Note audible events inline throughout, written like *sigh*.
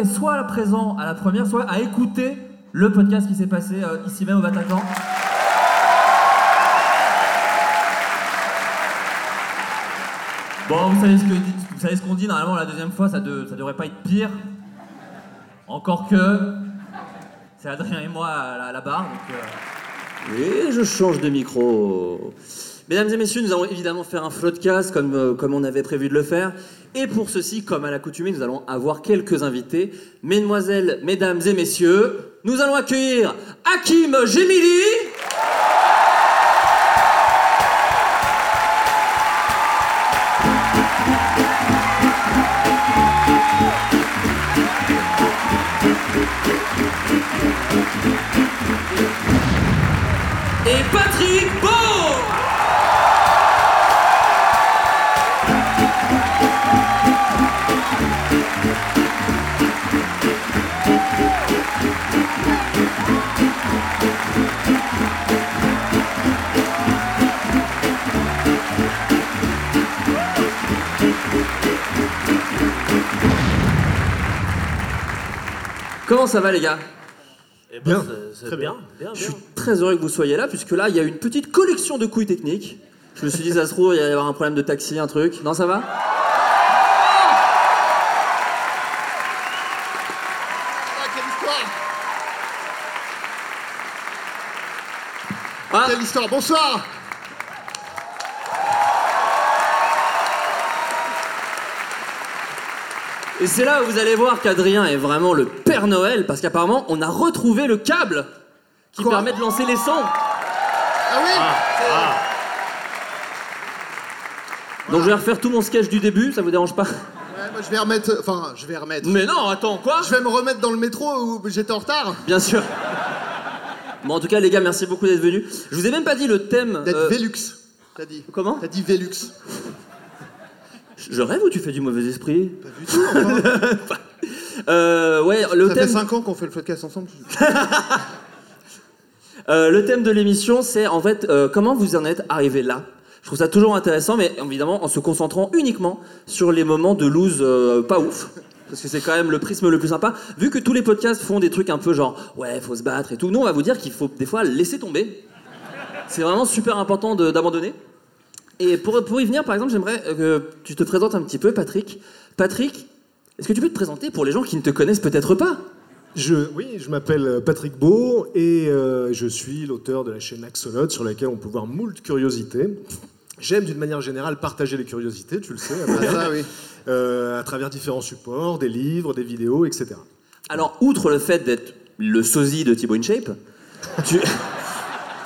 était soit présent à la première, soit à écouter le podcast qui s'est passé euh, ici même au Bataclan Bon, vous savez ce que vous savez ce qu'on dit normalement la deuxième fois, ça, de- ça devrait pas être pire. Encore que c'est Adrien et moi à la, barre, donc. euh, je change de micro. Mesdames et messieurs, nous allons évidemment faire un floodcast comme, euh, comme on avait prévu de le faire. Et pour ceci, comme à l'accoutumée, nous allons avoir quelques invités. Mesdemoiselles, mesdames et messieurs, nous allons accueillir Hakim Gemili. Comment ça va les gars? Eh ben, Bien, c'est- bien. bien. bien, Je suis très heureux que vous soyez là, puisque là, il y a une petite collection de couilles techniques. Je me suis dit, ça se trouve, il va y avoir un problème de taxi, un truc. Non, ça va? Ah, quelle histoire Ah, Quelle histoire Bonsoir Et c'est là où vous allez voir qu'Adrien est vraiment le Père Noël, parce qu'apparemment, on a retrouvé le câble qui Quoi permet de lancer les sons. Ah oui Donc je vais refaire tout mon sketch du début, ça vous dérange pas? Ouais, moi, je vais remettre... Enfin, je vais remettre... Mais non, attends, quoi? Je vais me remettre dans le métro où j'étais en retard Bien sûr. Bon, en tout cas, les gars, merci beaucoup d'être venus. Je vous ai même pas dit le thème. D'être euh, Velux, t'as dit. Comment? T'as dit Velux. Je rêve ou tu fais du mauvais esprit Pas du tout, enfin. *laughs* euh, Ouais, le Ça thème. fait 5 ans qu'on fait le podcast ensemble. *laughs* *laughs* Euh, le thème de l'émission, c'est en fait euh, comment vous en êtes arrivé là? Je trouve ça toujours intéressant, mais évidemment en se concentrant uniquement sur les moments de lose euh, pas ouf. Parce que c'est quand même le prisme le plus sympa. Vu que tous les podcasts font des trucs un peu genre ouais, faut se battre et tout, nous on va vous dire qu'il faut des fois laisser tomber. C'est vraiment super important d'abandonner. Et pour, pour y venir, par exemple, j'aimerais euh, que tu te présentes un petit peu, Patrick. Patrick, est-ce que tu peux te présenter pour les gens qui ne te connaissent peut-être pas? Je, oui, je m'appelle Patrick Beau et euh, je suis l'auteur de la chaîne Axolot sur laquelle on peut voir moult curiosités. J'aime d'une manière générale partager les curiosités, tu le sais, *laughs* Ah, ça, oui. euh, à travers différents supports, des livres, des vidéos, etc. Alors, outre le fait d'être le sosie de Thibaut InShape, tu...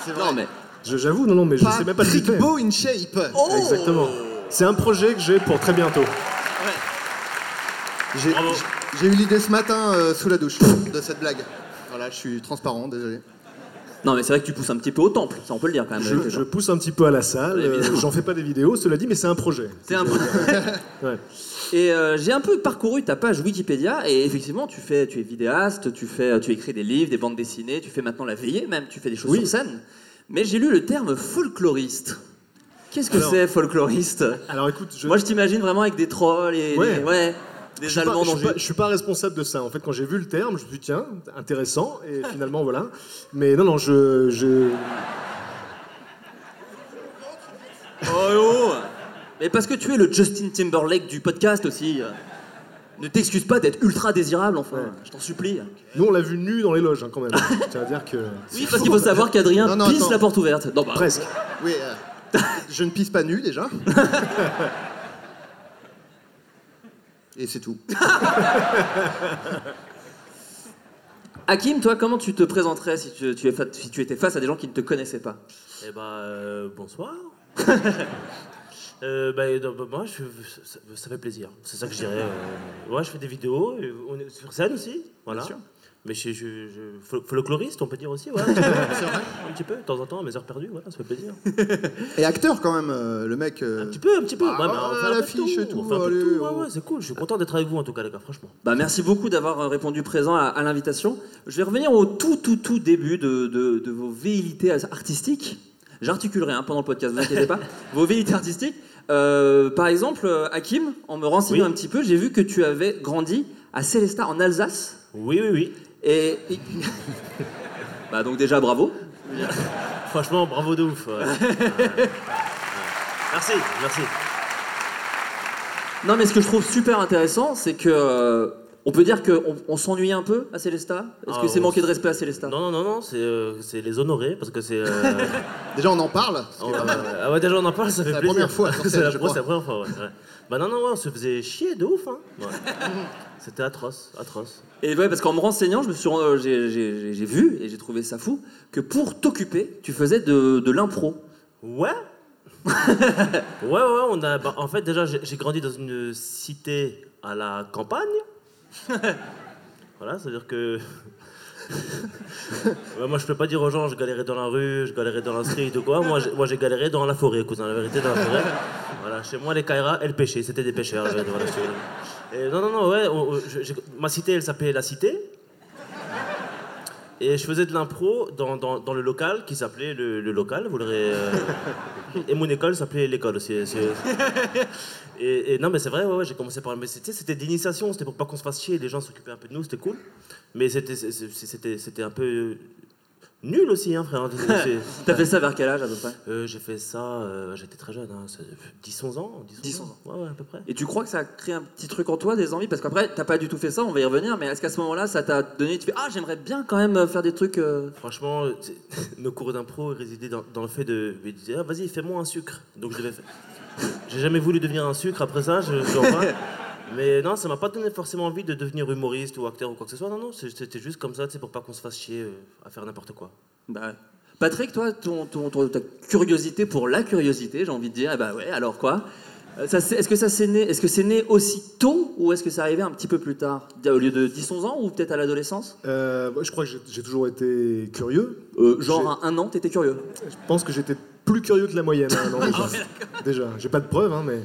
C'est vrai. Non mais... Je- J'avoue, non, non, mais je sais même pas Patrick citer. Beau in shape Exactement. C'est un projet que j'ai pour très bientôt. J'ai eu l'idée ce matin euh, sous la douche de cette blague. Voilà, je suis transparent, désolé. Non mais c'est vrai que tu pousses un petit peu au temple, ça on peut le dire quand même. Je, je pousse un petit peu à la salle. euh. J'en fais pas des vidéos, cela dit, mais c'est un projet. C'est un. *laughs* Ouais. *laughs* Et euh, j'ai un peu parcouru ta page Wikipédia et effectivement tu fais, tu es vidéaste, tu fais, tu écris des livres, des bandes dessinées, tu fais maintenant la veillée même, tu fais des choses Oui. sur scène. Mais j'ai lu le terme folkloriste. Qu'est-ce que c'est folkloriste Alors écoute, je, Moi je t'imagine vraiment avec des trolls et Ouais. des, ouais, des je suis, pas, Allemands je, suis pas, je suis pas responsable de ça. En fait, quand j'ai vu le terme, je me suis dit, tiens, intéressant, et *laughs* finalement, voilà. Mais non, non, je. je... Oh, oh. Mais parce que tu es le Justin Timberlake du podcast aussi. Ne t'excuse pas d'être ultra désirable, enfin. Ouais. Je t'en supplie. Nous, on l'a vu nu dans les loges, hein, quand même. *laughs* Ça veut dire que. Oui, parce qu'il faut savoir qu'Adrien Non, non, pisse attends. la porte ouverte. Non, bah, Presque. Oui, euh, *laughs* je ne pisse pas nu déjà. *laughs* Et c'est tout. Hakim, toi, comment tu te présenterais si tu, tu es fa- si tu étais face à des gens qui ne te connaissaient pas? Eh ben, euh, bonsoir. Euh, bah, non, bah, moi, je, ça, ça fait plaisir. C'est ça que je dirais. euh. Ouais, je fais des vidéos. et on est sur scène aussi. Voilà. Bien sûr. Mais je suis je, je- fol- folkloriste, on peut dire aussi, ouais. un, petit peu, un petit peu, de temps en temps, à mes heures perdues, voilà, ça fait plaisir. *laughs* Et acteur quand même, euh, le mec. euh, Un petit peu, un petit peu. Ah, ouais, mais on fait l'affiche tout, et tout, oh. ouais, c'est cool. Je suis content d'être avec vous, en tout cas, les gars, franchement. Bah, merci beaucoup d'avoir répondu présent à, à l'invitation. Je vais revenir au tout, tout, tout début de, de- de vos velléités artistiques. J'articulerai hein, pendant le podcast, vous inquiétez pas. *laughs* vos velléités artistiques. Euh, par exemple, euh, Hakim, en me renseignant Oui. un petit peu, j'ai vu que tu avais grandi à Célestat, en Alsace. Oui, oui, oui. Et. *laughs* bah, donc, déjà, bravo. Franchement, bravo de ouf. *laughs* ouais. Merci, merci. Non, mais ce que je trouve super intéressant, c'est que. On peut dire qu'on on s'ennuie un peu à Célestat Est-ce Ah, que c'est manquer de respect à Célestat Non, non, non, non, c'est euh, c'est les honorer parce que c'est. euh, *laughs* Déjà, on en parle. oh, euh, ah ouais, déjà on en parle, ça fait la plaisir. première fois sur *laughs* c'est la, je ouais, c'est crois. la première fois, ouais. ouais. Bah non, non, ouais, on se faisait chier de ouf, hein. Ouais. *laughs* C'était atroce, atroce. Et ouais, parce qu'en me renseignant, je me suis, ren- euh, j'ai, j'ai- j'ai- j'ai vu et j'ai trouvé ça fou que pour t'occuper, tu faisais de, de l'impro. Ouais Ouais, ouais, ouais, on a. bah, en fait, déjà, j'ai j'ai grandi dans une cité à la campagne. *laughs* voilà, c'est-à-dire que. *laughs* Moi, je peux pas dire aux gens, je galérais dans la rue, je galérais dans la street ou quoi. Moi, j'ai- galéré dans la forêt, cousin, la vérité, dans la forêt. Voilà, chez moi, les Kaira, elles pêchaient, c'était des pêcheurs. je- Et non, non, non, ouais, j'ai- ma cité, elle s'appelait La Cité. Et je faisais de l'impro dans, dans, le local qui s'appelait le, local, vous l'aurez. euh, Et mon école s'appelait l'école aussi. Et, et non, mais c'est vrai, ouais, ouais, j'ai commencé par. Mais c'était, d'initiation, c'était pour pas qu'on se fasse chier, les gens s'occupaient un peu de nous, c'était cool. Mais c'était, un peu nul aussi, hein, frère. *laughs* T'as fait ça vers quel âge à peu près? Euh, j'ai fait ça, euh, j'étais très jeune, hein, 10-11 ans. 10-11 10 ans. Ouais, ouais, à peu près. Et tu crois que ça a créé un petit truc en toi, des envies? Parce qu'après, t'as pas du tout fait ça, on va y revenir, mais est-ce qu'à ce moment-là, ça t'a donné, tu fais Ah, j'aimerais bien quand même faire des trucs. euh, Franchement, euh, *laughs* nos cours d'impro résidaient dans, dans le fait de. de dire, ah, vas-y, fais-moi un sucre. Donc je devais faire. J'ai jamais voulu devenir un sucre après ça, je je pas. *laughs* Mais non, ça m'a pas donné forcément envie de devenir humoriste ou acteur ou quoi que ce soit. Non, non, c'est- c'était juste comme ça, sais, pour pas qu'on se fasse chier euh, à faire n'importe quoi. bah, ouais. Patrick, toi, ton, ton- ton- ta curiosité pour la curiosité, j'ai envie de dire, eh bah ouais, alors quoi? Euh, c'est- Est-ce que ça c'est né, est-ce que c'est né aussi tôt ou est-ce que c'est arrivé un petit peu plus tard? Au lieu de 10-11 ans ou peut-être à l'adolescence? Euh, je crois que j'ai- toujours été curieux. Euh, Genre un, un an, t'étais curieux? Je pense que j'étais plus curieux que la moyenne. hein, non, déjà. déjà, j'ai pas de preuves, hein, mais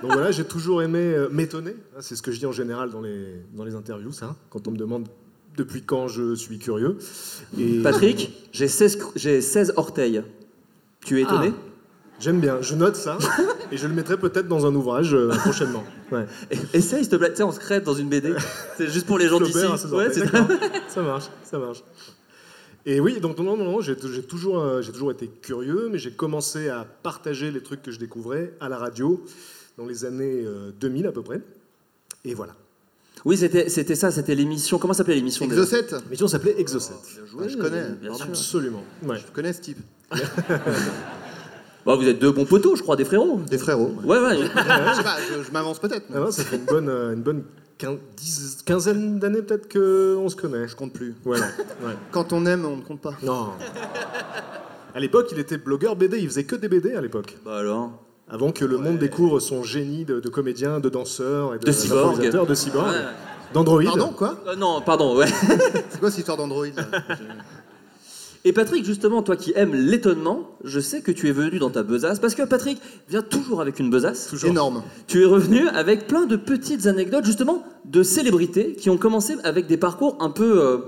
donc voilà, j'ai toujours aimé euh, m'étonner. hein, c'est ce que je dis en général dans les dans les interviews, ça. Quand on me demande depuis quand je suis curieux. Et Patrick, j'ai 16, cou- j'ai 16 orteils. Tu es étonné? Ah. j'aime bien. Je note ça et je le mettrai peut-être dans un ouvrage euh, prochainement. Ouais. Essaye, s'il te plaît. Tu sais, on se crête dans une BD. *laughs* C'est juste pour les gens d'ici. Ouais, ça marche, ça marche. Et oui, donc non, non, non, j'ai j'ai toujours, euh, j'ai toujours été curieux, mais j'ai commencé à partager les trucs que je découvrais à la radio dans les années euh, 2000 à peu près. Et voilà. Oui, c'était c'était ça, c'était l'émission. Comment s'appelait l'émission Exocet L'émission s'appait Exocet. Ah, Je connais. Bien sûr. Absolument. Ouais. Je connais ce type. *laughs* Bah, vous êtes deux bons poteaux, je crois, des frérots. Des frérots. Ouais, ouais. *laughs* Je sais pas, je, je m'avance peut-être. Ah non, ça fait une bonne, euh, une bonne quin- dix- quinzaine d'années peut-être qu'on se connaît. Je compte plus. Voilà. *laughs* Ouais. Quand on aime, on ne compte pas. Non. À l'époque, il était blogueur BD. Il faisait que des BD à l'époque. Bah alors? Avant que le monde découvre son génie de, de comédien, de danseur et de, De cyborg. de cyborg, Ouais. d'android. Pardon, quoi? Euh, non, pardon, ouais. C'est quoi cette histoire d'Android *laughs* Et Patrick, justement, toi qui aimes l'étonnement, je sais que tu es venu dans ta besace, parce que Patrick vient toujours avec une besace. Toujours. Énorme. Tu es revenu avec plein de petites anecdotes, justement, de célébrités qui ont commencé avec des parcours un peu, euh,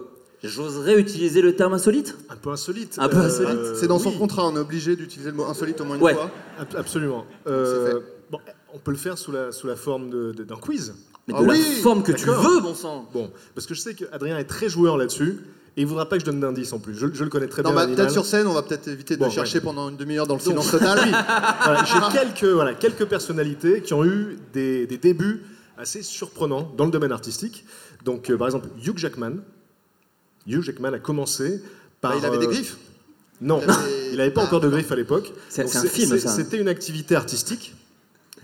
j'oserais utiliser le terme insolite. Un peu insolite. Un peu insolite. C'est dans son oui, contrat, on est obligé d'utiliser le mot insolite au moins une Ouais. fois. ab- Absolument. Euh, bon, on peut le faire sous la, sous la forme d'un quiz. Mais Ah de oui, la forme que tu veux, bon sang. Bon, parce que je sais qu'Adrien est très joueur là-dessus. Et il voudra pas que je donne d'indices en plus. Je, je le connais très Non, bien. bah, peut-être sur scène, on va peut-être éviter de Bon, chercher ouais. pendant une demi-heure dans le silence *laughs* total. Voilà, J'ai quelques, voilà, quelques personnalités qui ont eu des, des débuts assez surprenants dans le domaine artistique. Donc, euh, par exemple, Hugh Jackman. Hugh Jackman a commencé par. Bah, il avait des euh, griffes. Non, Il avait- *laughs* il n'avait pas Ah, encore de griffes à l'époque. C'est- un film, ça. C'était une activité artistique,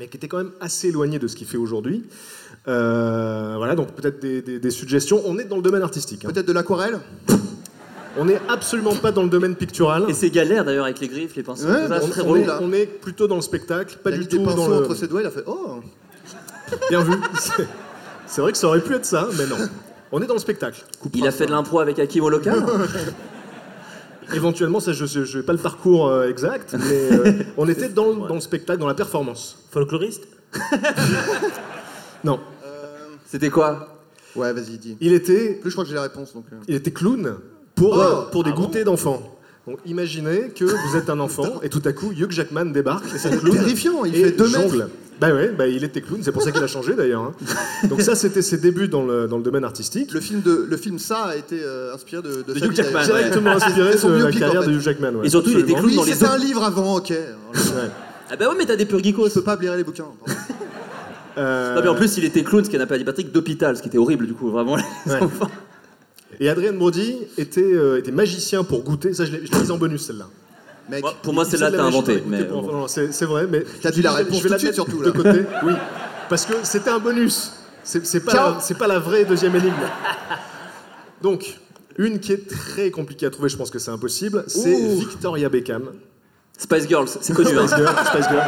mais qui était quand même assez éloignée de ce qu'il fait aujourd'hui. Euh, voilà, donc peut-être des, des- des suggestions. On est dans le domaine artistique. hein. Peut-être de l'aquarelle On n'est absolument pas dans le domaine pictural. Et c'est galère d'ailleurs avec les griffes, les pinceaux. Ouais, ça, on- c'est très on est, on est plutôt dans le spectacle, pas Il a du tout dans pinceaux le. entre ses doigts, il a fait Oh Bien vu. C'est- vrai que ça aurait pu être ça, mais non. On est dans le spectacle. Il a fait de l'impro avec Hakim au *laughs* local Éventuellement, ça, je n'ai pas le parcours euh, exact, mais euh, *laughs* on était dans, le- dans le spectacle, dans la performance. Folkloriste *laughs* Non, C'était quoi? Ouais, vas-y, dis. il était, Plus, je crois que j'ai la réponse. Donc, euh. il était clown pour, Oh, euh, pour des ah bon goûters d'enfants. Donc imaginez que vous êtes un enfant et tout à coup Hugh Jackman débarque et c'est clown Terrifiant, il et fait 2 mètres. Bah ouais, bah il était clown, c'est pour ça qu'il a changé d'ailleurs. hein. Donc ça c'était ses débuts dans le, dans le domaine artistique. Le film, de, le film Ça a été euh, inspiré de, de, De sa Hugh vie, Jackman, d'ailleurs. Directement inspiré son de la biopic, carrière en fait. de Hugh Jackman. ouais, Et surtout, il était absolument. clown Oui, dans les c'était autres- un livre avant, ok. Ouais. Ah bah ouais, mais t'as des purgicos. Je peux pas lire les bouquins. pardon. Euh, Non mais en plus il était clown, ce qu'on n'a pas dit Patrick, d'hôpital, ce qui était horrible du coup, vraiment. les Ouais. enfants. Et Adrien Brody était, euh, était magicien pour goûter. Ça, je l'ai je l'ai mis en bonus celle-là. Mec, Moi, pour moi Il celle-là t'as inventé. Mais bon. c'est c'est vrai, mais T'as dit la réponse je vais la tout de suite, mettre surtout, de là. côté. *laughs* Oui, parce que c'était un bonus. C'est c'est pas, Ciao. la- c'est pas la vraie deuxième énigme. *laughs* Donc, une qui est très compliquée à trouver, je pense que c'est impossible, c'est Ouh. Victoria Beckham. Spice Girls, c'est connu. hein. Spice Girl, Spice *laughs* Girl.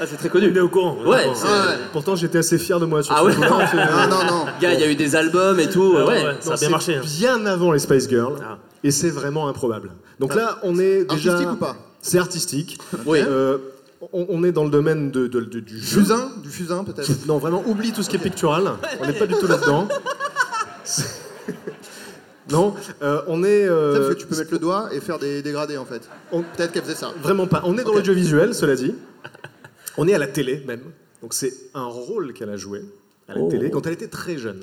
Ah, c'est très connu. On est au courant. on est au Ouais, courant. c'est- Ouais. Pourtant, j'étais assez fier de moi sur Ah ce ouais coup-là. C'est- Non, non, non. Gars, il y a eu des albums et tout. Ouais, ouais. ça a c'est bien marché. hein. Bien avant les Spice Girls. Ah. Et c'est vraiment improbable. Donc là, on est déjà. Artistique ou pas? C'est artistique. Oui. Euh, on, on est dans le domaine de, de- de- du jeu. Fusain Du fusain, peut-être? *laughs* Non, vraiment, oublie tout ce qui est pictural. On n'est pas du tout là-dedans. *laughs* Non, euh, on est. euh, Parce que tu peux mettre le doigt et faire des dégradés, en fait. on- Peut-être qu'elle faisait ça. Vraiment pas. On est dans l'audiovisuel, cela dit. On est à la télé même. Donc c'est un rôle qu'elle a joué à la Oh. télé quand elle était très jeune.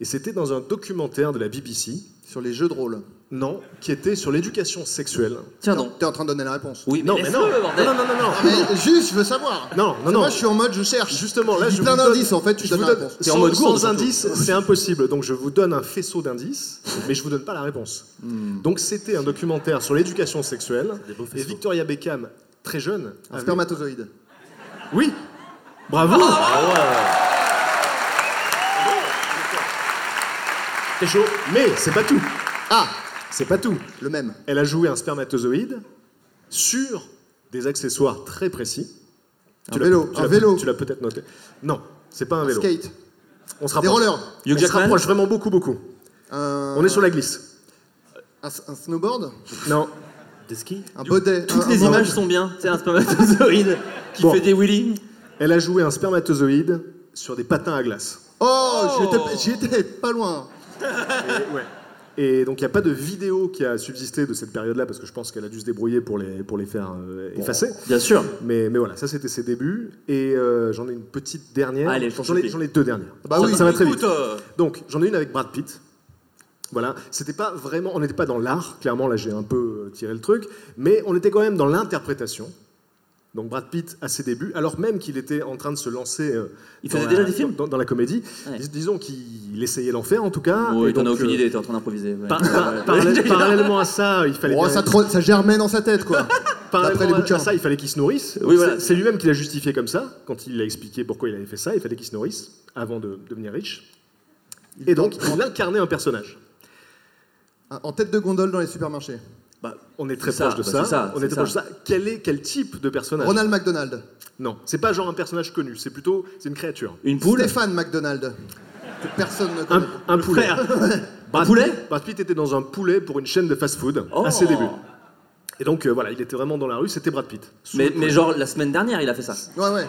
Et c'était dans un documentaire de la BBC, Sur les jeux de rôle. non, qui était sur l'éducation sexuelle. Tiens donc. T'es en train de donner la réponse. Oui, mais Non, mais non. non, bordel. non, non, non, non. Mais juste, je veux savoir. Non, non, non. Moi, je suis en mode, je cherche. Justement, là, je plein d'indices, en fait, tu donnes la donne- réponse. T'es en sans- mode gourde, Sans surtout. indice, c'est impossible. Donc je vous donne un faisceau d'indices, mais je vous donne pas la réponse. Hmm. Donc c'était un documentaire sur l'éducation sexuelle. Et. Victoria Beckham, très jeune. Un avait- spermatozoïde. Oui. Bravo. T'es chaud Mais c'est pas tout. Ah C'est pas tout. Le même. Elle a joué un spermatozoïde sur des accessoires très précis. Un vélo, tu un l'as- vélo. Tu l'as peut-être noté. Non, c'est pas un vélo. Skate. On se Des rollers. On se rapproche vraiment beaucoup, beaucoup. On est sur la glisse. Un, un snowboard? Non. Des skis? Un baudet. Toutes un- les un images sont bien. C'est un spermatozoïde qui Bon. fait des wheelies. Elle a joué un spermatozoïde sur des patins à glace. Oh, j'y étais- Oh. j'y étais pas loin. Et, ouais. Et donc il n'y a pas de vidéo qui a subsisté de cette période-là parce que je pense qu'elle a dû se débrouiller pour les, pour les faire euh, effacer. Bien sûr. Mais, mais voilà, ça c'était ses débuts. Et euh, j'en ai une petite dernière. Allez, j'en ai, j'en ai deux dernières. Bah oui. ça, va très vite. Euh, Donc j'en ai une avec Brad Pitt. Voilà, c'était pas vraiment, on n'était pas dans l'art, clairement là j'ai un peu tiré le truc, mais on était quand même dans l'interprétation. Donc Brad Pitt à ses débuts, alors même qu'il était en train de se lancer. euh, Il dans faisait la- déjà des films dans, dans la comédie. Ouais. Dis- disons qu'il essayait d'en faire en tout cas. Oui, Et t'en as aucune euh, idée, t'es en train d'improviser. ouais. par- par- parallèle- *laughs* parallèlement à ça, il fallait Oh, ça, tro- ça germait dans sa tête, quoi. *laughs* Les Parallèlement bouquins. à ça, il fallait qu'il se nourrisse. Oui, voilà. C'est- C'est lui-même qui l'a justifié comme ça, quand il a expliqué pourquoi il avait fait ça. Il fallait qu'il se nourrisse avant de devenir riche. Et donc, il incarnait un personnage. En tête de gondole dans les supermarchés. Bah, on est très proche ça, de bah, ça. on est très proche de ça. Quel est quel type de personnage? Ronald McDonald. Non, c'est pas genre un personnage connu. C'est plutôt c'est une créature. Une poule? Stéphane McDonald. Que personne ne Un, connaît. un poulet. *laughs* Brad poulet? Pitt- Brad Pitt était dans un poulet pour une chaîne de fast-food Oh. à ses débuts. Et donc euh, voilà, il était vraiment dans la rue. C'était Brad Pitt. Mais, genre, la semaine dernière, il a fait ça. Ouais, ouais.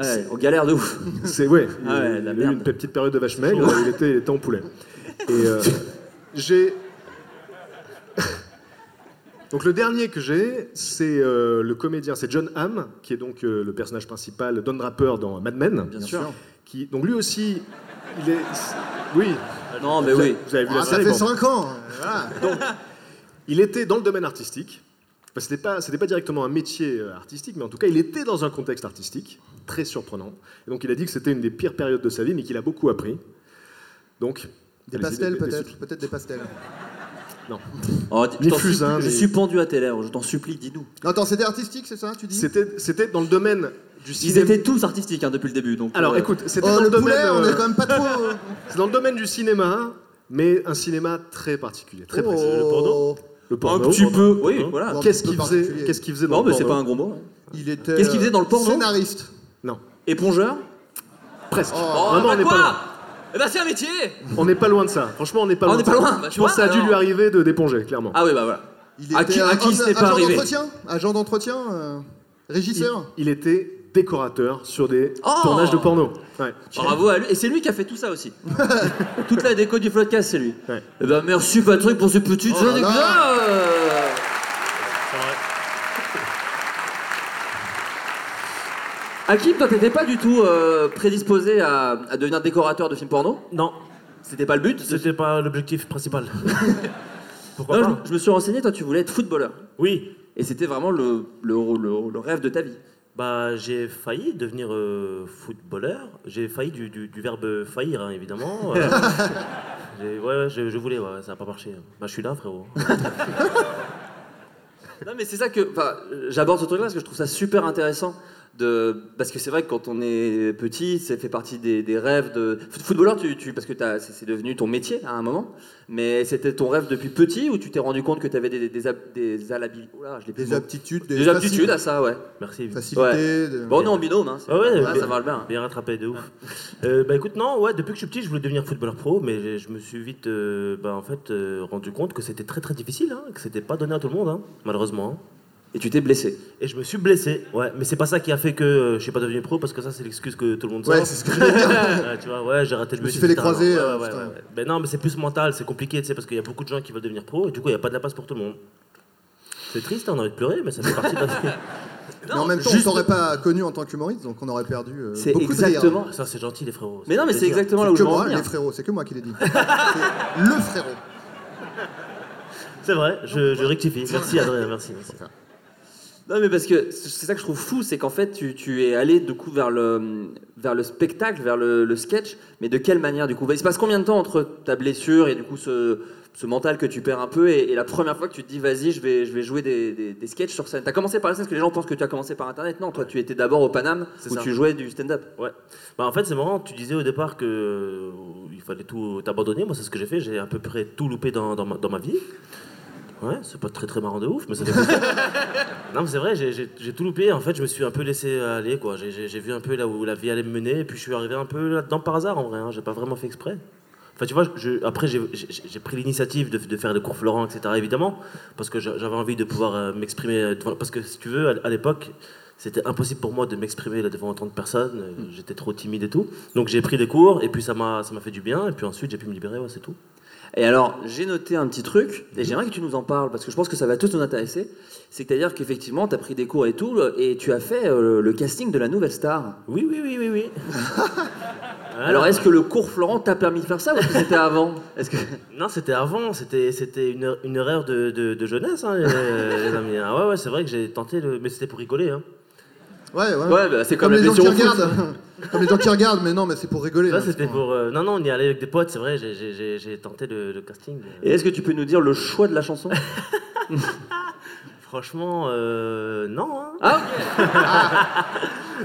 Ouais, on galère de ouf. C'est ouais. Ah ouais, il, la il a eu une petite période de vache maigre. il, était, il était en poulet. Et euh, *laughs* j'ai. Donc le dernier que j'ai, c'est euh, le comédien, c'est John Hamm, qui est donc euh, le personnage principal, Don Draper dans Mad Men. Bien sûr. Qui, donc lui aussi, il est. Oui. Non, mais vous oui. avez- Vous avez vu Ah, la ça série, fait bon. 5 ans. Voilà. Il était dans le domaine artistique. Enfin, c'était pas, c'était pas directement un métier euh, artistique, mais en tout cas, il était dans un contexte artistique très surprenant. Et donc, il a dit que c'était une des pires périodes de sa vie, mais qu'il a beaucoup appris. Donc, Des pastels, peut-être. Peut-être des pastels. Non, Oh, je suis pendu à tes lèvres, je t'en supplie, dis-nous. Non, attends, c'était artistique, c'est ça, tu dis c'était, c'était dans le domaine du Ils cinéma. étaient tous artistiques hein, depuis le début. Donc, Alors, euh, écoute, c'était Oh, dans le le domaine, poulet, on euh, est quand même pas trop. *laughs* euh, c'est dans le domaine du cinéma, mais un cinéma très particulier, très précis. oh. Le porno Le un porno. petit peu. Oui, Hein voilà. Qu'est-ce Un qu'il faisait particulier. Qu'est-ce qu'il faisait dans Non, le mais c'est porno pas un gros mot. hein. Il était. Qu'est-ce qu'il faisait dans le porno Scénariste. Non, Épongeur presque. Oh, Vraiment, bah on n'est pas. Eh ben c'est un métier On n'est pas loin de ça. Franchement, on n'est pas Ah, loin. on n'est de pas ça. loin, bah, tu Je pense que ça a dû alors. lui arriver de d'éponger, clairement. Ah oui, bah voilà. Il À était qui- à qui ce un- n'est pas agent arrivé d'entretien Agent d'entretien euh, Il, Régisseur il était décorateur sur des Oh tournages de porno. Ouais. Bravo à lui. Et c'est lui qui a fait tout ça aussi. *laughs* Toute la déco du Floodcast, c'est lui. Ouais. Eh ben merci Patrick pour ces petites Oh là anecdotes. là. Hakim, toi t'étais pas du tout euh, prédisposé à, à devenir décorateur de films porno? Non, C'était pas le but? C'était pas l'objectif principal. *laughs* Pourquoi Non, pas je, je me suis renseigné, toi tu voulais être footballeur. Oui, Et c'était vraiment le, le, le- le rêve de ta vie. bah j'ai failli devenir euh, footballeur. J'ai failli du, du- du verbe faillir, hein, évidemment. *laughs* Euh, j'ai- ouais, ouais, je, je voulais, ouais, ça n'a pas marché. Bah, je suis là, frérot. *laughs* Non mais c'est ça que enfin, j'aborde ce truc-là parce que je trouve ça super intéressant. De, parce que c'est vrai que quand on est petit, ça fait partie des, des rêves de Foot- footballeur. Tu, tu- parce que c'est devenu ton métier à un moment. Mais c'était ton rêve depuis petit ou tu t'es rendu compte que tu avais des, des, ab- des Oula, je mot. aptitudes, des, Des aptitudes à ça, ouais. Merci. facilités. de- Bon, on est en binôme, hein. c'est- Ah ouais, ouais, bien- ça va bien. Bien rattrapé, de ouf. Euh, bah écoute, non, ouais, depuis que je suis petit, je voulais devenir footballeur pro, mais je, je me suis vite, euh, bah, en fait, euh, rendu compte que c'était très très difficile, hein, que c'était pas donné à tout le monde, hein, malheureusement. Hein. Et tu t'es blessé. Et je me suis blessé, ouais, mais c'est pas ça qui a fait que euh, je suis pas devenu pro, parce que ça c'est l'excuse que tout le monde Ouais, sort. c'est ce que je voulais dire. *laughs* Ouais, tu vois, ouais, j'ai raté le me but. suis fait les croisés, Ouais, euh, ouais, putain. ouais, ouais. Ben non, mais c'est plus mental, c'est compliqué, tu sais, parce qu'il y a beaucoup de gens qui veulent devenir pro, et du coup, il n'y a pas de la place pour tout le monde. C'est triste, hein, on a envie de pleurer, mais ça fait partie de la vie. *laughs* Mais en même temps, juste- on t'aurait pas connu en tant qu'humoriste, donc on aurait perdu euh, C'est beaucoup de rire. exactement. Ça, c'est gentil, les frérots. Mais non, mais c'est plaisir. exactement là C'est où que je veux en moi, venir. les frérots, c'est que moi qui l'ai dit. *laughs* c'est le frérot. C'est vrai, je, je rectifie. Merci, Adrien, merci. merci. Non, mais parce que c'est ça que je trouve fou, c'est qu'en fait, tu, tu es allé du coup vers le, vers le spectacle, vers le, le sketch, mais de quelle manière du coup? Il se passe combien de temps entre ta blessure et du coup ce, ce mental que tu perds un peu et, et la première fois que tu te dis vas-y, je vais, je vais jouer des, des, des sketchs sur scène? T'as commencé par la scène parce que les gens pensent que tu as commencé par internet. Non, toi, tu étais d'abord au Paname où ça. tu jouais du stand-up. Ouais. Bah, en fait, c'est marrant, tu disais au départ que euh, il fallait tout abandonner. Moi, c'est ce que j'ai fait. J'ai à peu près tout loupé dans, dans, ma, dans ma vie. Ouais, c'est pas très très marrant de ouf, mais ça fait plaisir. *laughs* Non, mais c'est vrai, j'ai- j'ai j'ai tout loupé. En fait, je me suis un peu laissé aller, quoi. J'ai- J'ai j'ai vu un peu là où la vie allait me mener, et puis je suis arrivé un peu là-dedans par hasard, en vrai. Hein. J'ai pas vraiment fait exprès. Enfin, tu vois, je- après, j'ai- j'ai j'ai pris l'initiative de, de faire les cours Florent, etc., évidemment, parce que j'a- j'avais envie de pouvoir euh, m'exprimer. devant- Parce que, si tu veux, à, à l'époque, c'était impossible pour moi de m'exprimer là devant autant de personnes. euh, J'étais trop timide et tout. Donc, j'ai pris des cours, et puis ça m'a ça m'a fait du bien, et puis ensuite, j'ai pu me libérer, ouais, c'est tout. Et alors, j'ai noté un petit truc, et j'aimerais que tu nous en parles, parce que je pense que ça va tous nous intéresser. C'est-à-dire qu'effectivement, tu as pris des cours et tout, et tu as fait euh, le casting de la nouvelle star. Oui, oui, oui, oui, oui. *laughs* Alors, est-ce que le cours Florent t'a permis de faire ça ou est-ce que c'était avant? Est-ce que... *laughs* Non, c'était avant, c'était c'était une, une erreur de, de, de jeunesse, hein, les, les amis. Ah ouais, ouais, c'est vrai que j'ai tenté, le... mais c'était pour rigoler. Hein. Ouais, ouais. Ouais, bah, c'est comme, les gens qui regardent. *laughs* Comme les gens qui regardent, mais non, mais c'est pour rigoler. Là, c'était pour. euh, Non, non, on y allait avec des potes, c'est vrai, j'ai- j'ai j'ai- j'ai tenté le, le casting. Et est-ce que tu peux nous dire le choix de la chanson? *laughs* Franchement, euh, non. Hein. Ah, ok.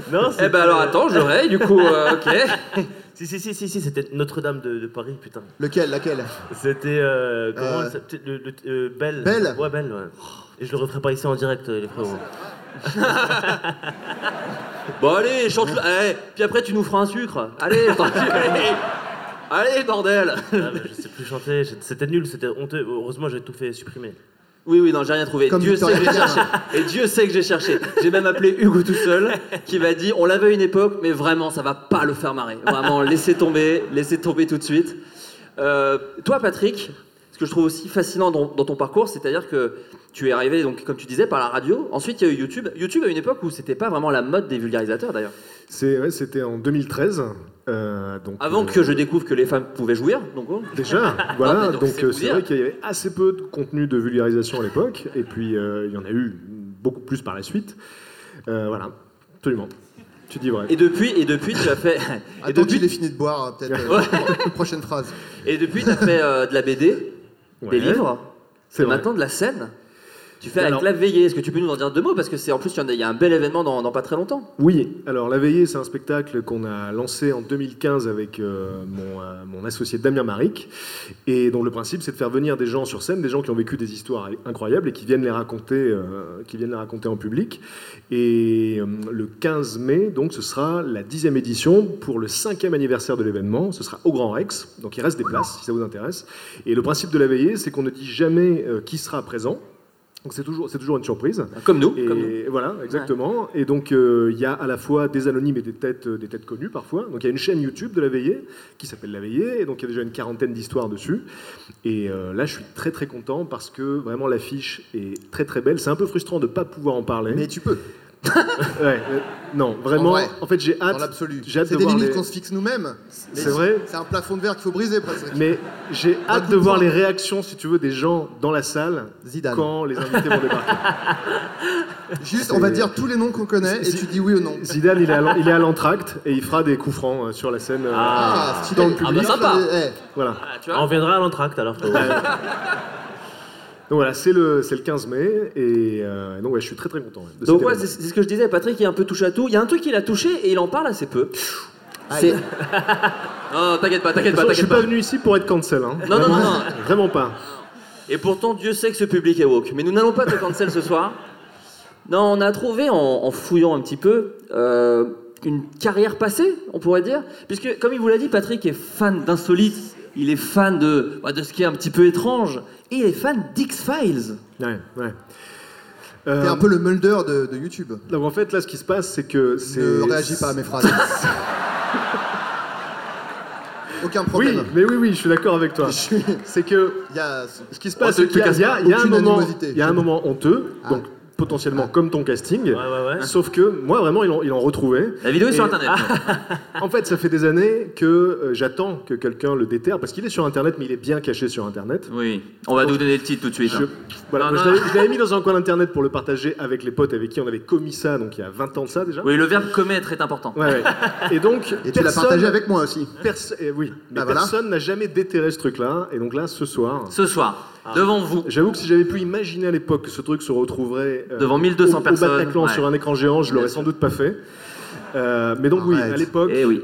*laughs* Non, Eh ben alors attends, je raye, du coup, euh, ok. Si, si, si, si, si c'était Notre-Dame de, de Paris, putain. Lequel, laquelle? C'était. Euh, comment Euh, le, le- euh, Belle. Belle Ouais, Belle, ouais. Et je le referai pas ici en direct, les frérots. *laughs* Bon allez, chante le... Allez, puis après tu nous feras un sucre. Allez, *laughs* allez. Allez, bordel Ah, mais je sais plus chanter, c'était nul, c'était honteux. Heureusement, j'ai tout fait supprimer. Oui, oui, non, j'ai rien trouvé. Comme Dieu sait que j'ai cherché. Et Dieu sait que j'ai cherché. J'ai même appelé Hugo tout seul, qui m'a dit on l'avait à une époque, mais vraiment, ça va pas le faire marrer. Vraiment, laissez tomber, laissez tomber tout de suite. Euh, toi, Patrick, ce que je trouve aussi fascinant dans, dans ton parcours, c'est-à-dire que tu es arrivé, donc, comme tu disais, par la radio. Ensuite, il y a eu YouTube. YouTube à une époque où c'était pas vraiment la mode des vulgarisateurs, d'ailleurs. C'est- ouais, C'était en 2013. euh, donc, Avant euh, que je découvre que les femmes pouvaient jouir, donc. oh. Déjà, *laughs* voilà. donc, donc c'est euh, c'est vrai qu'il y avait assez peu de contenu de vulgarisation à l'époque, et puis euh, il y en a eu beaucoup plus par la suite. Euh, voilà, absolument. Tu dis vrai. Et depuis, et depuis, tu as fait. *laughs* et Attends depuis, qu'il ait fini de boire, euh, peut-être. *laughs* euh, prochaine phrase. et depuis, tu as fait euh, de la BD, Ouais, des livres, C'est maintenant de la scène. Tu fais avec la veillée. Est-ce que tu peux nous en dire deux mots? Parce que c'est en plus, il y a- il y, a un bel événement dans, dans pas très longtemps. Oui, alors La Veillée, c'est un spectacle qu'on a lancé en 2015 avec euh, mon, euh, mon associé Damien Maric. Et dont le principe, c'est de faire venir des gens sur scène, des gens qui ont vécu des histoires incroyables et qui viennent les raconter, euh, qui viennent les raconter en public. Et le 15 mai, donc, ce sera la dixième édition pour le cinquième anniversaire de l'événement. Ce sera au Grand Rex, donc il reste des places si ça vous intéresse. Et le principe de La Veillée, c'est qu'on ne dit jamais qui sera présent. Donc c'est toujours, c'est toujours une surprise. Comme nous. Et comme nous. voilà, exactement. Et donc, euh, il y a à la fois des anonymes et des têtes, euh, des têtes connues parfois. Donc, il y a une chaîne YouTube de La Veillée qui s'appelle La Veillée. Et donc, il y a déjà une quarantaine d'histoires dessus. Et euh, là, je suis très, très content parce que vraiment, l'affiche est très, très belle. C'est un peu frustrant de ne pas pouvoir en parler. Mais tu peux, Ouais, euh, non, vraiment. En vrai, En, fait, j'ai dans hâte. l'absolu. j'ai hâte C'est de des limites les- qu'on se fixe nous-mêmes. C'est vrai C'est un plafond de verre qu'il faut briser, presque. Mais j'ai hâte de voir les réactions, si tu veux, des gens dans la salle Zidane. quand les invités vont débarquer. *laughs* Juste, on va dire tous les noms qu'on connaît et Si- tu dis oui ou non. Zidane, il est à l'entracte et il fera des coups francs euh, sur la scène. euh, Ah, stylé. dans le Ah, public. bah, sympa. Eh, Voilà. Ah, tu vois On viendra à l'entracte alors. *laughs* Donc voilà, c'est le, c'est le 15 mai et euh, donc ouais, je suis très très content. ouais, de Donc ouais, c'est ce que je disais, Patrick il est un peu touche à tout. Il y a un truc qu'il a touché et il en parle assez peu. C'est... *laughs* non, t'inquiète pas, t'inquiète pas, je suis pas pas. venu ici pour être cancel. Hein. Non, non, non, non. Vraiment pas. Et pourtant, Dieu sait que ce public est woke. Mais nous n'allons pas te cancel ce soir. Non, on a trouvé, en, en fouillant un petit peu, euh, une carrière passée, on pourrait dire. Puisque, comme il vous l'a dit, Patrick est fan d'insolites. Il est fan de, bah, de ce qui est un petit peu étrange. Et il est fan d'X-Files. Ouais, ouais. T'es Euh, un peu le Mulder de, de YouTube. donc en fait, là, ce qui se passe, c'est que. Ne réagis pas à mes phrases. *laughs* Aucun Oui, problème. mais oui, oui, je suis d'accord avec toi. *laughs* Je suis- C'est que Il y a... ce qui se passe, c'est qu'il y a, un moment, y a un moment honteux, Ah. donc potentiellement comme ton casting. Ouais, ouais, ouais. Sauf que moi, vraiment, ils l'ont ils l'ont retrouvé. La vidéo est sur Et- Internet. *laughs* En fait, ça fait des années que euh, j'attends que quelqu'un le déterre, parce qu'il est sur Internet, mais il est bien caché sur Internet. Oui, on va nous donner le titre tout de suite. Je, hein. voilà, Non, moi, non, je l'avais- je l'avais mis dans un coin d'internet pour le partager avec les potes avec qui on avait commis ça, donc il y a 20 ans de ça déjà. Oui, le verbe commettre est important. Ouais, ouais. Et donc, Et tu l'as personne- partagé avec moi aussi. perso- eh oui, mais Bah voilà. personne n'a jamais déterré ce truc-là. Et donc là, ce soir, Ce soir, devant vous, j'avoue que si j'avais pu imaginer à l'époque que ce truc se retrouverait euh, Devant 1200 au, personnes, au Bataclan ouais. sur un écran géant, je l'aurais sans doute pas fait. Euh, mais donc oui, à l'époque, eh oui.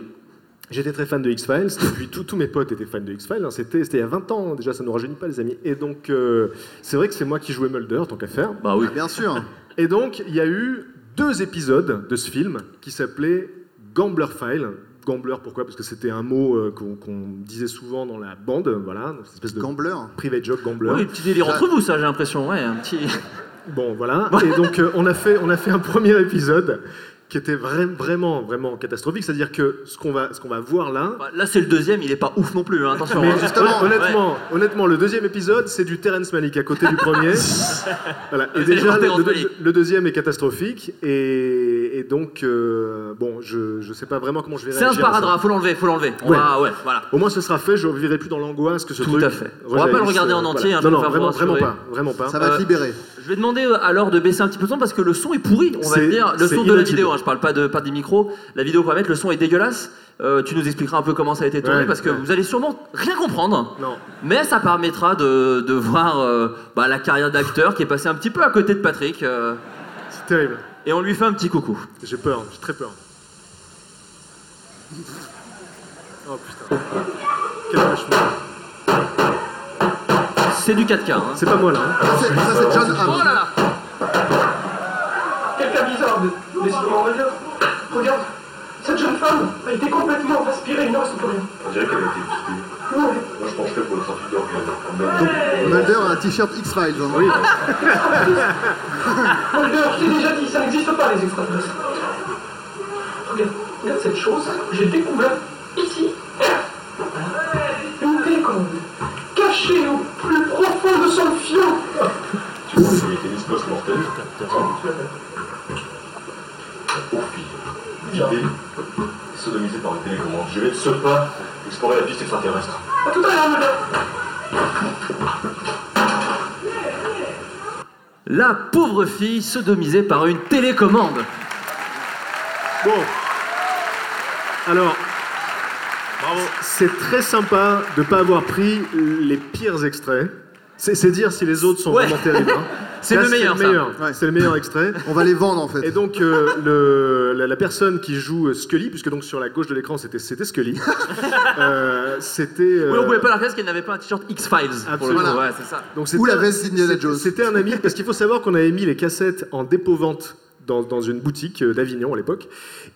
J'étais très fan de X-Files, et puis tous mes potes étaient fans de X-Files, hein, c'était c'était il y a 20 ans, déjà ça ne nous rajeunit pas les amis. Et donc euh, c'est vrai que c'est moi qui jouais Mulder, tant qu'à faire. Bah oui. Bien sûr. Et donc il y a eu deux épisodes de ce film qui s'appelait Gambler File. Gambler pourquoi? Parce que c'était un mot euh, qu'on disait souvent dans la bande, voilà, cette espèce de Gambler. private joke Gambler. Oui, petit délire entre vous, ça, j'ai l'impression. Ouais, un petit. Bon, voilà. *laughs* Et donc, euh, on, a fait, on a fait un premier épisode qui était vra- vraiment, vraiment catastrophique. C'est-à-dire que ce qu'on va, ce qu'on va voir là. Bah, Là, c'est le deuxième, il est pas ouf non plus, hein, attention. Mais hein. justement, hon- honnêtement, honnêtement, le deuxième épisode, c'est du Terrence Malick à côté du premier. *laughs* voilà. Et C'est déjà, le, le- Malick. le deuxième est catastrophique. Et, et donc, euh, bon, je ne sais pas vraiment comment je vais C'est un réagir. à ça. sparadrap, faut l'enlever, faut l'enlever. Ouais. va, ouais, voilà. Au moins, ce sera fait. Je ne vivrai plus dans l'angoisse que ce Tout truc. à fait. On va pas le regarder en euh, entier, hein, non, pour non, vraiment, vraiment pas, vraiment pas. Ça va Euh, te libérer. Je vais demander euh, alors de baisser un petit peu le son parce que le son est pourri, on va le dire. Le son de la vidéo, hein, je parle pas, de, pas des micros. La vidéo qu'on va mettre, le son est dégueulasse. Euh, tu nous expliqueras un peu comment ça a été tourné Ouais, parce que ouais. vous allez sûrement rien comprendre. Non. Mais ça permettra de, de voir euh, bah, la carrière d'acteur qui est passé un petit peu à côté de Patrick. euh, C'est terrible. et on lui fait un petit coucou. J'ai peur, j'ai très peur. Oh putain. Quel cauchemar. C'est du 4K. hein. C'est pas moi là. hein. Ça, c'est ça, c'est John Hamm. Oh là là Quelqu'un bizarre, laissez-moi en dire. Regarde, cette jeune femme a été complètement aspirée, il ne reste plus rien. On dirait qu'elle a été. Ouais. Moi, je pencherais pour le trafic d'organes. Mulder a un t-shirt X-Files. hein. Oui. *laughs* Mulder, je t'ai déjà dit, ça n'existe pas les extraterrestres. Regarde, regarde cette chose, j'ai découvert Pour fille. L'idée, sodomisée par une télécommande. Je vais de ce pas explorer la piste extraterrestre. À tout à l'heure, Mulder. La pauvre fille sodomisée par une télécommande. Bon. Alors. C'est très sympa de pas avoir pris les pires extraits. C'est c'est dire si les autres sont Ouais. vraiment terribles. hein. *laughs* C'est le meilleur. Ouais. C'est le meilleur extrait. On va les vendre en fait. Et donc, euh, le, la, la personne qui joue Scully, puisque donc sur la gauche de l'écran c'était c'était Scully, *laughs* euh, c'était. euh, Oui, on pouvait pas la reconnaître parce qu'elle n'avait pas un t-shirt X-Files. Pour le Absolument. coup, ouais, c'est ça. donc Ou la veste d'Indiana c'était- Jones. C'était un ami, parce qu'il faut savoir qu'on avait mis les cassettes en dépôt-vente dans, dans une boutique euh, d'Avignon à l'époque.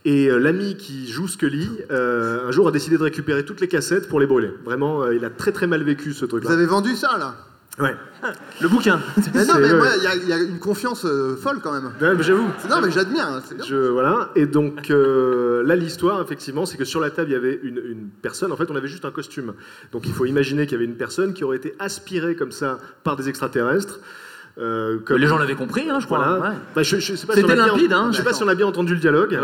Et euh, l'ami qui joue Scully, euh, un jour a décidé de récupérer toutes les cassettes pour les brûler. Vraiment, euh, il a très très mal vécu ce Vous truc-là. avez vendu ça là? Ouais. Le bouquin. Mais non, mais moi, il y a- il y, a une confiance euh, folle quand même. Ouais, J'avoue. Non, mais j'admire, hein, c'est bien. Je, voilà. Et donc euh, là, l'histoire, effectivement, c'est que sur la table, il y avait une, une personne. En fait, on avait juste un costume. Donc il faut imaginer qu'il y avait une personne qui aurait été aspirée comme ça par des extraterrestres. Euh, comme- Les gens l'avaient compris, hein, je crois. Voilà. ouais. Bah, je, je C'était limpide, hein. Je sais pas si on a bien entendu le dialogue.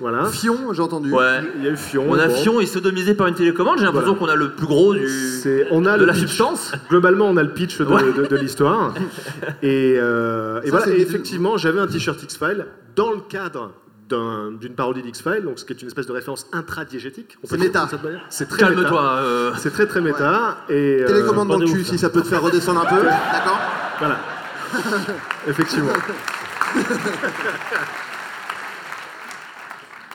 Voilà. Fion, j'ai entendu. Ouais. Il y a eu Fion. On a bon. Fion et sodomisé par une télécommande. J'ai l'impression qu'on a le plus gros du. C'est- on a de le la pitch. substance. Globalement, on a le pitch de, Ouais. de- de l'histoire. *laughs* Et, euh, et Ça, voilà. c'est Et des- effectivement, j'avais un t-shirt X-Files dans le cadre d'un- d'une parodie d'X-Files, donc ce qui est une espèce de référence intradiégétique. C'est méta. C'est très méta. Calme-toi. euh. C'est très très méta. Et, euh, Télécommande dans le cul ouf, si ça peut te faire redescendre un peu. D'accord Voilà. *laughs* Effectivement. *laughs*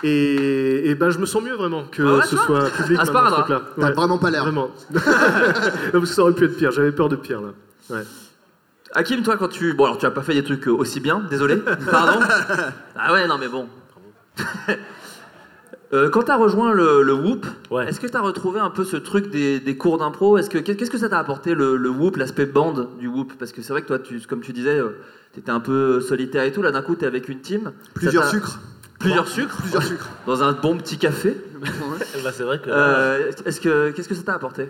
Et, et ben je me sens mieux vraiment que Ah ouais, ce soit public Ah, maintenant, pas ce grave. truc-là. T'as Ouais, vraiment pas l'air. Vraiment. *laughs* non, parce que ça aurait pu être pire. J'avais peur de pire là. Ouais. Hakim, toi, quand tu. Bon, alors tu as pas fait des trucs euh, aussi bien, désolé. Pardon. Ah ouais, non, mais bon. Euh, quand tu as rejoint le, le Whoop, Ouais. est-ce que tu as retrouvé un peu ce truc des, des cours d'impro? Est-ce que Qu'est-ce que ça t'a apporté le, le Whoop, l'aspect bande du Whoop? Parce que c'est vrai que toi, tu, comme tu disais, tu étais un peu solitaire et tout. Là, d'un coup, tu es avec une team. Plusieurs sucres. Plusieurs sucres? Plusieurs sucres. *laughs* Dans un bon petit café? *laughs* Bah, c'est vrai que. Euh, est-ce que Qu'est-ce que ça t'a apporté?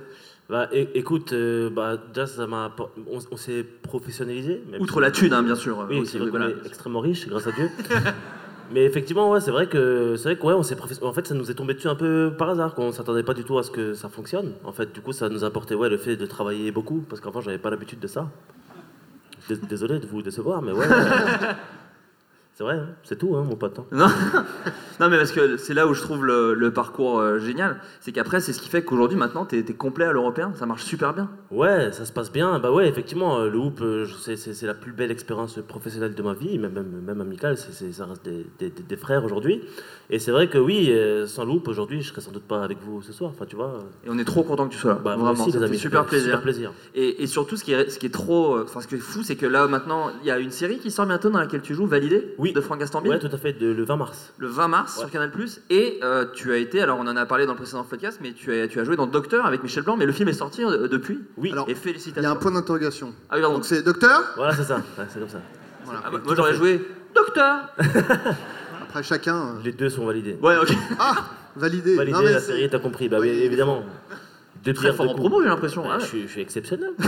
Bah, écoute, euh, bah, déjà, ça m'a on, on s'est professionnalisé. Outre la thune, hein, bien sûr. Oui, aussi, c'est vrai qu'on voilà. est extrêmement riche, grâce à Dieu. *laughs* Mais effectivement, ouais, c'est vrai que c'est vrai que ouais, on s'est En fait, ça nous est tombé dessus un peu par hasard. Quoi. On s'attendait pas du tout à ce que ça fonctionne. En fait, du coup, ça nous a apporté ouais, le fait de travailler beaucoup, parce qu'avant, j'avais pas l'habitude de ça. Dés- Désolé de vous décevoir, mais ouais. *laughs* c'est vrai, hein, c'est tout, hein, mon pote. hein. Non. Non, mais parce que c'est là où je trouve le, le parcours euh, génial. C'est qu'après, c'est ce qui fait qu'aujourd'hui, maintenant, t'es es complet à l'européen. Ça marche super bien. Ouais, ça se passe bien. Bah ouais, effectivement, euh, le hoop, euh, c'est- c'est c'est la plus belle expérience professionnelle de ma vie, même, même, même amicale. c'est- c'est- ça reste des, des- des- des frères aujourd'hui. Et c'est vrai que oui, euh, sans le hoop, aujourd'hui, je serais sans doute pas avec vous ce soir. Enfin, tu vois. Et on est trop content que tu sois là. Bah, moi Vraiment, aussi, ça les fait amis, super super- plaisir. super plaisir. Et, et surtout, ce qui est, ce qui est trop. euh, Enfin, ce qui est fou, c'est que là, maintenant, il y a une série qui sort bientôt dans laquelle tu joues, Validé, Oui. de Franck Gastambide. Ouais, tout à fait, de- le 20 mars. le 20 mars Ouais. sur Canal+. Et euh, tu as été, alors on en a parlé dans le précédent podcast, mais tu as, tu as joué dans Docteur avec Michel Blanc, mais le film est sorti euh, depuis. Oui, Alors, Et Il y a félicitations. un point d'interrogation. Ah oui, pardon. Donc c'est docteur voilà, c'est ça. Ouais, c'est comme ça. Voilà. Ah, bah, moi j'aurais joué Docteur *laughs* Après chacun. euh, Les deux sont validés. Ouais, ok. Ah Validé. Validé Non, mais la c'est- série, t'as compris. Bah oui, évidemment. Deux Très fort en promo, j'ai l'impression. Ah je, suis, je suis exceptionnel. *laughs*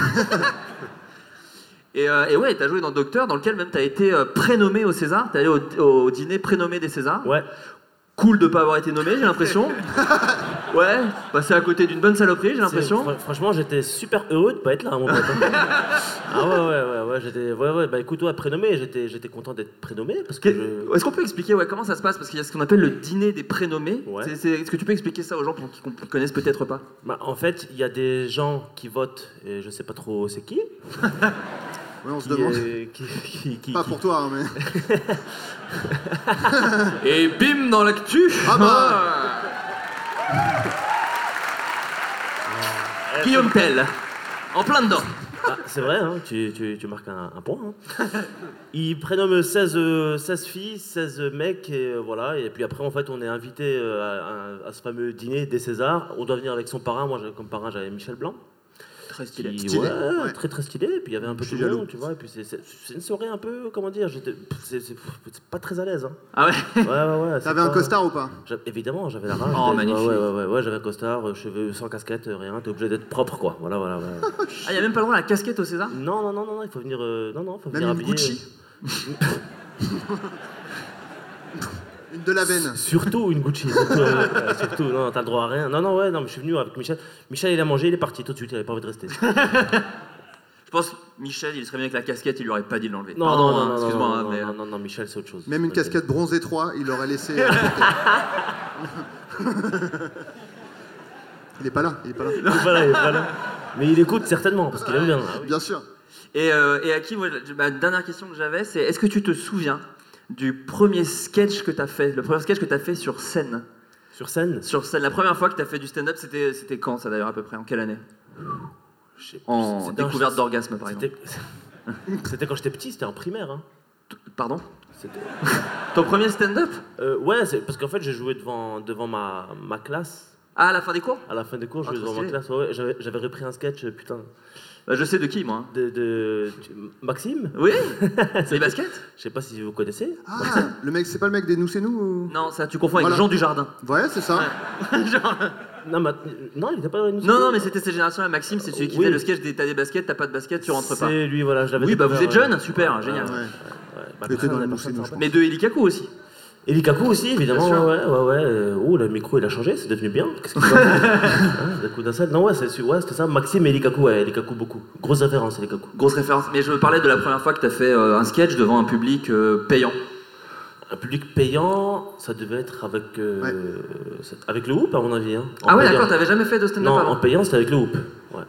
Et, euh, et ouais, t'as joué dans Docteur, dans lequel même t'as été euh, prénommé au César. T'es allé au, au dîner prénommé des Césars. Ouais. Cool de pas avoir été nommé, j'ai l'impression. *laughs* ouais, passé à côté d'une bonne saloperie, j'ai l'impression. Fr- Franchement, j'étais super heureux de pas être là, mon pote. *laughs* ah ouais, ouais, ouais, ouais, j'étais, ouais, ouais, bah écoute, ouais, prénommé, j'étais, j'étais content d'être prénommé parce que. Que- je- Est-ce qu'on peut expliquer ouais, comment ça se passe? Parce qu'il y a ce qu'on appelle le dîner des prénommés. Ouais. Est-ce que tu peux expliquer ça aux gens qui ne connaissent peut-être pas? Bah, en fait, il y a des gens qui votent, et je sais pas trop c'est qui. *laughs* Ouais, on se demande. qui, qui- qui- Pas qui- pour toi, hein, mais. *laughs* Et bim dans l'actu Ah bah Guillaume Tell En plein dedans Ah, c'est vrai, hein, tu, tu- tu marques un, un point. hein. Ils prénomment 16, euh, 16 filles, 16 mecs, et euh, voilà. Et puis après, en fait, on est invité euh, à, à ce fameux dîner des Césars. On doit venir avec son parrain. Moi, comme parrain, j'avais Michel Blanc. Très stylé. Qui- Stylé, ouais, ouais. très très stylé. Et puis il y avait un peu le jaloux. tu vois. Et puis c'est- une soirée un peu, comment dire, j'étais- pas très à l'aise. Hein. Ah ouais? Ouais, ouais, ouais. T'avais un costard ou pas? Évidemment, j'avais la rage. Oh, magnifique. Ouais, ouais, ouais, ouais, j'avais un costard, euh, cheveux sans casquette, euh, rien. T'es obligé d'être propre, quoi. Voilà, voilà. voilà. *laughs* Ah, il y a même pas le droit à la casquette au César? Non, non, non, non, non, il faut venir. euh, non, non, faut Même venir une habillé. Gucci Une *laughs* *laughs* de la veine. Surtout une Gucci. Surtout, euh, *laughs* euh, surtout, non, t'as le droit à rien. Non, non, ouais, non, mais je suis venu avec Michel. Michel, il a mangé, il est parti tout de suite, il avait pas envie de rester. *laughs* Je pense que Michel, il serait venu avec la casquette, il lui aurait pas dit de l'enlever. Non, Pardon, non, hein, non, excuse-moi. non, hein, non, mais, non, non, non, Michel, c'est autre chose. Même une casquette bronzée 3, il aurait laissé. euh, *laughs* il est pas là, il est pas là. Il est pas là, il est pas là. Mais il écoute certainement, parce qu'il aime bien. Bien sûr. Et, euh, et à qui, moi, ma dernière question que j'avais, c'est est-ce que tu te souviens du premier sketch que tu as fait, le premier sketch que tu as fait sur scène Sur scène? Sur scène, la première fois que tu as fait du stand-up, c'était, c'était quand ça d'ailleurs à peu près? En quelle année? En découverte d'orgasme par exemple. *laughs* C'était quand j'étais petit, c'était en primaire. Hein. Pardon? Ton premier stand-up? Euh, ouais, c'est parce qu'en fait, j'ai joué devant, devant ma, ma classe. Ah, à la fin des cours À la fin des cours, je Ah, devant ma stylé. classe. Ouais, ouais, j'avais, repris un sketch, euh, putain. Bah, Je sais de qui moi. hein. De, Maxime Oui *laughs* C'est les baskets Je sais pas si vous connaissez. Ah, le mec, c'est pas le mec des Nous c'est nous ou- Non, ça tu confonds avec Voilà. Jean Dujardin. Ouais, c'est ça. *laughs* Genre- Non, mais- non, il était pas dans les Nous Non, non, mais c'était cette génération-là. Maxime, c'est celui qui Oui. fait le sketch des t'as des baskets, t'as pas de baskets, tu rentres pas. C'est lui, voilà. Je l'avais Oui, bah vous êtes jeune, super, génial. Ouais, Ouais. ouais. Bah, après, dans Nous, nous, Mais de Elikaku aussi. Et Likaku aussi, évidemment. Ouais, ouais, ouais. euh, Oh, le micro, il a changé, c'est devenu bien. Qu'est-ce qu'il *laughs* hein, Le coup d'un seul. Non, ouais, c'est, ouais, c'était ça. Maxime et Likaku, ouais, Likaku beaucoup. Grosse référence, Likaku. Grosse référence. Mais je me parlais de la première fois que t'as fait euh, un sketch devant un public euh, payant. Un public payant, ça devait être avec, euh, avec le hoop, à mon avis. Hein. Ah ouais, d'accord, t'avais jamais fait de stand-up Non, en payant, c'était avec le hoop. Ouais,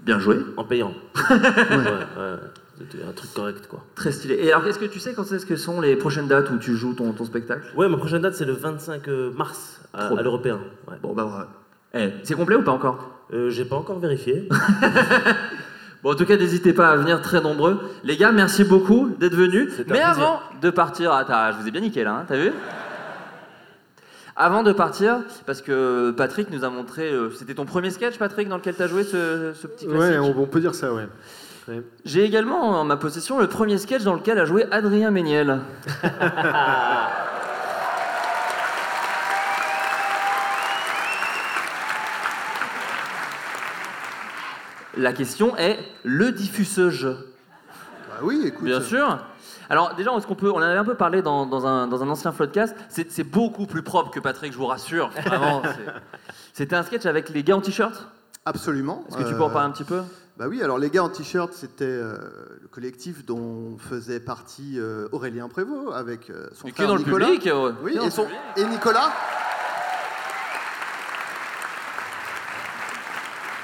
Bien joué. en payant. *laughs* ouais, ouais. C'était un truc correct, quoi. Très stylé. Et alors, est-ce que tu sais quand est-ce que sont les prochaines dates où tu joues ton, ton spectacle? Ouais, ma prochaine date, c'est le 25 mars, à, l'Européen. Ouais. Bon, bah voilà. Eh, c'est complet ou pas encore? Euh, j'ai pas encore vérifié. *laughs* Bon, en tout cas, n'hésitez pas à venir très nombreux. Les gars, merci beaucoup d'être venus. Mais plaisir. avant de partir, ah, je vous ai bien niqué là, hein, t'as vu? Avant de partir, parce que Patrick nous a montré, euh, c'était ton premier sketch, Patrick, dans lequel t'as joué ce, ce petit classique? Ouais, on, on peut dire ça, ouais. J'ai également en ma possession le premier sketch dans lequel a joué Adrien Méniel. *laughs* La question est le diffuseuge. Bah oui, écoute. Bien sûr. Alors déjà, est-ce qu'on peut, on en avait un peu parlé dans, dans un, dans un ancien podcast. C'est beaucoup plus propre que Patrick, je vous rassure. Vraiment. *laughs* C'était un sketch avec les gars en t-shirt? Absolument. Est-ce que tu peux en Euh, parler un petit peu? Bah oui, alors les gars en t-shirt, c'était euh, le collectif dont faisait partie euh, Aurélien Prévost avec euh, son Qui est frère dans le Nicolas. public euh, Oui, et, le son, public. et Nicolas.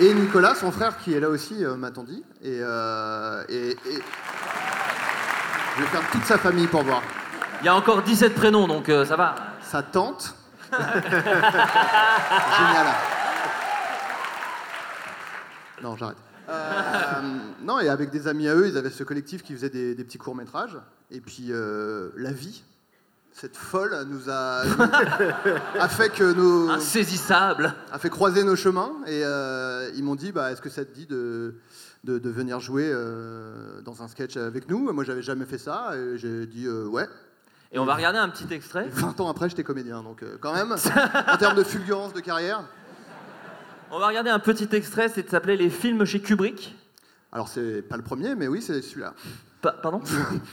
Et Nicolas, son frère, qui est là aussi, m'a-t-on dit. Et, et, et- je vais faire toute sa famille pour voir. Il y a encore 17 prénoms, donc ça va. Sa tante. *laughs* Génial. Non, j'arrête. Euh, non, et avec des amis à eux, ils avaient ce collectif qui faisait des, des petits courts-métrages. Et puis, euh, la vie, cette folle, nous a, *laughs* a fait que nos, Insaisissable. a fait croiser nos chemins. Et euh, ils m'ont dit, bah, est-ce que ça te dit de, de, de venir jouer euh, dans un sketch avec nous? Moi, j'avais jamais fait ça. Et j'ai dit, euh, ouais. Et on va regarder un petit extrait. 20 ans après, j'étais comédien. Donc, quand même, en termes de fulgurance de carrière. On va regarder un petit extrait, c'est de s'appeler les films chez Kubrick. Alors, c'est pas le premier, mais oui, c'est celui-là. Pa- pardon?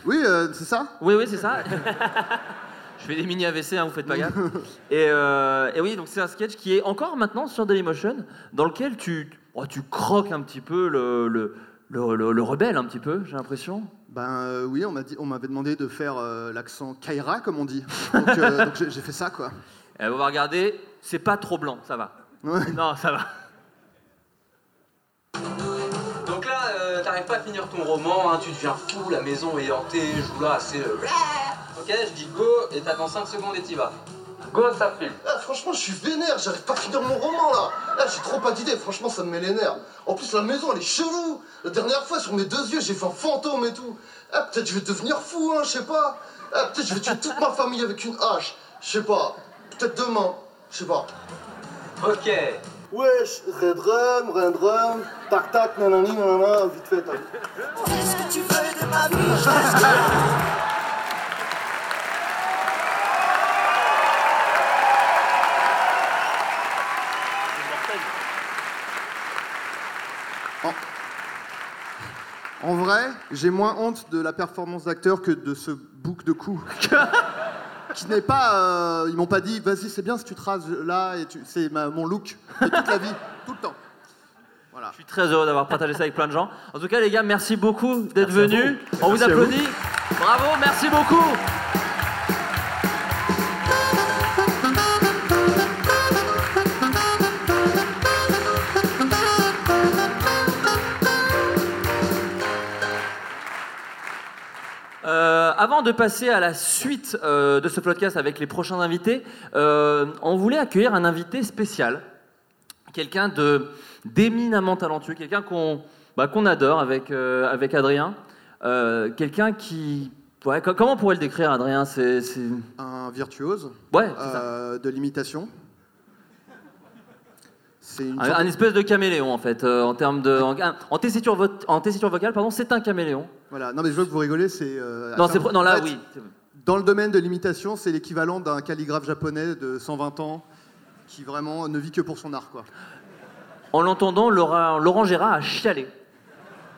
Oui, euh, c'est ça? Oui, oui, c'est ça. *laughs* Je fais des mini AVC, hein, vous faites pas gaffe. *laughs* Et, euh, et oui, donc c'est un sketch qui est encore maintenant sur Dailymotion, dans lequel tu, oh, tu croques un petit peu le, le, le, le- le rebelle, un petit peu, j'ai l'impression. Ben euh, oui, on m'a dit, on m'avait demandé de faire euh, l'accent Kaira, comme on dit. Donc, *laughs* donc j'ai j'ai fait ça, quoi. Et on va regarder, c'est pas trop blanc, ça va. Non, ça va. Donc là, euh, t'arrives pas à finir ton roman, hein, tu deviens fou, la maison est hantée, je joue là, c'est... Ok, je dis go, et t'attends 5 secondes et t'y vas. Go, ça filme. Ah, franchement, je suis vénère, j'arrive pas à finir mon roman là. Là, j'ai trop pas d'idées, franchement, ça me met les nerfs. En plus, la maison, elle est chelou. La dernière fois, sur mes deux yeux, j'ai fait un fantôme et tout. Ah, peut-être je vais devenir fou, hein, je sais pas. Ah, peut-être je vais tuer toute ma famille avec une hache. Je sais pas. Peut-être demain. Je sais pas. Ok. Wesh, red drum, red drum, tac tac, nanani, nanana, vite fait. Qu'est-ce que tu veux de ma vie En vrai, j'ai moins honte de la performance d'acteur que de ce bouc de cou. *laughs* qui n'est pas. euh, ils m'ont pas dit, vas-y, c'est bien si tu te rases là, et tu... c'est ma- mon look de toute la vie, *laughs* tout le temps. Voilà. Je suis très heureux d'avoir partagé ça avec plein de gens. En tout cas, les gars, merci beaucoup d'être venus. On Merci vous. applaudit. Bravo, merci beaucoup. Avant de passer à la suite euh, de ce podcast avec les prochains invités, euh, on voulait accueillir un invité spécial, quelqu'un de d'éminemment talentueux, quelqu'un qu'on bah, qu'on adore avec euh, avec Adrien, quelqu'un qui ouais, co- comment on pourrait le décrire, Adrien? C'est c'est- Un virtuose ouais, c'est ça. euh, de l'imitation. C'est une Un, sorte- un espèce de caméléon en fait, euh, en termes de en, en tessiture vo- en tessiture vocale, pardon, c'est un caméléon. Voilà. Non mais je vois que vous rigolez, c'est. euh, Non, assez c'est pro- non là en fait, oui. Dans le domaine de l'imitation, c'est l'équivalent d'un calligraphe japonais de 120 ans qui vraiment ne vit que pour son art, quoi. En l'entendant, Laurent Gérard a chialé.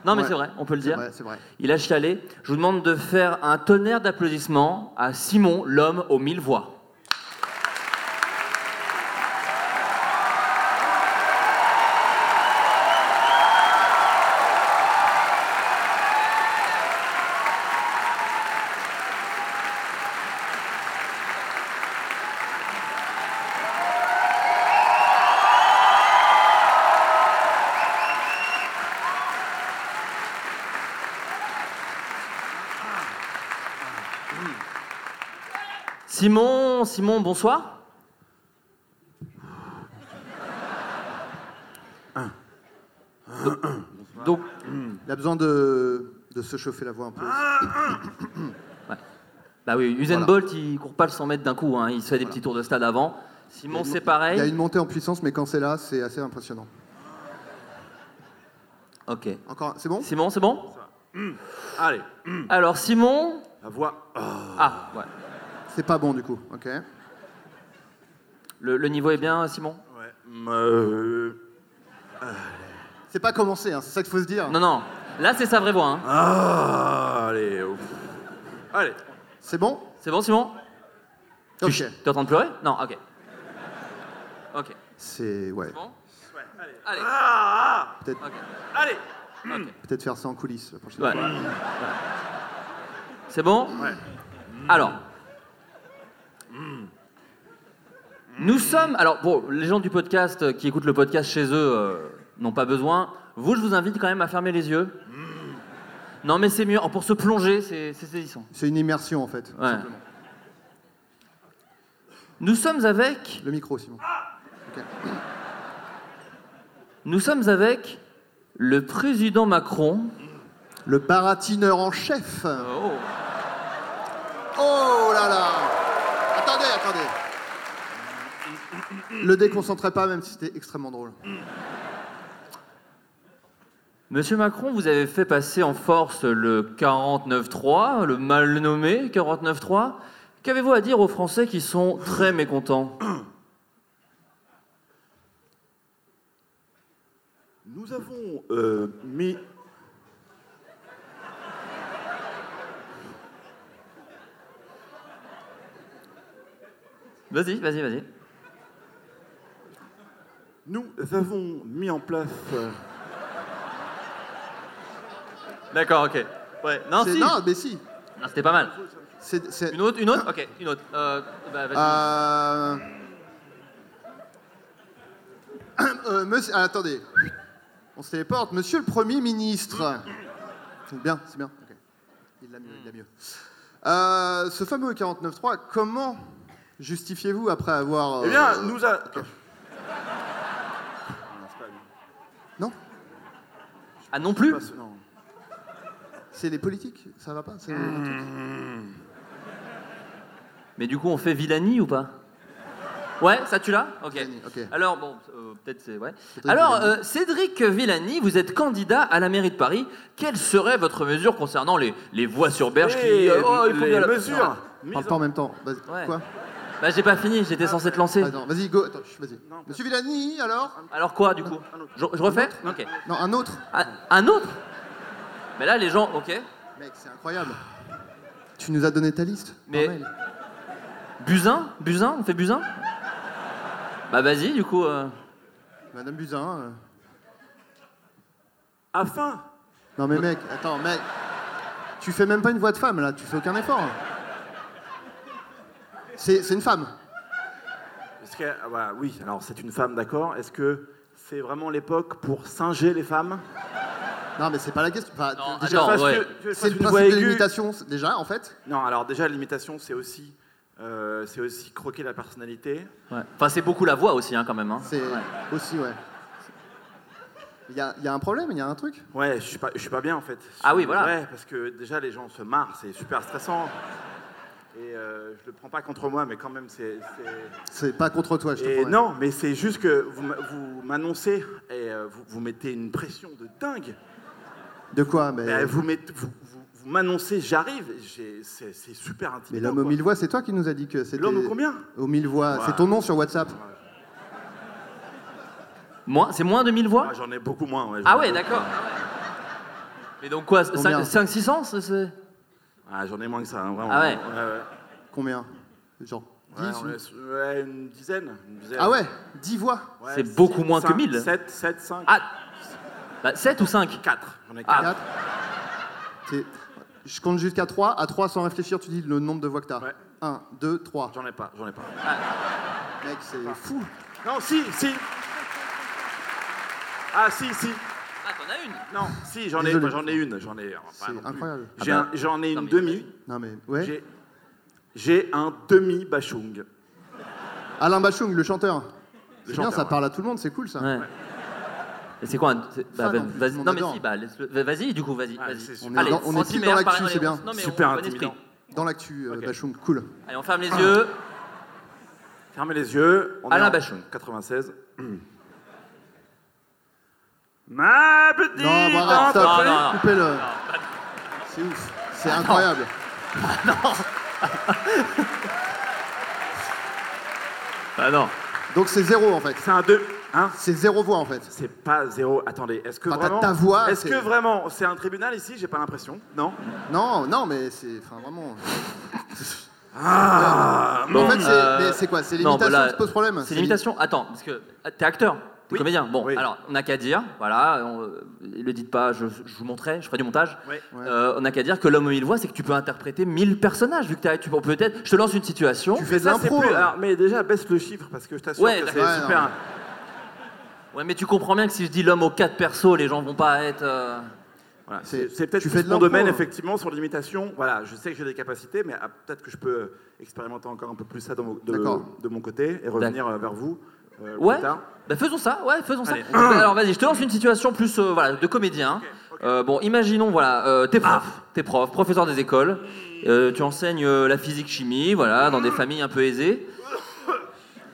Non mais Ouais. c'est vrai, on peut le dire. vrai, c'est vrai. Il a chialé. Je vous demande de faire un tonnerre d'applaudissements à Simon, l'homme aux mille voix. Simon, Simon, bonsoir. Donc, Il a besoin de, de se chauffer la voix un peu. bah oui, Usain Voilà. Bolt, il court pas le 100 mètres d'un coup, hein, il se fait des petits tours de stade avant. Simon, c'est Il y a pareil. une montée en puissance, mais quand c'est là, c'est assez impressionnant. Ok. Encore, c'est bon? Simon, c'est bon? Allez, Alors, Simon? la voix. Ah, ouais. C'est pas bon du coup, ok. Le, le niveau est bien, Simon? Ouais. Euh, C'est pas commencé, hein, c'est ça qu'il faut se dire. Non, non. Là, c'est sa vraie voix. hein. Ah, allez. ouf. Allez. C'est bon? C'est bon, Simon? Tu Ok. T'es en train de pleurer? Non, ok. Ok. C'est. Ouais. C'est bon? Allez. Ah, Peut-être Ok. allez. peut-être faire ça en coulisses la prochaine Ouais. fois. C'est bon? Ouais. Alors. Nous sommes. Alors, bon, les gens du podcast euh, qui écoutent le podcast chez eux euh, n'ont pas besoin. Vous, je vous invite quand même à fermer les yeux. Non, mais c'est mieux. Pour se plonger, c'est c'est saisissant. C'est une immersion en fait. tout Ouais. simplement. Nous sommes avec. Le micro, Simon. Ok. *coughs* Nous sommes avec le président Macron. Le baratineur en chef. Oh. Oh là là Attendez, attendez. Le déconcentrez pas, même si c'était extrêmement drôle. Monsieur Macron, vous avez fait passer en force le 49.3, le mal nommé 49.3. Qu'avez-vous à dire aux Français qui sont très mécontents *coughs* Nous avons euh, mis. Vas-y, vas-y, vas-y. Nous avons mis en place. euh, D'accord, ok. Ouais, non, C'est- si. non, mais si. Non, C'était pas mal. C'est, c'est- Une autre, une autre? Ok, une autre. Euh, bah, vas-y. Euh... *coughs* Euh, monsieur... ah, attendez. On se téléporte. Monsieur le Premier ministre. C'est bien, c'est bien. Ok. Il l'a mieux, il l'a mieux. Euh, ce fameux 49.3, comment justifiez-vous après avoir... Eh bien, euh, nous a. Ah non plus Non. C'est les politiques, ça va pas c'est- Mais du coup, on fait Villani ou pas? Ouais, ça tu l'as? Ok. Villani, ok. Alors, bon, euh, peut-être c'est. Ouais. Cédric Alors, Villani. euh, Cédric Villani, vous êtes candidat à la mairie de Paris. Quelle serait votre mesure concernant les, les voies sur berge qui. Et euh, oh, il faut les bien la- mesures. Parle pas en même temps. Vas-y. Ouais. Quoi? Bah, j'ai pas fini, j'étais censé te lancer. Attends, vas-y, go. Attends, chut, vas-y. Monsieur Villani, alors? Alors quoi, du coup? Je, je refais? Ok. Non, un autre. Un, un autre? Mais là, les gens. Ok. Mec, c'est incroyable. Tu nous as donné ta liste Mais- mail. Buzyn Buzyn On fait Buzyn Bah, vas-y, du coup. euh, Madame Buzyn. euh. Afin. Non mais mec, attends, mec. Tu fais même pas une voix de femme là, tu fais aucun effort. C'est c'est une femme. Est-ce que, ah, voilà, oui, alors c'est une femme, d'accord. Est-ce que c'est vraiment l'époque pour singer les femmes? Non, mais c'est pas la question. Enfin, Non, déjà, ouais. c'est le principe de l'imitation, déjà, en fait. Non, alors déjà, l'imitation, c'est aussi, euh, c'est aussi croquer la personnalité. Ouais. Enfin, c'est beaucoup la voix aussi, hein, quand même. hein. C'est aussi, ouais. Il y a, il y a un problème, il y a un truc? Ouais, je suis pas, je suis pas bien en fait. Ah oui, voilà. Ouais, parce que déjà les gens se marrent, c'est super stressant. Et euh, je le prends pas contre moi, mais quand même c'est. c'est- pas contre toi, je te promets. non, mais c'est juste que vous, m'a- vous m'annoncez et euh, vous, vous mettez une pression de dingue. De quoi mais... Mais vous mettez- vous, vous- vous m'annoncez, j'arrive, c'est super Mais intimidant. l'homme aux mille voix, c'est toi qui nous as dit que c'était. L'homme aux combien? Aux mille voix. Ouais. C'est ton nom sur WhatsApp. Moins- C'est moins de 1000 voix? Ah, J'en ai beaucoup moins. Ouais, Ah ai ouais, d'accord. Mais donc quoi Combien 5-600 c'est... Ah, j'en ai moins que ça, hein, vraiment. Ah ouais. ouais. Combien Genre Ouais, 10 on est- ouais, une dizaine. une dizaine. Ah ouais 10 voix Ouais, C'est beaucoup moins que cinq, 1000. 7, 7, 5. Ah bah, 7 ou 5 4. J'en ai 4. Ah. Quatre. T'es- Je compte jusqu'à 3. À 3, sans réfléchir, tu dis le nombre de voix que t'as. Ouais. 1, 2, 3. J'en ai pas, j'en ai pas. Mec, c'est fou. Non, si, si. Ah, si, si. Ah, as une Non, si, j'en ai, Désolé. j'en ai une. J'en ai. enfin, C'est non plus. incroyable. J'ai Ah un- bah. J'en ai Non, une mais- demi. Non mais, ouais. J'ai- J'ai un demi-bachung. Alain Bachung, le chanteur. C'est bien, chanteur, ça ouais. parle à tout le monde, c'est cool ça. Ouais. Et c'est quoi un- c'est- bah, Fan, en plus, vas-y. tout le monde Non mais adore. si, bah laisse-le. va- Vas-y, du coup, vas-y. Ah, vas-y. c'est On super. est dans, on est pile dans l'actu, allez, c'est bien. on- non, mais Super on- intimidant. Dans l'actu, euh, Ok. Bachung, cool. Allez, on ferme les yeux. Fermez les yeux. On est Alain en Bachung. 96. *clears throat* Ma petite Non, bon, arrête, stop. Non, non, non. Coupez-le. C'est ouf. C'est incroyable. Ah non. Donc c'est zéro en fait. C'est un 2. Hein C'est zéro voix en fait. C'est pas zéro. Attendez, est-ce que Enfin, t'as vraiment. ta voix, Est-ce c'est- que vraiment c'est un tribunal ici? J'ai pas l'impression. Non? Non, non, mais c'est. Enfin, vraiment. Ah Mais en fait, c'est euh, mais c'est quoi? C'est non, l'imitation bah là, qui pose problème? C'est l'imitation. Attends, parce que t'es acteur, t'es Oui. comédien. Bon, Oui. alors on n'a qu'à dire, voilà, on, euh, le dites pas, je, je vous montrerai, je ferai du montage. Oui. Euh, on n'a qu'à dire que l'homme aux mille voix, c'est que tu peux interpréter 1000 personnages, vu que tu peux peut-être. Je te lance une situation. Tu fais de l'impro. plus- alors, mais déjà, baisse le chiffre parce que je t'assure Ouais, que c'est. Ouais, super. non. Ouais, mais tu comprends bien que si je dis l'homme aux quatre persos, les gens vont pas être. euh, Voilà, C'est- peut-être tu plus fais de mon domaine, hein. effectivement, sur l'imitation. Voilà, je sais que j'ai des capacités, mais ah, peut-être que je peux expérimenter encore un peu plus ça de, mon- de- D'accord. de mon côté et revenir euh, vers vous euh, Ouais. plus tard. Bah faisons ça, ouais, faisons Allez. ça. *clears throat* Alors vas-y, je te lance une situation plus euh, voilà, de comédien. Euh, bon, imaginons, voilà, euh, t'es prof, t'es prof, professeur des écoles, Euh, tu enseignes euh, la physique-chimie, voilà, dans des familles un peu aisées.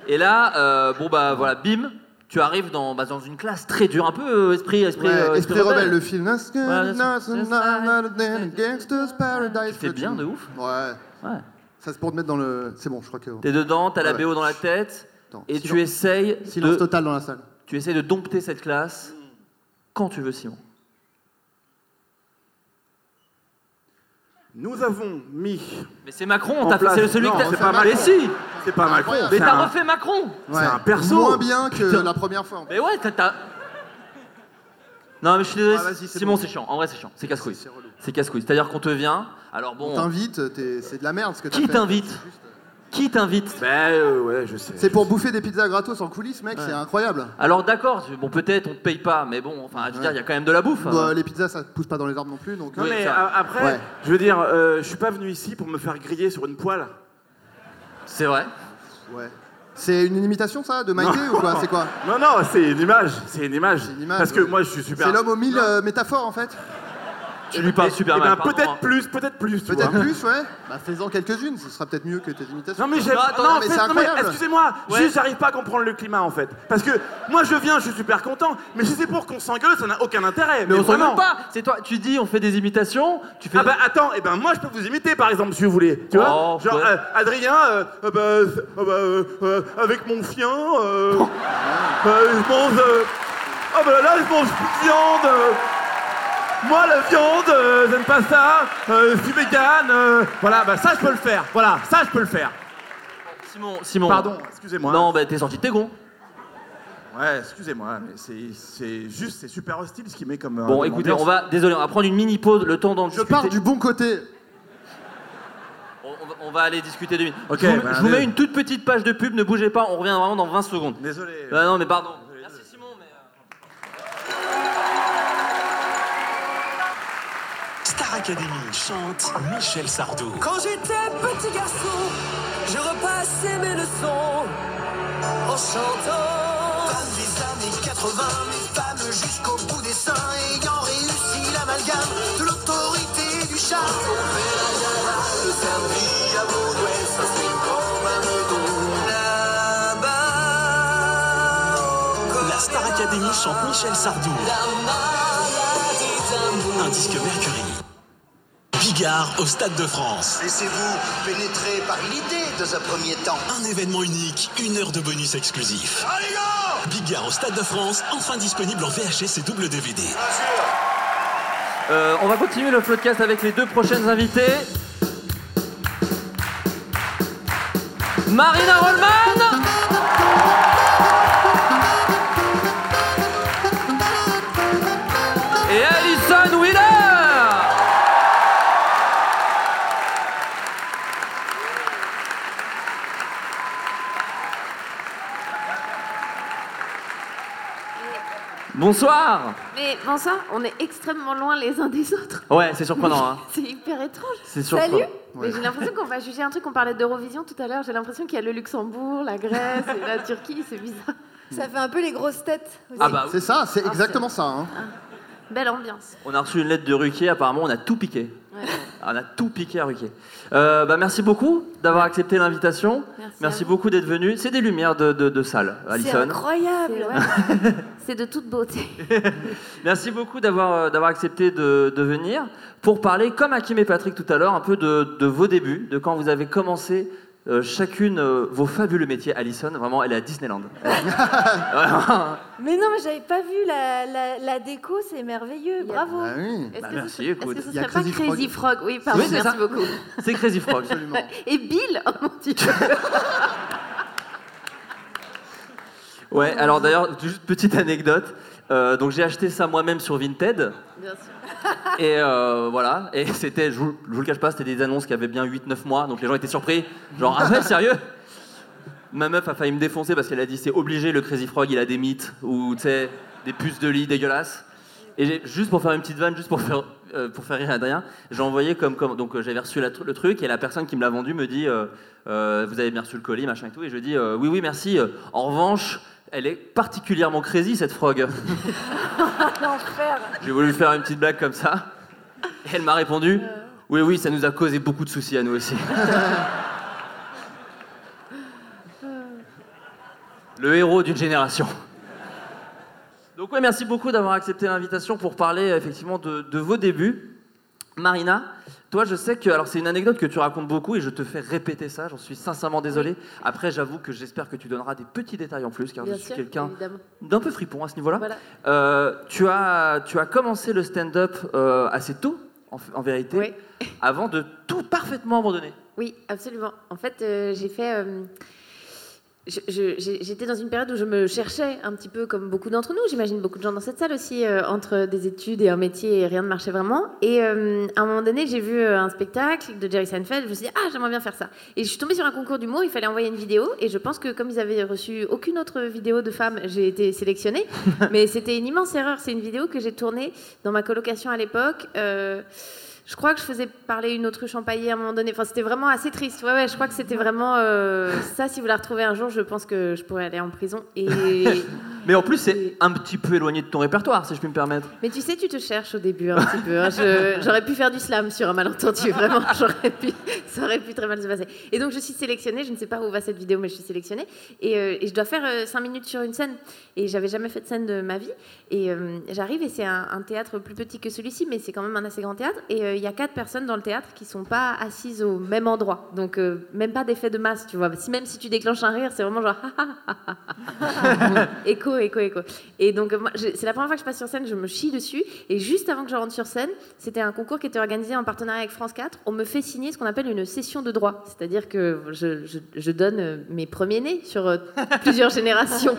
Et là, euh, bon bah voilà, bim, tu arrives dans, bah, dans une classe très dure, un peu euh, esprit, esprit, Ouais, euh, Esprit rebelle, le film. Paradise. Tu fais bien de ouf. Ouais. Ouais. Ça c'est pour te mettre dans le. C'est bon, je crois que. T'es dedans, t'as la Ouais. BO dans la tête, Attends, et silence- tu essayes Silence de, total dans la salle. tu essayes de dompter cette classe quand tu veux, Simon. Nous avons mis. Mais c'est Macron, En t'as fait, place. c'est celui Non, que t'as c'est pas Mais Macron. si, C'est pas Macron. mais c'est t'as un- refait Macron. Ouais. un perso. Moins bien que Putain. la première fois. en fait. Mais ouais, t'as-. Non, mais je suis désolé, Ah, vas-y, c'est Simon, bon. c'est chiant. En vrai, c'est chiant. C'est casse-couille. C'est relou. C'est casse-couille. C'est-à-dire qu'on te vient. Alors On bon, t'invite, t'es- c'est de la merde ce que t'as qui t'invite? Qui t'invite Ben euh, ouais, je sais. C'est pour bouffer des pizzas gratos en coulisses, mec, c'est incroyable. Alors d'accord, bon peut-être on te paye pas, mais bon, enfin, je veux dire, il y a quand même de la bouffe. Bah, les pizzas, ça pousse pas dans les arbres non plus, donc. Non Oui, mais ça- a- après, Ouais. je veux dire, euh, je suis pas venu ici pour me faire griller sur une poêle. C'est vrai. Ouais. C'est une imitation, ça, de Maïté ou quoi? C'est quoi? Non non, c'est une image, c'est une image. une image, Parce que ouais. moi je suis super. C'est l'homme aux mille euh, métaphores, en fait Tu lui parles Eh- super eh mal. ben, pardon, peut-être hein. plus, peut-être plus. tu Peut-être vois. plus, ouais Bah, fais-en quelques-unes, ce sera peut-être mieux que tes imitations. Non mais j'aime. Non, attends, non, mais en fait, c'est non, mais incroyable. excusez-moi, Ouais. juste j'arrive pas à comprendre le climat en fait. Parce que moi je viens, je suis super content, mais si c'est pour qu'on s'engueule, ça n'a aucun intérêt. Mais on s'en vraiment. pas. C'est toi. Tu dis, on fait des imitations. Tu fais. Ah bah attends, et ben moi je peux vous imiter par exemple si vous voulez. Tu vois Oh, Genre ouais. euh, Adrien, euh, euh, bah, euh, bah, euh, euh, avec mon chien, euh, *laughs* euh, je mange. euh, oh bah là je mange plus de viande. euh, moi la viande, euh, j'aime pas ça. euh, je suis vegan. euh, voilà, bah ça je peux le faire. Voilà, ça je peux le faire. Simon, Simon. Pardon, excusez-moi. Non, bah t'es sorti de tes gonds. Ouais, excusez-moi, mais c'est- c'est juste, c'est super hostile ce qu'il met comme. euh, Bon, écoutez, ambiance. on va. Désolé, on va prendre une mini pause, le temps d'en Je discuter. pars du bon côté. On, on va, on va aller discuter deux minutes. Ok, je vous, bah, je vous allez. mets une toute petite page de pub, ne bougez pas, on revient vraiment dans 20 secondes. Désolé. Bah non, mais pardon. Academy chante Michel Sardou. Quand j'étais petit garçon, je repassais mes leçons en chantant. Dans les années 80, mes femmes jusqu'au bout des seins, ayant réussi l'amalgame de l'autorité du. On fait la gala, le samedi à Beauvais, ça c'est comme un meudon. Là-bas, au corps La Star Academy chante Michel Sardou. la. Un disque Mercury. Bigard au Stade de France. Laissez-vous pénétrer par l'idée dans un premier temps. Un événement unique, une heure de bonus exclusif. Allez Bigard au Stade de France, enfin disponible en VHS et double DVD. Euh, on va continuer le podcast avec les deux prochaines invités. Marina Rollman Bonsoir Mais bonsoir, on est extrêmement loin les uns des autres. Ouais, c'est surprenant. Hein. *laughs* C'est hyper étrange. C'est surprenant. Salut Ouais. J'ai l'impression qu'on va juger un truc, on parlait d'Eurovision tout à l'heure, j'ai l'impression qu'il y a le Luxembourg, la Grèce et la Turquie, c'est bizarre. Ça fait un peu les grosses têtes. aussi. Ah bah. C'est ça, c'est Ah, exactement ça. hein. Belle ambiance. On a reçu une lettre de Ruquier, apparemment on a tout piqué. Ouais. *laughs* On a tout piqué à Ruquier. Euh, bah, merci beaucoup d'avoir accepté l'invitation. Merci beaucoup d'être venu. C'est des lumières de, de- de salle, C'est Alison. incroyable. ouais. *laughs* C'est de toute beauté. *laughs* Merci beaucoup d'avoir euh, d'avoir accepté de, de venir pour parler, comme Hakim et Patrick tout à l'heure, un peu de, de vos débuts, de quand vous avez commencé euh, chacune euh, vos fabuleux métiers. Alison, vraiment, elle est à Disneyland. *laughs* Vraiment. Mais non, mais j'avais pas vu la, la, la déco, c'est merveilleux. Bravo. Ah oui. Est-ce Bah, que, merci, ce, est-ce écoute. que ce Il y a serait pas Crazy Crazy Frog, Oui, pardon, Oui, c'est merci ça. beaucoup. C'est Crazy Frog. Absolument. *laughs* Et Bill, oh mon dieu. Ouais, alors d'ailleurs, juste petite anecdote. Euh, donc j'ai acheté ça moi-même sur Vinted. Bien sûr. *laughs* Et euh, voilà, et c'était, je vous, le cache pas, c'était des annonces qui avaient bien 8-9 mois, donc les gens étaient surpris. Genre, ah ouais, sérieux? Ma meuf a failli me défoncer parce qu'elle a dit c'est obligé, le Crazy Frog il a des mythes, ou tu sais, des puces de lit dégueulasses. Et juste pour faire une petite vanne, juste pour faire, euh, pour faire rire Adrien, j'ai envoyé comme, comme donc euh, j'avais reçu le truc et la personne qui me l'a vendu me dit euh, vous avez bien reçu le colis machin et tout et je dis oui oui merci. en revanche, elle est particulièrement crazy cette frog. *laughs* L'enfer. J'ai voulu faire une petite blague comme ça. Et elle m'a répondu Oui, oui, ça nous a causé beaucoup de soucis à nous aussi. *laughs* Le héros d'une génération. Donc, ouais, merci beaucoup d'avoir accepté l'invitation pour parler effectivement de, de vos débuts. Marina, toi, je sais que. Alors, c'est une anecdote que tu racontes beaucoup et je te fais répéter ça, j'en suis sincèrement désolé. Après, j'avoue que j'espère que tu donneras des petits détails en plus, car Bien je suis quelqu'un d'un peu fripon à ce niveau-là. Voilà. Euh, tu, as, tu as commencé le stand-up euh, assez tôt, en, en vérité, Oui. avant de tout parfaitement abandonner. Oui, absolument. En fait, euh, j'ai fait. euh, je- je- j'ai- J'étais dans une période où je me cherchais un petit peu comme beaucoup d'entre nous, j'imagine beaucoup de gens dans cette salle aussi, euh, entre des études et un métier et rien ne marchait vraiment. Et euh, à un moment donné, j'ai vu euh, un spectacle de Jerry Seinfeld, je me suis dit, ah, j'aimerais bien faire ça. Et je suis tombée sur un concours d'humour, il fallait envoyer une vidéo, et je pense que comme ils avaient reçu aucune autre vidéo de femme, j'ai été sélectionnée. *laughs* Mais c'était une immense erreur, c'est une vidéo que j'ai tournée dans ma colocation à l'époque. euh, je crois que je faisais parler une autruche empaillée à un moment donné. Enfin, c'était vraiment assez triste. Ouais, ouais, je crois que c'était vraiment euh, ça. Si vous la retrouvez un jour, je pense que je pourrais aller en prison. Et *laughs* Mais en plus, c'est un petit peu éloigné de ton répertoire, si je puis me permettre. mais tu sais, tu te cherches au début un petit peu. hein. J'aurais pu faire du slam sur un malentendu, vraiment. *laughs* J'aurais pu, ça aurait pu très mal se passer. Et donc, je suis sélectionnée. Je ne sais pas où va cette vidéo, mais je suis sélectionnée. Et, euh, et je dois faire 5 minutes sur une scène. Et j'avais jamais fait de scène de ma vie. Et euh, j'arrive, et c'est un, un théâtre plus petit que celui-ci, mais c'est quand même un assez grand théâtre. Et euh, il y a quatre personnes dans le théâtre qui sont pas assises au même endroit. Donc, euh, même pas d'effet de masse, tu vois. Si, même si tu déclenches un rire, c'est vraiment genre. *laughs* *laughs* écho, écho, écho. Et donc, c'est la première fois que je passe sur scène, je me chie dessus. Et juste avant que je rentre sur scène, c'était un concours qui était organisé en partenariat avec France 4. On me fait signer ce qu'on appelle une session de droit. C'est-à-dire que je, je- je donne euh, mes premiers-nés sur euh, *laughs* plusieurs générations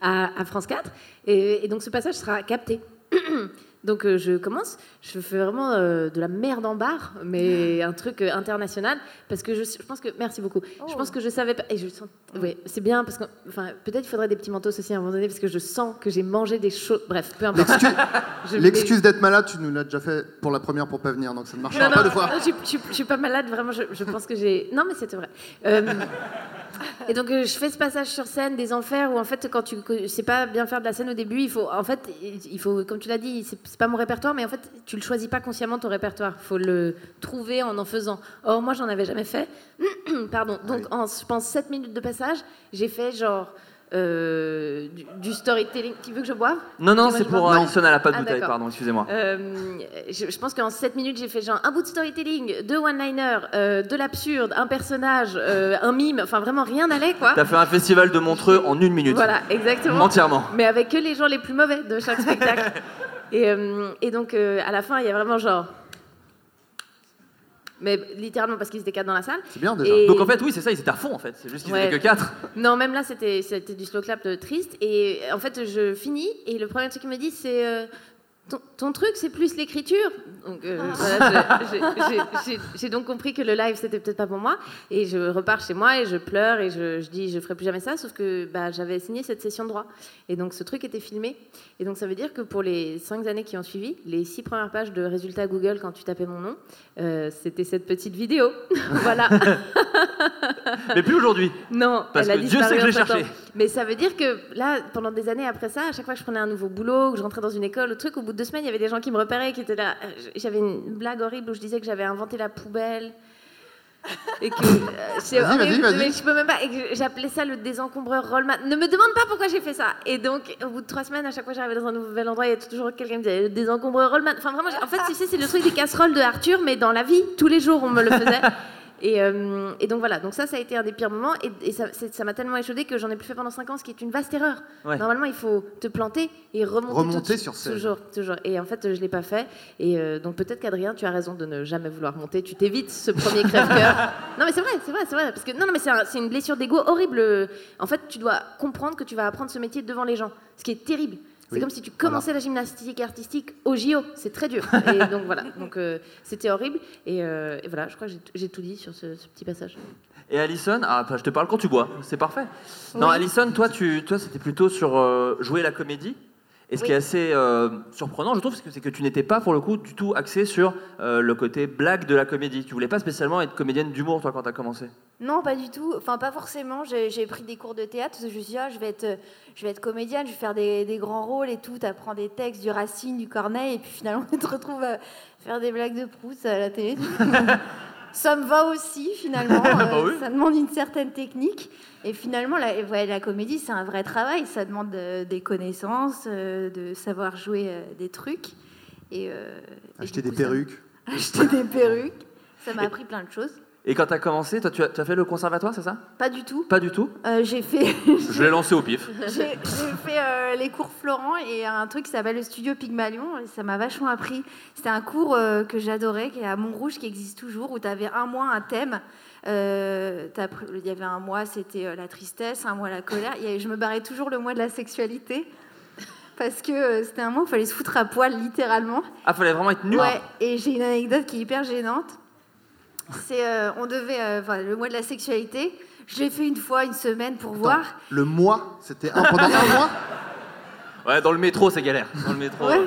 à, à France 4. Et, et donc, ce passage sera capté. *clears throat* Donc euh, je commence, je fais vraiment euh, de la merde en barre, mais *laughs* un truc euh, international, parce que je, je pense que merci beaucoup. Je pense que je savais pas et je sens, ouais, c'est bien parce que, enfin, peut-être il faudrait des petits mentos aussi à un moment donné, parce que je sens que j'ai mangé des choses. Bref, peu importe. L'excuse *laughs* d'être malade, tu nous l'as déjà fait pour la première pour pas venir, donc ça ne marchera Non, non, pas deux fois. non, je, je je suis pas malade, vraiment, je, je pense que j'ai. Non, mais c'était vrai. Et donc, euh, je fais ce passage sur scène des enfers où, en fait, quand tu ne sais pas bien faire de la scène au début, il faut, en fait, il faut, comme tu l'as dit, c'est c'est pas mon répertoire, mais en fait, tu le choisis pas consciemment ton répertoire. Il faut le trouver en en faisant. Or, moi, j'en avais jamais fait. *clears throat* Pardon. Donc, en, je pense, 7 minutes de passage, j'ai fait genre. Euh, du, du storytelling. Tu veux que je boive? Non, non, c'est pour boive Alison, elle a pas de Ah, bouteille, pardon, excusez-moi. Euh, je, je pense qu'en 7 minutes, j'ai fait genre un bout de storytelling, deux one-liners, euh, de l'absurde, un personnage, euh, un mime, enfin vraiment rien n'allait quoi. T'as fait un festival de Montreux en une minute. Voilà, exactement. Entièrement. Mais avec que les gens les plus mauvais de chaque spectacle. *laughs* et, euh, et donc euh, à la fin, il y a vraiment genre. Mais littéralement parce qu'ils étaient quatre dans la salle. C'est bien déjà. Et- Donc en fait, oui, c'est ça, ils étaient à fond en fait. C'est juste qu'ils Ouais. étaient que 4. Non, même là, c'était c'était du slow clap triste. Et en fait, je finis et le premier truc qu'il me dit, c'est euh, ton, ton truc, c'est plus l'écriture. Donc euh, voilà, je- j'ai- j'ai- j'ai- j'ai donc compris que le live, c'était peut-être pas pour moi. Et je repars chez moi et je pleure et je, je dis, je ferai plus jamais ça. Sauf que bah, j'avais signé cette session de droit. Et donc ce truc était filmé. Et donc ça veut dire que pour les cinq années qui ont suivi, les six premières pages de résultats Google, quand tu tapais mon nom, euh, c'était cette petite vidéo. *laughs* voilà. Mais plus aujourd'hui. Non, Parce elle a que Dieu sait que je l'ai entre-temps. cherché. Mais ça veut dire que là, pendant des années après ça, à chaque fois que je prenais un nouveau boulot, que je rentrais dans une école, le truc, au bout de deux semaines, il y avait des gens qui me repéraient, qui étaient là. Euh, J'avais une blague horrible où je disais que j'avais inventé la poubelle. Et que euh, *laughs* c'est Vas-y, horrible, vas-y, vas-y. mais je peux même pas. Et que j'appelais ça le désencombreur Rollman. Ne me demande pas pourquoi j'ai fait ça. Et donc, au bout de trois semaines, à chaque fois que j'arrivais dans un nouvel endroit, il y avait toujours quelqu'un qui me disait le désencombreur Rollman. Enfin, vraiment, j'ai- en fait, tu sais, c'est le truc des casseroles de Arthur, mais dans la vie, tous les jours, on me le faisait. *laughs* Et, euh, et donc voilà, donc ça, ça a été un des pires moments. Et, et ça m'a tellement échaudé que j'en ai plus fait pendant 5 ans, ce qui est une vaste erreur. Ouais. Normalement, il faut te planter et remonter, Remonter tout sur scène. Toujours, toujours. Et en fait, je l'ai pas fait. Et euh, donc peut-être qu'Adrien, tu as raison de ne jamais vouloir monter. Tu t'évites ce premier crève-cœur. *laughs* non, mais c'est vrai, c'est vrai, c'est vrai. Parce que non, non, mais c'est un- c'est une blessure d'ego horrible. En fait, tu dois comprendre que tu vas apprendre ce métier devant les gens, ce qui est terrible. C'est Oui. comme si tu commençais la gymnastique artistique au JO. C'est très dur. *laughs* Et donc voilà. Donc euh, c'était horrible. Et, euh, et voilà, je crois que j'ai- tout dit sur ce, ce petit passage. Et Alison, ah, je te parle quand tu bois, c'est parfait. Non. Alison, toi, tu, toi, c'était plutôt sur euh, jouer la comédie. Et ce qui est assez euh, surprenant, je trouve, c'est que, tu n'étais pas, pour le coup, du tout axé sur euh, le côté blague de la comédie. Tu voulais pas spécialement être comédienne d'humour, toi, quand t'as commencé? Non, pas du tout. Enfin, pas forcément. J'ai pris des cours de théâtre parce que je me suis dit, ah, je vais être, je vais être comédienne, je vais faire des, des grands rôles et tout. T'apprends des textes du Racine, du Corneille, et puis finalement, *laughs* tu te retrouves à faire des blagues de Proust à la télé. *laughs* ça me va aussi, finalement. *laughs* Bah Euh, oui. Ça demande une certaine technique. Et finalement, la, ouais, la comédie, c'est un vrai travail. Ça demande des connaissances, euh, de savoir jouer euh, des trucs. Et, euh, et Acheter des coup, ça- perruques. *laughs* Acheter des perruques. Ça m'a appris plein de choses. Et quand t'as commencé, toi, tu as, tu as fait le conservatoire, c'est ça? Pas du tout. Pas du tout? Euh, j'ai fait. *laughs* Je l'ai lancé au pif. J'ai j'ai fait euh, les cours Florent et un truc qui s'appelle le studio Pygmalion et ça m'a vachement appris. C'était un cours euh, que j'adorais qui est à Montrouge qui existe toujours où tu avais un mois un thème. Euh, t'as Il y avait un mois c'était euh, la tristesse, un mois la colère. Il y avait- je me barrais toujours le mois de la sexualité *laughs* parce que euh, c'était un mois où il fallait se foutre à poil littéralement. Ah, fallait vraiment être nu Ouais, et j'ai une anecdote qui est hyper gênante. C'est, euh, on devait, euh, enfin, le mois de la sexualité. Je l'ai fait une fois, une semaine pour voir. Le mois, c'était un pendant un mois? Ouais, dans le métro, c'est galère. Dans le métro. Ouais.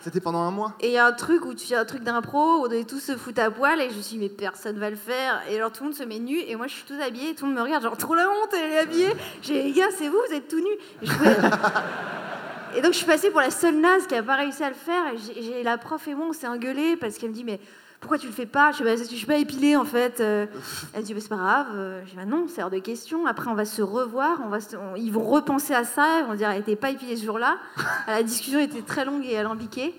C'était pendant un mois? Et il y a un truc où tu fais un truc d'impro, où on devait tous se foutre à poil, et je me suis dit, mais personne va le faire. Et alors tout le monde se met nu, et moi je suis toute habillée, et tout le monde me regarde, genre trop la honte, elle est habillée. J'ai dit, les gars, c'est vous, vous êtes tout nus. Et, je pouvais- *laughs* Et donc je suis passée pour la seule naze qui a pas réussi à le faire, et j'ai- j'ai la prof et moi on s'est engueulé parce qu'elle me dit, mais pourquoi tu le fais pas? Je dis, bah, je suis pas épilée en fait. Euh, Elle dit, bah, c'est pas grave. Euh, Je dis, bah, non, c'est hors de question. Après, on va se revoir, on va se- ils vont repenser à ça, ils vont dire, elle était pas épilée ce jour-là. *laughs* La discussion était très longue et alambiquée.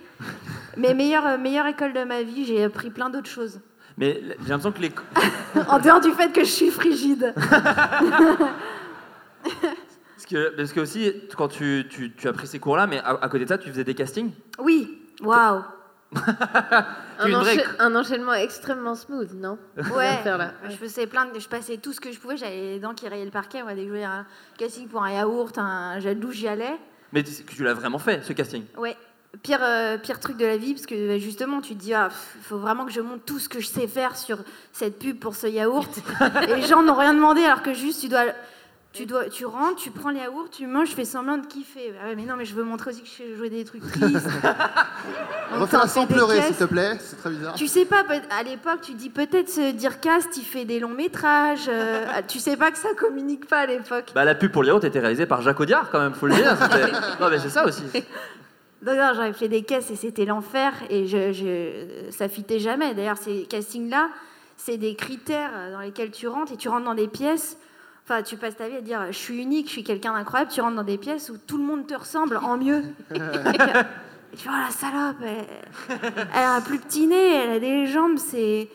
Mais meilleure, euh, meilleure école de ma vie, j'ai appris plein d'autres choses. Mais j'ai l'impression que les. *laughs* en dehors du fait que je suis frigide. *laughs* Parce que, parce que aussi, quand tu, tu, tu as pris ces cours-là, mais à, à côté de ça, tu faisais des castings? Oui, waouh. *laughs* Un, une vraie- encha- un enchaînement extrêmement smooth, non? Ouais, Faire là? je faisais plein de, je passais tout ce que je pouvais, j'avais les dents qui rayaient le parquet, moi, dès que je voulais un casting pour un yaourt, un gel douche, j'y allais. Mais tu, tu l'as vraiment fait, ce casting? Ouais, pire, euh, pire truc de la vie, parce que bah, justement, tu te dis, ah, pff, faut vraiment que je montre tout ce que je sais faire sur cette pub pour ce yaourt. *laughs* Et les gens n'ont rien demandé, alors que juste, tu dois. Tu, dois, tu rentres, tu prends le yaourt, tu manges, je fais semblant de kiffer. Ah ouais, mais non, mais je veux montrer aussi que je sais jouer des trucs tristes. *laughs* Refais-la t'en sans pleurer, s'il te plaît. C'est très bizarre. Tu sais pas, à l'époque, tu dis peut-être ce Dircast, il fait des longs métrages. euh, *laughs* tu sais pas que ça communique pas à l'époque. Bah, la pub pour le yaourt était réalisée par Jacques Audiard, quand même, faut le dire. *laughs* non, mais c'est ça aussi. Donc, non, j'avais fait des caisses et c'était l'enfer et je, je, ça fitait jamais. D'ailleurs, ces castings-là, c'est des critères dans lesquels tu rentres et tu rentres dans des pièces. Enfin, tu passes ta vie à dire je suis unique, je suis quelqu'un d'incroyable. Tu rentres dans des pièces où tout le monde te ressemble en mieux. *laughs* et tu vois, la salope, elle, elle a un plus petit nez, elle a des jambes, c'est.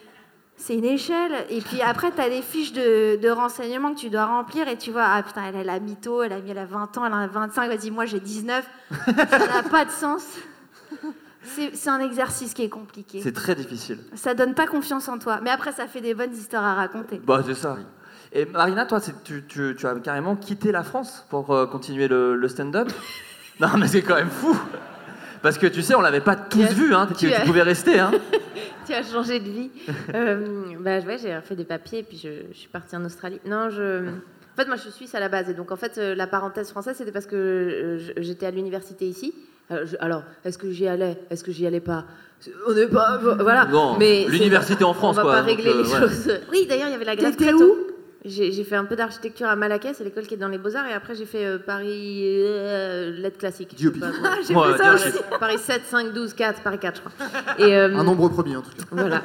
C'est une échelle. Et puis après, tu as des fiches de, de renseignements que tu dois remplir et tu vois, ah putain, elle a la mytho, elle a mis elle a 20 ans, elle a 25, vas-y, moi j'ai 19. Ça n'a pas de sens. C'est c'est un exercice qui est compliqué. C'est très difficile. Ça donne pas confiance en toi. Mais après, ça fait des bonnes histoires à raconter. Bah, c'est ça. Et Marina, toi, tu, tu- tu as carrément quitté la France pour euh, continuer le, le stand-up? *laughs* Non, mais c'est quand même fou Parce que tu sais, on l'avait pas tous as- vu, hein. tu, tu as- tu pouvais rester. Hein. *laughs* tu as changé de vie. *laughs* Euh, bah, ouais, j'ai fait des papiers et puis je, je suis partie en Australie. Non, je. En fait, moi, je suis suisse à la base. Et donc, en fait, euh, la parenthèse française, c'était parce que euh, j'étais à l'université ici. Je- alors, est-ce que j'y allais? Est-ce que j'y allais pas? On n'est pas. Voilà. Non, Mais l'université en France, On va quoi, pas régler euh, les choses. Oui, d'ailleurs, il y avait la grève T'étais très tôt. où? J'ai fait un peu d'architecture à Malaquais, c'est l'école qui est dans les Beaux-Arts, et après j'ai fait euh, Paris euh, lettres classiques. *laughs* J'ai fait ça aussi. Paris 7, 5, 12, 4, Paris 4, je crois. *laughs* Et, euh, Un nombre premier, en tout cas. Voilà.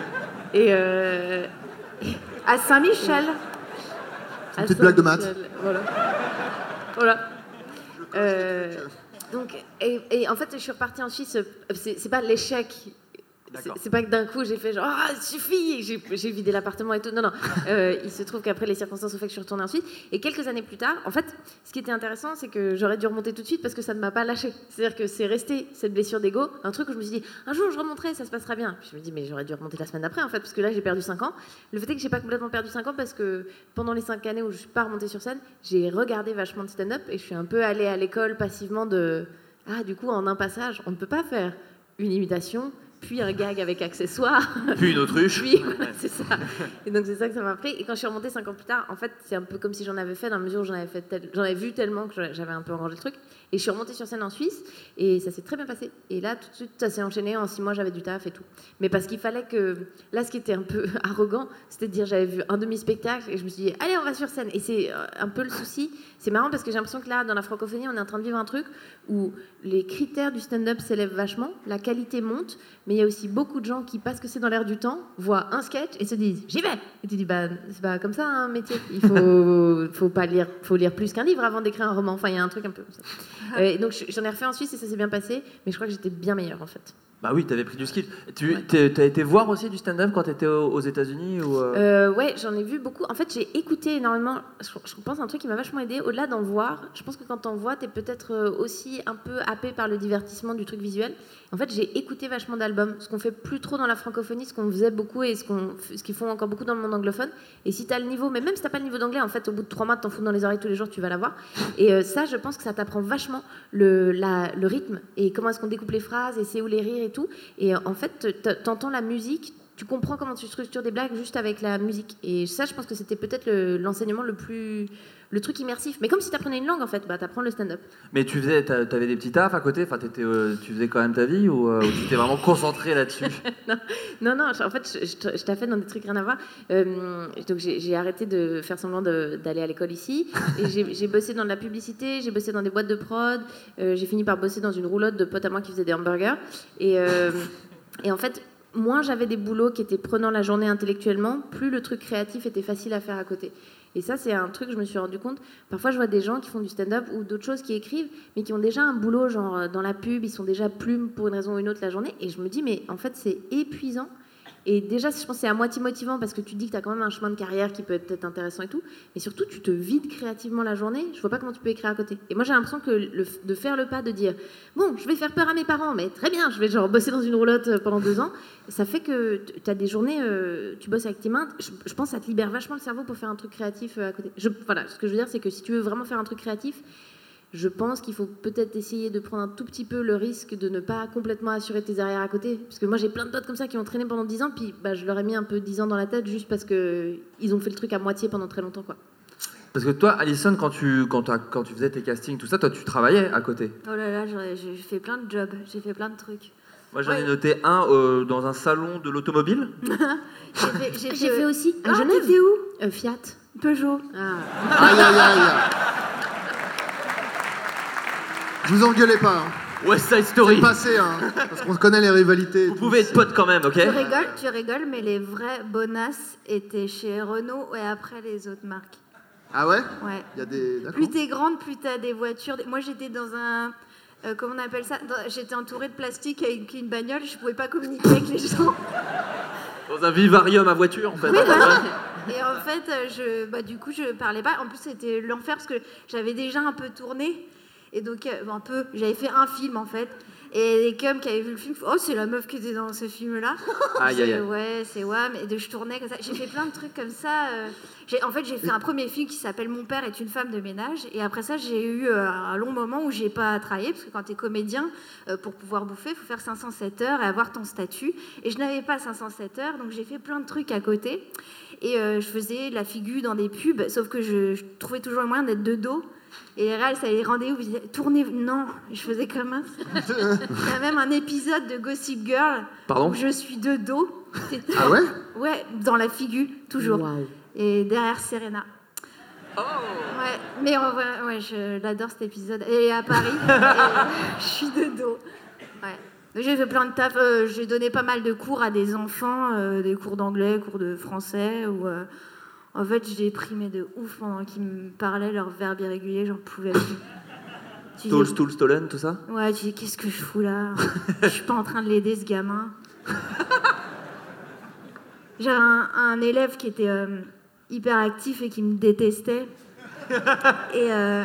Et euh, À Saint-Michel. à petite blague de maths. Voilà. Voilà. Euh, donc, et, et en fait, je suis repartie en Suisse. euh, c'est pas l'échec. C'est- C'est pas que d'un coup j'ai fait genre ah suffit, j'ai j'ai vidé l'appartement et tout. Non non. *laughs* Euh, il se trouve qu'après les circonstances ont fait que je suis retournée en Suisse. Et quelques années plus tard, en fait, ce qui était intéressant, c'est que j'aurais dû remonter tout de suite parce que ça ne m'a pas lâché. C'est-à-dire que c'est resté cette blessure d'ego, un truc où je me suis dit un jour je remonterai, ça se passera bien. Puis je me dis mais j'aurais dû remonter la semaine d'après en fait parce que là j'ai perdu 5 ans. Le fait est que j'ai pas complètement perdu 5 ans parce que pendant les 5 années où je suis pas remontée sur scène, j'ai regardé vachement de stand-up et je suis un peu allée à l'école passivement de ah du coup en un passage on ne peut pas faire une imitation puis un gag avec accessoires. *laughs* Puis une autruche. puis voilà, *laughs* c'est ça. Et donc c'est ça que ça m'a pris et quand je suis remontée 5 ans plus tard en fait c'est un peu comme si j'en avais fait dans la mesure où j'en avais fait tel- j'en avais vu tellement que j'avais un peu enrangé le truc. Et je suis remontée sur scène en Suisse et ça s'est très bien passé. Et là tout de suite ça s'est enchaîné en 6 mois j'avais du taf et tout. Mais parce qu'il fallait que là ce qui était un peu *laughs* arrogant c'était de dire j'avais vu un demi-spectacle et je me suis dit allez on va sur scène. Et c'est euh, un peu le souci. C'est marrant parce que j'ai l'impression que là dans la francophonie on est en train de vivre un truc où les critères du stand-up s'élèvent vachement la qualité monte mais il y a aussi beaucoup de gens qui parce que c'est dans l'air du temps voient un sketch et se disent j'y vais. Et tu dis bah c'est pas comme ça un métier. Il faut *laughs* faut pas lire faut lire plus qu'un livre avant d'écrire un roman. Enfin il y a un truc un peu comme ça. Euh, et donc je- j'en ai refait en Suisse et ça s'est bien passé mais je crois que j'étais bien meilleure en fait Bah oui, t'avais pris du skill. Tu t'as été voir aussi du stand-up quand t'étais aux, aux États-Unis ou euh, Euh, ouais, j'en ai vu beaucoup. En fait, j'ai écouté énormément. Je, je pense un truc qui m'a vachement aidé. Au-delà d'en voir, je pense que quand t'en vois, t'es peut-être euh, aussi un peu happé par le divertissement du truc visuel. En fait, j'ai écouté vachement d'albums, ce qu'on fait plus trop dans la francophonie, ce qu'on faisait beaucoup et ce qu'on, ce qu'ils font encore beaucoup dans le monde anglophone. Et si t'as le niveau, mais même si t'as pas le niveau d'anglais, en fait, au bout de trois mois, t'en fous dans les oreilles tous les jours, tu vas l'avoir. Et ça, je pense que ça t'apprend vachement le, la- le rythme et comment est-ce qu'on découpe les phrases et c'est où les rires et tout. Et euh, en fait, t'entends la musique, tu comprends comment tu structures des blagues juste avec la musique. Et ça, je pense que c'était peut-être le- l'enseignement le, plus. Le truc immersif. Mais comme si tu apprenais une langue, en fait, bah, tu apprends le stand-up. Mais tu faisais, t'avais des petits tafs à côté, enfin euh, tu faisais quand même ta vie ou, euh, ou tu t'es vraiment concentré là-dessus? *laughs* Non, non, en fait, je, je, je taffais dans des trucs rien à voir. Euh, donc, j'ai arrêté de faire semblant d'aller à l'école ici. Et j'ai bossé dans de la publicité, j'ai bossé dans des boîtes de prod. euh, j'ai fini par bosser dans une roulotte de potes à moi qui faisaient des hamburgers. Et, et en fait, moins j'avais des boulots qui étaient prenants la journée intellectuellement, plus le truc créatif était facile à faire à côté. Et ça, c'est un truc que je me suis rendu compte. Parfois, je vois des gens qui font du stand-up ou d'autres choses qui écrivent, mais qui ont déjà un boulot, genre euh, dans la pub, ils sont déjà plumes pour une raison ou une autre la journée. Et je me dis, mais en fait, c'est épuisant. Et déjà, je pense c'est à moitié motivant parce que tu te dis que tu as quand même un chemin de carrière qui peut être intéressant et tout. Mais surtout, tu te vides créativement la journée. Je vois pas comment tu peux écrire à côté. Et moi, j'ai l'impression que de faire le pas, de dire Bon, je vais faire peur à mes parents, mais très bien, je vais genre bosser dans une roulotte euh, pendant deux ans. Ça fait que tu as des journées, euh, tu bosses avec tes mains. Je, je pense que ça te libère vachement le cerveau pour faire un truc créatif euh, à côté. Je, voilà, ce que je veux dire, c'est que si tu veux vraiment faire un truc créatif, je pense qu'il faut peut-être essayer de prendre un tout petit peu le risque de ne pas complètement assurer tes arrières à côté. Parce que moi, j'ai plein de potes comme ça qui ont traîné pendant 10 ans, puis bah, je leur ai mis un peu 10 ans dans la tête juste parce qu'ils ont fait le truc à moitié pendant très longtemps. Quoi. Parce que toi, Alison, quand tu, quand, tu faisais tes castings, tout ça, toi, tu travaillais à côté. Oh là là, j'ai fait plein de jobs, j'ai fait plein de trucs. Moi, j'en ai Ouais. noté un euh, dans un salon de l'automobile. *laughs* J'ai fait, J'ai fait aussi à Ah, Genève. t'étais où? Euh, Fiat. Peugeot. Ah. Aïe, aïe, aïe. Vous engueulez pas. Hein. West Side Story. C'est passé, hein, parce qu'on connaît les rivalités. Vous pouvez être potes quand même, ok Tu rigoles, tu rigoles, mais les vrais bonasses étaient chez Renault et après les autres marques. Ah ouais Ouais. Il y a des. Plus t'es grande, plus t'as des voitures. Moi, j'étais dans un. euh, comment on appelle ça? J'étais entourée de plastique avec une bagnole, je pouvais pas communiquer avec les gens. *laughs* Dans un vivarium à voiture, en fait. Oui, voilà. Et en fait, euh, je, bah, du coup, je parlais pas. En plus, c'était l'enfer parce que j'avais déjà un peu tourné. Et donc, euh, un peu, j'avais fait un film en fait. Et les cums qui avaient vu le film, oh, c'est la meuf qui était dans ce film-là. *laughs* Aïe. Ouais, c'est ouais, mais de, je tournais comme ça. J'ai fait plein de trucs comme ça. euh. J'ai- en fait, j'ai fait un premier film qui s'appelle Mon père est une femme de ménage. Et après ça, j'ai eu euh, un long moment où j'ai pas travaillé parce que quand tu es comédien, pour pouvoir bouffer, il faut faire 507 heures et avoir ton statut. Et je n'avais pas 507 heures, donc j'ai fait plein de trucs à côté. Et je faisais la figure dans des pubs, sauf que je, je trouvais toujours le moyen d'être de dos. Et les réals, ça les rendez-vous, ils disaient tournez, non, je faisais comme un. *laughs* Il y a même un épisode de Gossip Girl Pardon où je suis de dos. Ah ouais Ouais, dans la figure, toujours. Et derrière Serena. Oh. Ouais, mais ouais, je l'adore cet épisode. Elle est à Paris, et, *laughs* je suis de dos. Ouais. J'ai fait plein de taf. euh, j'ai donné pas mal de cours à des enfants, euh, des cours d'anglais, cours de français. Ou, euh, en fait, j'ai primé de ouf pendant qu'ils me parlaient leur verbe irrégulier, j'en pouvais plus. Tu Stall, dis- stool, stolen, tout ça Ouais, tu dis qu'est-ce que je fous là *laughs* Je suis pas en train de l'aider ce gamin. J'avais un, un élève qui était euh, hyper actif et qui me détestait. *laughs* Et, euh,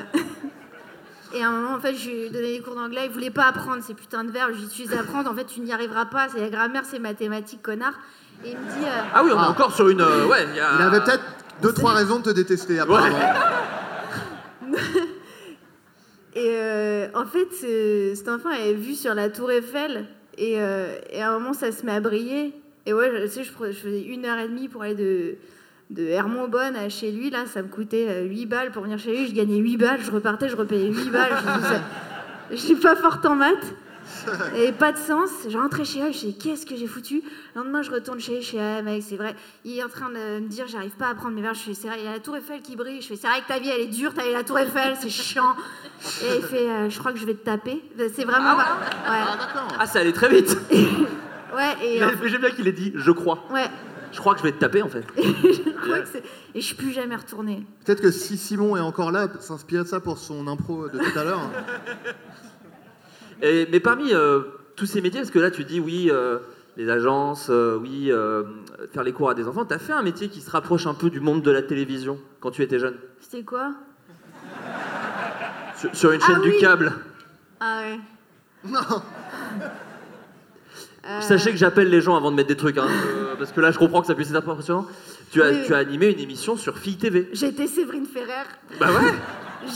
*laughs* et à un moment, en fait, je lui ai donné des cours d'anglais. Il voulait pas apprendre ces putains de verbes. Je lui ai dit, tu les apprends, en fait, tu n'y arriveras pas. C'est la grammaire, c'est mathématiques, connard. Et il me dit. euh, Ah oui, on est encore sur une. euh, ouais, il y a. Il avait peut-être deux, trois raisons de te détester, apparemment. *laughs* Et euh, en fait, ce- cet enfant avait vu sur la tour Eiffel. Et, euh, et à un moment, ça se met à briller. Et ouais, je, tu sais, je, faisais une heure et demie pour aller de, de Hermont-Bonne à chez lui. Là, ça me coûtait euh, 8 balles pour venir chez lui. Je gagnais 8 balles. Je repartais, je repayais 8 balles. Je suis pas forte en maths. *laughs* Et pas de sens. Je rentrais chez elle, je dis qu'est-ce que j'ai foutu? Le lendemain, je retourne chez je ah, mec, c'est vrai. Il est en train de me dire j'arrive pas à prendre mes verres. Je fais c'est vrai, il y a la tour Eiffel qui brille. Je fais c'est vrai que ta vie elle est dure, t'as la tour Eiffel, c'est chiant. *laughs* Et il fait euh, je crois que je vais te taper. C'est vraiment. pas- Ouais. Ah, ça allait très vite. *laughs* Ouais, et. Euh, J'aime bien qu'il ait dit je crois. ouais. Je crois que je vais te taper en fait. je crois que c'est- Et je suis plus jamais retournée. Peut-être que si Simon est encore là, s'inspirer de ça pour son impro de tout à l'heure. Et- mais parmi euh, tous ces métiers, parce que là tu dis oui, euh, les agences, euh, oui, euh, faire les cours à des enfants, t'as fait un métier qui se rapproche un peu du monde de la télévision quand tu étais jeune? C'était quoi? Sur, sur une Ah chaîne du câble. Ah ouais. Non. Euh, Sachez que j'appelle les gens avant de mettre des trucs, hein, euh, parce que là je comprends que ça puisse être impressionnant. Tu as, Oui, tu as animé une émission sur Fille TV. J'étais Séverine Ferrer. Bah ouais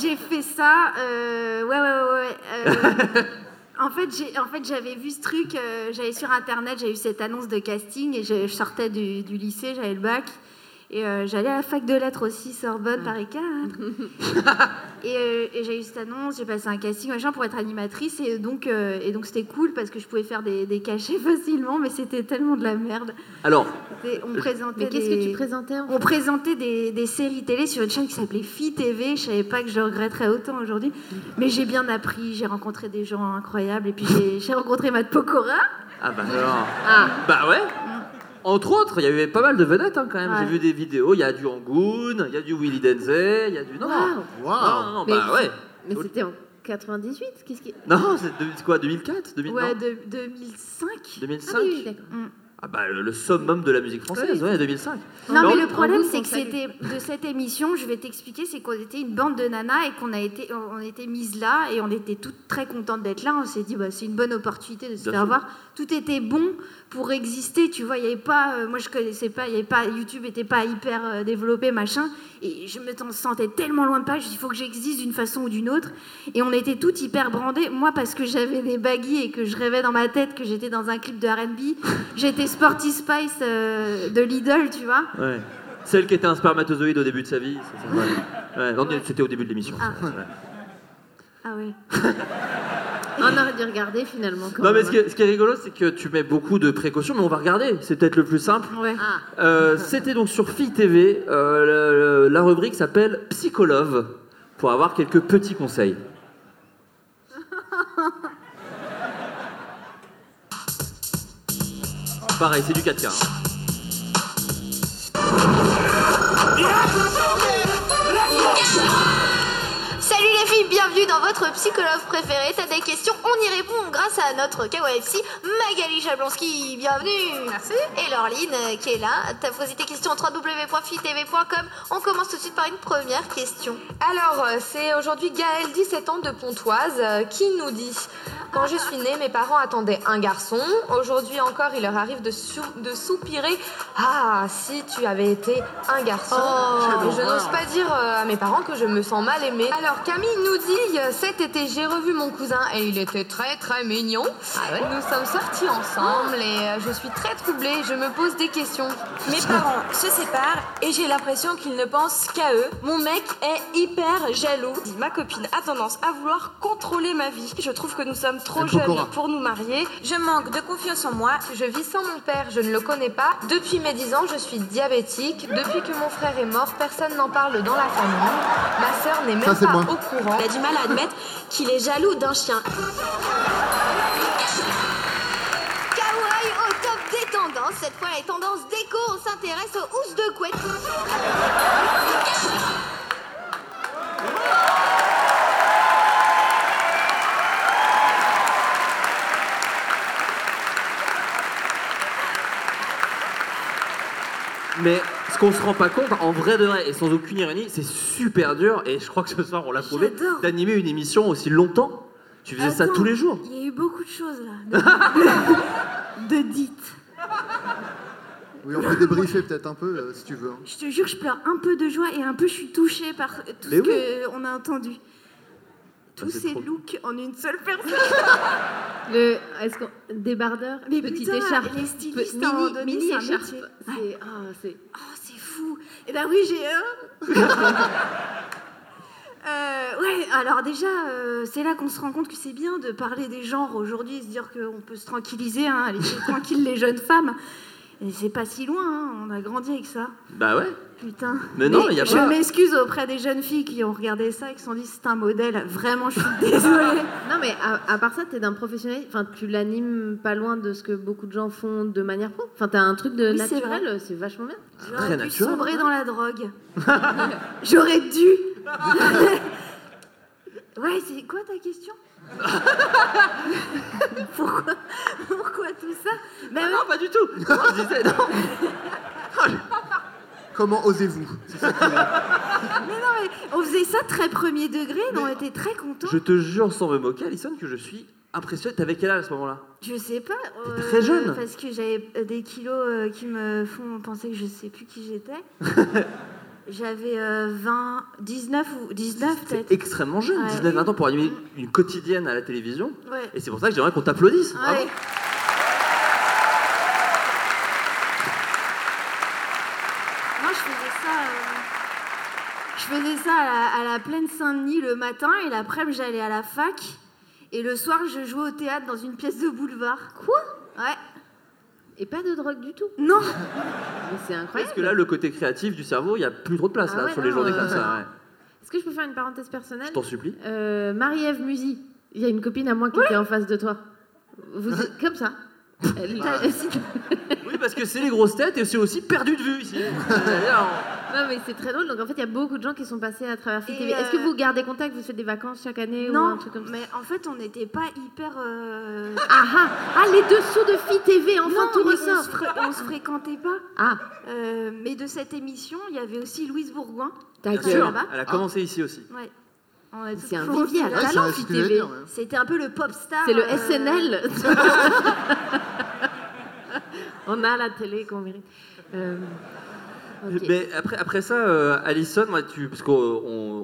J'ai fait ça. euh, ouais, ouais, ouais. ouais, euh, *laughs* en fait, j'ai, en fait, j'avais vu ce truc. euh, j'allais sur internet, j'avais eu cette annonce de casting et je, je sortais du, du lycée, j'avais le bac. Et euh, j'allais à la fac de lettres aussi, Sorbonne, Paris 4. *laughs* et euh, et j'ai eu cette annonce, j'ai passé un casting machin pour être animatrice. Et donc, euh, et donc c'était cool parce que je pouvais faire des, des cachets *laughs* facilement, mais c'était tellement de la merde. Alors, On présentait Mais qu'est-ce des- que tu présentais en On présentait des, des séries télé sur une chaîne qui s'appelait Phi TV. Je savais pas que je le regretterais autant aujourd'hui. Mais j'ai bien appris, j'ai rencontré des gens incroyables. Et puis j'ai- rencontré Matt Pokora. ah bah alors. Bah ouais Entre autres, il y avait pas mal de vedettes hein, quand même. Ouais. J'ai vu des vidéos, il y a du Angoon, il y a du Willy Denzey, il y a du. Non, non, non, non, non, Mais- bah ouais. Mais c'était en 98 Qu'est-ce qui. Non, c'est quoi, 2004 2000, Ouais, non de, 2005. 2005 Ah oui, oui, d'accord. Mm. Ah bah, le, summum de la musique française, ouais, 2005. Non, mais le problème, c'est que c'était de cette émission, je vais t'expliquer, c'est qu'on était une bande de nanas et qu'on a été, on était mises là et on était toutes très contentes d'être là. On s'est dit, bah, c'est une bonne opportunité de se Bien faire sûr. voir. Tout était bon pour exister, tu vois. Il y avait pas, euh, moi je connaissais pas, il y avait pas, YouTube était pas hyper euh, développé, machin. Et je me sentais tellement loin de Paris. Je dis, il faut que j'existe d'une façon ou d'une autre. Et on était toutes hyper brandées. Moi, parce que j'avais des baguilles et que je rêvais dans ma tête que j'étais dans un clip de R&B. J'étais Sporty Spice euh, de Lidl, tu vois. Ouais. Celle qui était un spermatozoïde au début de sa vie. c'est ça, ouais. Ouais, non, c'était au début de l'émission. Ah. ça, ouais. Ah ouais. On aurait dû regarder finalement. quand Non, mais ce qui, est, ce qui est rigolo, c'est que tu mets beaucoup de précautions, mais on va regarder. C'est peut-être le plus simple. Ouais. Ah, Euh, C'était donc sur Fille TV. euh, le- la rubrique s'appelle Psycholove pour avoir quelques petits conseils. *laughs* Pareil, c'est du 4K. hein. Salut les filles, bienvenue dans votre psychologue préféré. T'as des questions, on y répond grâce à notre KYFC, Magali Jablonski, bienvenue. Merci. Et Laureline euh, qui est là. T'as posé tes questions www.fitv.com. On commence tout de suite par une première question. Alors, euh, c'est aujourd'hui Gaëlle, 17 ans de Pontoise, euh, qui nous dit Quand je suis née, mes parents attendaient un garçon. Aujourd'hui encore, il leur arrive de, sou- de soupirer Ah, si tu avais été un garçon. Oh, je n'ose pas dire à mes parents que je me sens mal aimée. Alors, Camille nous dit euh, Cet été, j'ai revu mon cousin et il était très très mignon. Nous sommes sortis ensemble et euh, je suis très troublée. Je me pose des questions. Mes parents se séparent et j'ai l'impression qu'ils ne pensent qu'à eux. Mon mec est hyper jaloux. Ma copine a tendance à vouloir contrôler ma vie. Je trouve que nous sommes trop Un jeunes pour nous marier. Je manque de confiance en moi. Je vis sans mon père, je ne le connais pas. Depuis mes 10 ans, je suis diabétique. Depuis que mon frère est mort, personne n'en parle dans la famille. Ma sœur n'est même Ça, pas moi. au courant. Il a du mal à admettre qu'il est jaloux d'un chien. Kawaii au top des tendances. Cette fois, les tendances déco, on s'intéresse aux housses de couette. Mais ce qu'on se rend pas compte, en vrai de vrai, et sans aucune ironie, c'est super dur, et je crois que ce soir on l'a prouvé, J'adore. d'animer une émission aussi longtemps. Tu faisais ça Attends, tous les jours. Il y a eu beaucoup de choses là. De, *laughs* de dites. Oui, on peut débriefer peut-être un peu euh, si tu veux. hein. Je te jure, je pleure un peu de joie et un peu je suis touchée par tout Mais ce oui. qu'on a entendu. Tous c'est ces trop- looks en une seule personne. *laughs* Le, est-ce qu'on débardeur, Mais petite putain, écharpe, les stylistes, un mini, donné, mini écharpe. métier. C'est, ah, c'est. Oh, c'est fou. Eh ben oui, j'ai un. *laughs* Euh, ouais, alors déjà, euh, c'est là qu'on se rend compte que c'est bien de parler des genres aujourd'hui, se dire qu'on peut se tranquilliser, hein, laisser tranquille les jeunes femmes. Et c'est pas si loin, hein, on a grandi avec ça. Bah ouais. Putain. Mais non, il y a je pas- m'excuse auprès des jeunes filles qui ont regardé ça et qui se sont dit c'est un modèle. Vraiment, je suis *laughs* désolée. Non, mais à, à part ça, t'es d'un professionnel. Enfin, tu l'animes pas loin de ce que beaucoup de gens font de manière pro. Enfin, t'as un truc de Oui, naturel, c'est vachement bien. J'aurais dû sombrer dans la drogue. *laughs* J'aurais dû. *laughs* ouais, c'est quoi ta question? *laughs* Pourquoi Pourquoi tout ça Mais non, pas du tout. Non, *laughs* je disais, non. Comment osez-vous? Mais non, mais on faisait ça très premier degré, mais on était très contents. Je te jure sans me moquer, Alison, que je suis impressionné. T'avais quel âge à ce moment-là? Je sais pas. euh, très jeune. Parce que j'avais des kilos euh, qui me font penser que je sais plus qui j'étais. *laughs* J'avais euh, 20, 19 ou 19 peut-être. Extrêmement jeune, Ouais. 19-20 ans pour animer une quotidienne à la télévision. Ouais. Et c'est pour ça que j'aimerais qu'on t'applaudisse. Ouais. Moi, je faisais ça. euh, Je faisais ça à la, à la plaine Saint-Denis le matin et l'après-midi, j'allais à la fac. Et le soir, je jouais au théâtre dans une pièce de boulevard. Quoi? Ouais. Et pas de drogue du tout Non Mais c'est incroyable. Parce que là, le côté créatif du cerveau, il n'y a plus trop de place Ah là, ouais, sur les non, journées euh, comme ça. ouais. Est-ce que je peux faire une parenthèse personnelle Je t'en supplie. Euh, Marie-Ève Musy, il y a une copine à moi qui était en face de toi. Vous êtes comme ça. *laughs* Elle- Ah. si- parce que c'est les grosses têtes et c'est aussi perdu de vue ici. Non, mais c'est très drôle. Donc, en fait, il y a beaucoup de gens qui sont passés à travers Fit TV. Est-ce que euh, vous gardez contact? Vous faites des vacances chaque année ou Non, un truc comme ça? mais en fait, on n'était pas hyper. euh, Ah ah Ah, les dessous de Fit TV, enfin non, tout ressort. On se, on se fréquentait pas. Ah. Euh, mais de cette émission, il y avait aussi Louise Bourgoin. Là-bas. elle a commencé ici aussi. Ouais. C'est un vivier à talent, Fit TV. C'était un peu le pop star. C'est le euh, SNL. *laughs* On a la télé qu'on mérite. Euh. Mais après, après ça, euh, Alison, moi, tu, parce qu'on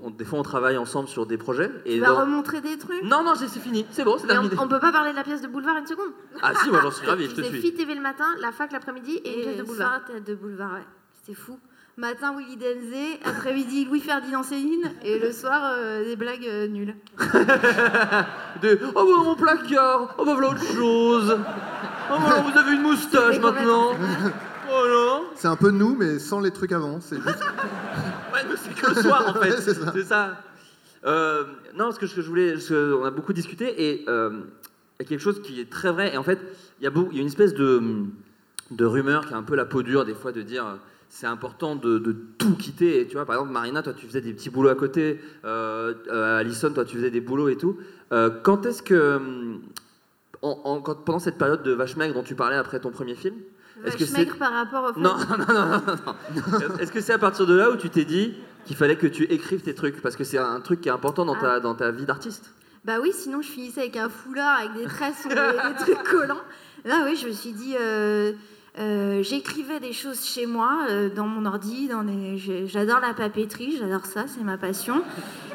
on- des fois on travaille ensemble sur des projets. Et Tu vas dans- remontrer des trucs? Non, non, c'est c'est fini, c'est bon, c'est Mais on, terminé. on peut pas parler de la pièce de boulevard une seconde Ah si, moi j'en suis *laughs* ravi, je te C'est suis. Fit TV le matin, la fac l'après-midi et, une pièce de Et boulevard. soir, théâtre de boulevard, ouais. C'était fou. Matin, Willy Denzé, après-midi, Louis-Ferdinand Céline, et le soir, euh, des blagues euh, nulles. *laughs* De, oh bah mon placard, oh bah voilà autre chose. Oh bah vous avez une moustache maintenant. Voilà. C'est un peu nous, mais sans les trucs avant. C'est juste. *laughs* Ouais, mais c'est que le soir en fait. *laughs* c'est ça. Euh, non, ce que, ce que je voulais, que on a beaucoup discuté et euh, il y a quelque chose qui est très vrai. Et en fait, il y a, beau- il y a une espèce de, de rumeur qui a un peu la peau dure des fois de dire euh, c'est important de, de tout quitter. Et tu vois, par exemple, Marina, toi, tu faisais des petits boulots à côté. Euh, euh, Alison, toi, tu faisais des boulots et tout. Euh, quand est-ce que, hum, en- en- quand- pendant cette période de vache maigre dont tu parlais après ton premier film, est-ce que Vache c'est maigre par rapport au non, non, non, non, non. *laughs* Est-ce que c'est à partir de là où tu t'es dit qu'il fallait que tu écrives tes trucs? Parce que c'est un truc qui est important dans ta, dans ta vie d'artiste. Bah oui, sinon je finissais avec un foulard, avec des tresses, ou des, des trucs collants. Là, oui, je me suis dit, euh, euh, j'écrivais des choses chez moi, euh, dans mon ordi, j'adore la papeterie, j'adore ça, c'est ma passion.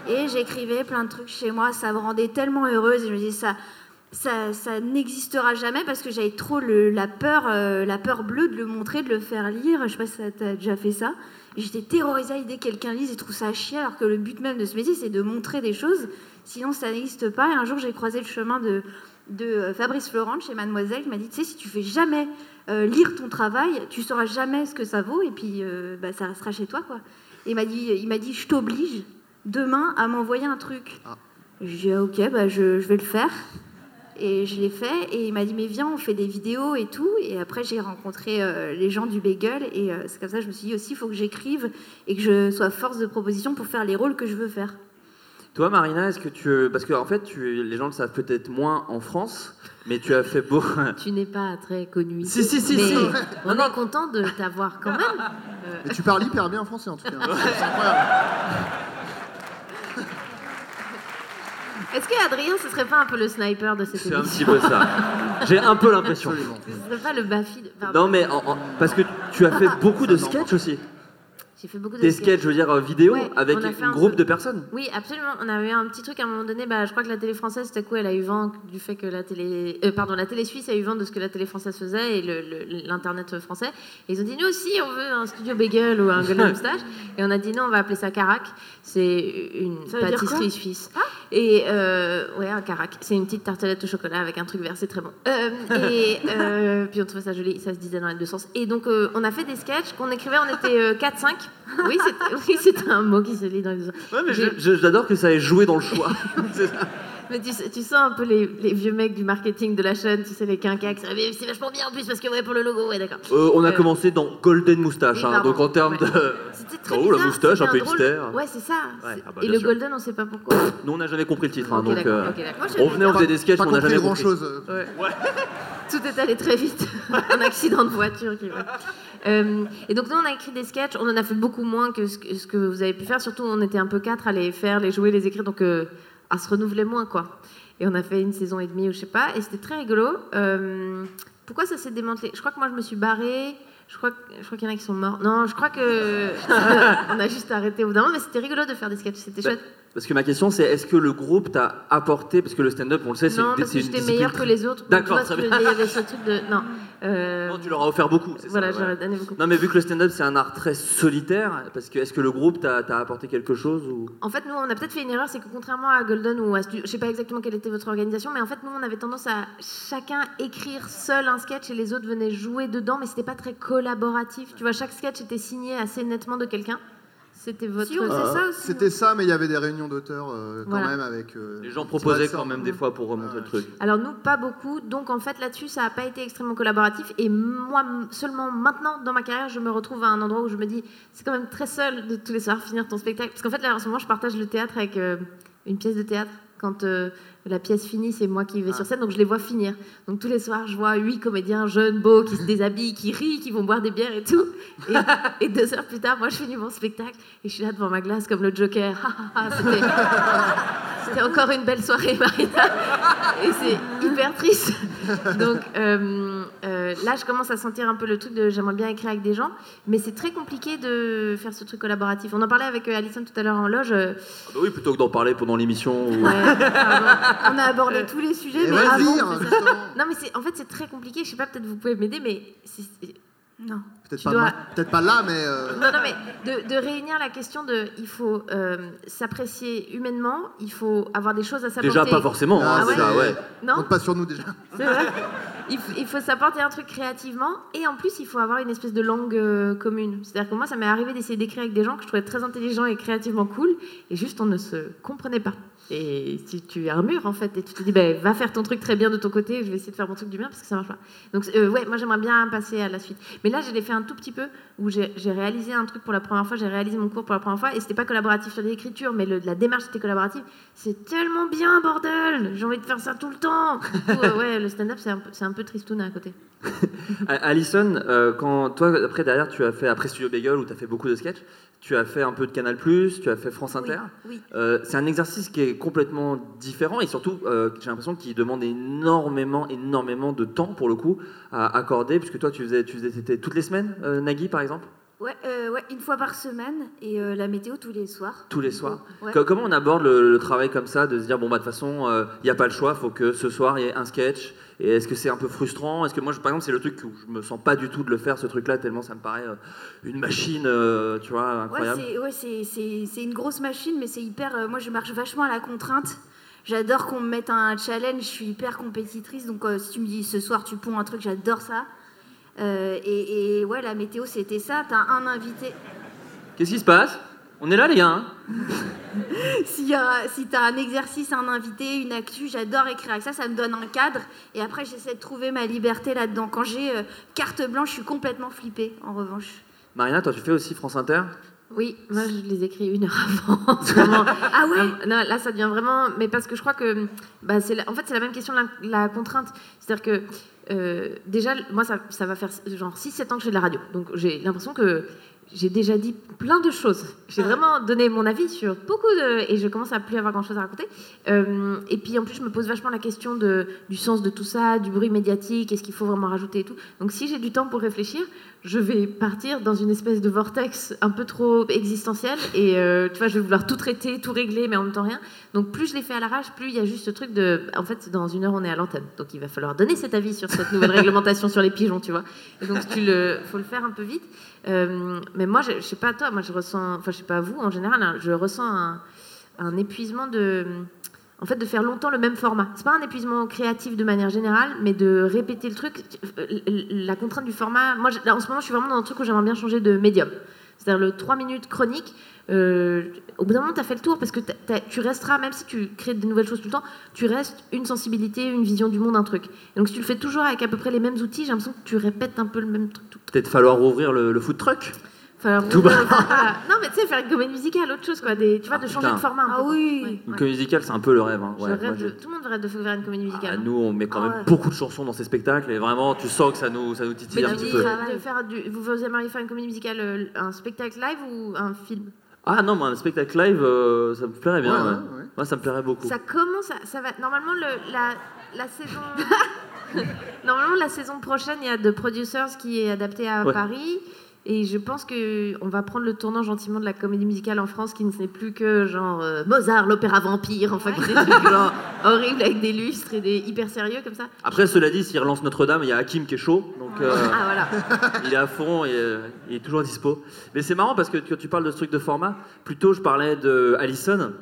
Et j'écrivais plein de trucs chez moi, ça me rendait tellement heureuse. Et je me disais, ça, ça, ça n'existera jamais parce que j'avais trop la, peur, euh, la peur bleue de le montrer, de le faire lire. Je sais pas si tu as déjà fait ça. J'étais terrorisée à l'idée que quelqu'un lise et trouve ça chier, alors que le but même de ce métier, c'est de montrer des choses. Sinon, ça n'existe pas. Et un jour, j'ai croisé le chemin de, de Fabrice Florent chez Mademoiselle qui m'a dit, tu sais, si tu fais jamais euh, lire ton travail, tu sauras jamais ce que ça vaut et puis euh, bah, ça restera chez toi, quoi. Et il m'a dit, il m'a dit, je t'oblige demain à m'envoyer un truc. J'ai dit, ah, ok, bah, je, je vais le faire. Et je l'ai fait, et il m'a dit, mais viens, on fait des vidéos et tout. Et après, j'ai rencontré euh, les gens du Bagel, et c'est comme ça que je me suis dit aussi, il faut que j'écrive et que je sois force de proposition pour faire les rôles que je veux faire. Toi, Marina, est-ce que tu. Parce que en fait, tu, les gens le savent peut-être moins en France, mais tu as fait beau. *laughs* Tu n'es pas très connu Si, si, si, mais si. On est content de t'avoir quand même. *laughs* Euh, Mais tu parles hyper bien français en tout cas. C'est incroyable. Est-ce que Adrien, ce serait pas un peu le sniper de cette C'est un émission petit peu ça. J'ai un peu l'impression. Ce serait pas le Bafi de... Non, mais en- en- parce que tu as fait beaucoup de sketchs aussi. J'ai fait beaucoup de Des sketchs, je veux dire, euh, vidéo, Ouais, avec a un un groupe peu. de personnes. Oui, absolument. On avait eu un petit truc à un moment donné. Bah, je crois que la télé française, c'était quoi Elle a eu vent du fait que la télé, euh, pardon, la télé suisse a eu vent de ce que la télé française faisait et le- le- l'internet français. Et ils ont dit nous aussi, on veut un studio bagel ou un Golden *laughs* Moustache. Et on a dit non, on va appeler ça Carac. C'est une pâtisserie suisse. Et euh, ouais, un Carac. C'est une petite tartelette au chocolat avec un truc vert, c'est très bon. Euh, et *laughs* euh, puis on trouvait ça joli, ça se disait dans les deux sens. Et donc euh, on a fait des sketchs qu'on écrivait, on était euh, 4-5. *laughs* Oui, c'était un mot qui se lit dans les. Ouais, mais j'adore que ça ait joué dans le choix. *laughs* *laughs* C'est mais tu, sens un peu les, les vieux mecs du marketing de la chaîne, tu sais, les quinquas Mais c'est vachement bien en plus parce que ouais, pour le logo, ouais, d'accord. Euh, on a Euh, commencé dans Golden Moustache, oui, hein, donc en termes de. très oh, la bizarre, moustache, un c'était peu drôle- hipster. Ouais, c'est ça. Ouais, C'est- ah bah, Et le sûr. Golden, on sait pas pourquoi. Nous, on n'a jamais compris le titre, hein, donc euh. Moi, on venait, on faisait des sketchs, on n'a jamais compris compris. grand-chose. Ouais. Tout est allé très vite. *laughs* un accident de voiture qui Euh, et donc nous on a écrit des sketchs, on en a fait beaucoup moins que ce, que ce que vous avez pu faire. Surtout on était un peu quatre à les faire, les jouer, les écrire, donc euh, à se renouveler moins quoi. Et on a fait une saison et demie ou je sais pas, et c'était très rigolo. Euh, pourquoi ça s'est démantelé? Je crois que moi je me suis barrée. Je crois, je crois qu'il y en a qui sont morts. Non, je crois que *laughs* on a juste arrêté au bout d'un moment, mais c'était rigolo de faire des sketchs, c'était Bah, chouette. Parce que ma question, c'est est-ce que le groupe t'a apporté, parce que le stand-up, on le sait, c'est Non, une, parce c'est que j'étais meilleure que les autres. D'accord, très bien. Il y avait ce truc de non. Euh, Non, tu leur as offert beaucoup. c'est ça, Voilà, j'aurais donné beaucoup. Non, mais vu que le stand-up, c'est un art très solitaire, parce que est-ce que le groupe t'a t'a apporté quelque chose ou... En fait, nous, on a peut-être fait une erreur, c'est que contrairement à Golden ou à Stu- je sais pas exactement quelle était votre organisation, mais en fait, nous, on avait tendance à chacun écrire seul un sketch et les autres venaient jouer dedans, mais c'était pas très collaboratif. Tu vois, chaque sketch était signé assez nettement de quelqu'un. C'était votre. Si, Euh, ça aussi, C'était ça, mais il y avait des réunions d'auteurs euh, quand Voilà. même avec. euh, Les gens proposaient quand même des fois pour remonter le truc. Alors nous, pas beaucoup. Donc en fait, là-dessus, ça n'a pas été extrêmement collaboratif. Et moi, seulement maintenant, dans ma carrière, je me retrouve à un endroit où je me dis, c'est quand même très seul de tous les soirs finir ton spectacle. Parce qu'en fait, là, en ce moment, je partage le théâtre avec euh, une pièce de théâtre. Quand euh, la pièce finit, c'est moi qui vais sur scène, donc je les vois finir. Donc tous les soirs, je vois huit comédiens jeunes, beaux, qui se déshabillent, qui rient, qui vont boire des bières et tout. Et, et deux heures plus tard, moi, je finis mon spectacle et je suis là devant ma glace comme le Joker. C'était- encore une belle soirée, Marina. Et c'est hyper triste. Donc euh, euh, là, je commence à sentir un peu le truc de j'aimerais bien écrire avec des gens, mais c'est très compliqué de faire ce truc collaboratif. On en parlait avec euh, Alison tout à l'heure en loge. Ah bah oui, plutôt que d'en parler pendant l'émission. ou- *laughs* On a abordé tous les sujets, mais avant, hein. *laughs* Non, mais c'est en fait c'est très compliqué. Je sais pas, peut-être vous pouvez m'aider, mais non. Peut-être pas, dois- ma- peut-être pas là, mais. euh, Non, non, mais de, de réunir la question de il faut euh, s'apprécier humainement, il faut avoir des choses à s'apporter. Déjà, pas forcément, hein, Ah ouais ça, ouais. Non pas sur nous déjà. C'est vrai. Il faut s'apporter un truc créativement et en plus il faut avoir une espèce de langue euh, commune. C'est-à-dire que moi ça m'est arrivé d'essayer d'écrire avec des gens que je trouvais très intelligents et créativement cool et juste on ne se comprenait pas. Et si tu mur en fait et tu te dis ben va faire ton truc très bien de ton côté, je vais essayer de faire mon truc du bien parce que ça marche pas. Donc euh, ouais, moi j'aimerais bien passer à la suite. Mais là je l'ai fait un tout petit peu où j'ai réalisé un truc pour la première fois, j'ai réalisé mon cours pour la première fois et c'était pas collaboratif sur l'écriture mais la démarche était collaborative. C'est tellement bien bordel, j'ai envie de faire ça tout le temps. Du coup, euh, ouais, le stand-up c'est un, un peu tristoun à côté. *laughs* Alison, euh, quand toi, après, derrière, tu as fait, après Studio Bagel, où tu as fait beaucoup de sketchs, tu as fait un peu de Canal+, tu as fait France Inter. oui. Euh, c'est un exercice qui est complètement différent et surtout, euh, j'ai l'impression qu'il demande énormément, énormément de temps, pour le coup, à accorder, puisque toi, tu faisais, tu faisais toutes les semaines, euh, Nagui, par exemple? Ouais, ouais, une fois par semaine et la météo tous les soirs. Tous les soirs. Ouais. Comment on aborde le, le travail comme ça, de se dire, bon, bah, de toute façon, il n'y a pas le choix, il faut que ce soir, il y ait un sketch Et est-ce que c'est un peu frustrant? Est-ce que moi, je- par exemple, c'est le truc où je me sens pas du tout de le faire, ce truc-là, tellement ça me paraît euh, une machine, euh, tu vois, incroyable. c'est ouais, c'est- une grosse machine, mais c'est hyper. euh, moi, je marche vachement à la contrainte. J'adore qu'on me mette un challenge, je suis hyper compétitrice. Donc, si tu me dis ce soir tu ponds un truc, j'adore ça. Et, et ouais, la météo, c'était ça. T'as un invité. Qu'est-ce qui se passe? On est là, les gars hein S'il y a- si t'as un exercice, un invité, une actu, j'adore écrire avec ça. Ça me donne un cadre. Et après, j'essaie de trouver ma liberté là-dedans. Quand j'ai euh, carte blanche, je suis complètement flippée, en revanche. Marina, toi, tu fais aussi France Inter? Oui, moi je les écris une heure avant. Vraiment. *laughs* ah ouais? Non, là ça devient vraiment. Mais parce que je crois que. Bah, c'est la- En fait, c'est la même question de la, la contrainte. C'est-à-dire que. euh, déjà, moi, ça, ça va faire genre 6-7 ans que je fais de la radio. Donc, j'ai l'impression que j'ai déjà dit plein de choses. J'ai vraiment donné mon avis sur beaucoup de. Et je commence à plus avoir grand-chose à raconter. Euh, et puis, en plus, je me pose vachement la question de, du sens de tout ça, du bruit médiatique, est-ce qu'il faut vraiment rajouter et tout. Donc, si j'ai du temps pour réfléchir, je vais partir dans une espèce de vortex un peu trop existentiel. Et euh, tu vois, je vais vouloir tout traiter, tout régler, mais en même temps rien. Donc, plus je les fais à l'arrache, plus il y a juste ce truc de. En fait, dans une heure, on est à l'antenne. Donc, il va falloir donner cet avis sur cette nouvelle *laughs* réglementation sur les pigeons, tu vois. Et donc, tu le, faut le faire un peu vite. Euh, mais moi, je, je sais pas toi, moi, je ressens. Enfin, je sais pas vous, en général, hein, je ressens un, un épuisement de. En fait, de faire longtemps le même format. C'est pas un épuisement créatif de manière générale, mais de répéter le truc. Euh, La contrainte du format. Moi, en ce moment, je suis vraiment dans un truc où j'aimerais bien changer de médium. C'est-à-dire le 3 minutes chronique. euh, au bout d'un moment, tu as fait le tour parce que tu resteras, même si tu crées de nouvelles choses tout le temps, tu restes une sensibilité, une vision du monde, un truc. Et donc, si tu le fais toujours avec à peu près les mêmes outils, j'ai l'impression que tu répètes un peu le même truc. Peut-être falloir ouvrir le, le food truck? Falloir Tout bas. Ah, *laughs* non, mais tu sais, faire une comédie musicale, autre chose, quoi. Des, tu vois, de changer putain. de format. Un ah peu, oui Ouais, Une comédie musicale, c'est un peu le rêve. hein. Je Ouais, rêve moi, de- j'ai- Tout le monde rêve de faire une comédie musicale. Ah, nous, on met quand Ah même ouais. beaucoup de chansons dans ces spectacles et vraiment, tu sens que ça nous, ça nous titille Mais un tu petit dis peu. de faire du, vous, vous aimeriez faire une comédie musicale, euh, un spectacle live ou un film? Ah non, mais un spectacle live, euh, ça me plairait bien. Ouais, ouais. ouais, ouais. Moi, ça me plairait beaucoup. Ça commence, à- ça va. Normalement, le, la, la saison. *laughs* Normalement, la saison prochaine, il y a The Producers qui est adapté à Ouais. Paris. Et je pense que on va prendre le tournant gentiment de la comédie musicale en France, qui ne n'est plus que genre euh, Mozart, l'opéra vampire, enfin est des trucs genre horribles avec des lustres et des hyper sérieux comme ça. Après, cela dit, s'il relance Notre-Dame, il y a Hakim qui est chaud. Donc, euh, Ah voilà. il est à fond et euh, il est toujours dispo. Mais c'est marrant parce que quand tu parles de ce truc de format, plutôt je parlais de Allison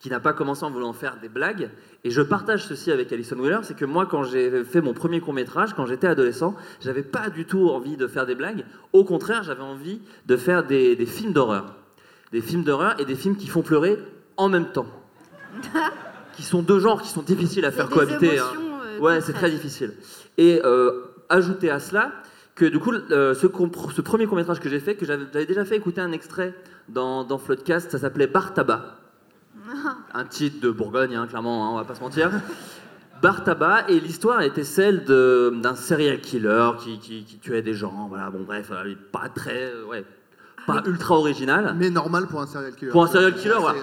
qui n'a pas commencé en voulant faire des blagues. Et je partage ceci avec Alison Wheeler, c'est que moi, quand j'ai fait mon premier court métrage, quand j'étais adolescent, j'avais pas du tout envie de faire des blagues. Au contraire, j'avais envie de faire des, des films d'horreur. des films d'horreur et des films qui font pleurer en même temps. *laughs* qui sont deux genres qui sont difficiles à faire des cohabiter. hein. émotions, euh, ouais, c'est très difficile. Et euh, ajouter à cela que du coup, euh, ce, premier court métrage que j'ai fait, que j'avais j'avais déjà fait écouter un extrait dans, dans Floodcast, ça s'appelait Bar Tabac. Un titre de Bourgogne, hein, clairement, hein, on va pas se mentir. Bar Tabac, et l'histoire était celle d'un serial killer qui, qui- qui tuait des gens. Voilà, bon, bref, euh, pas très. euh, ouais, pas ultra original. Mais normal pour un serial killer. Pour un serial killer, voilà. euh,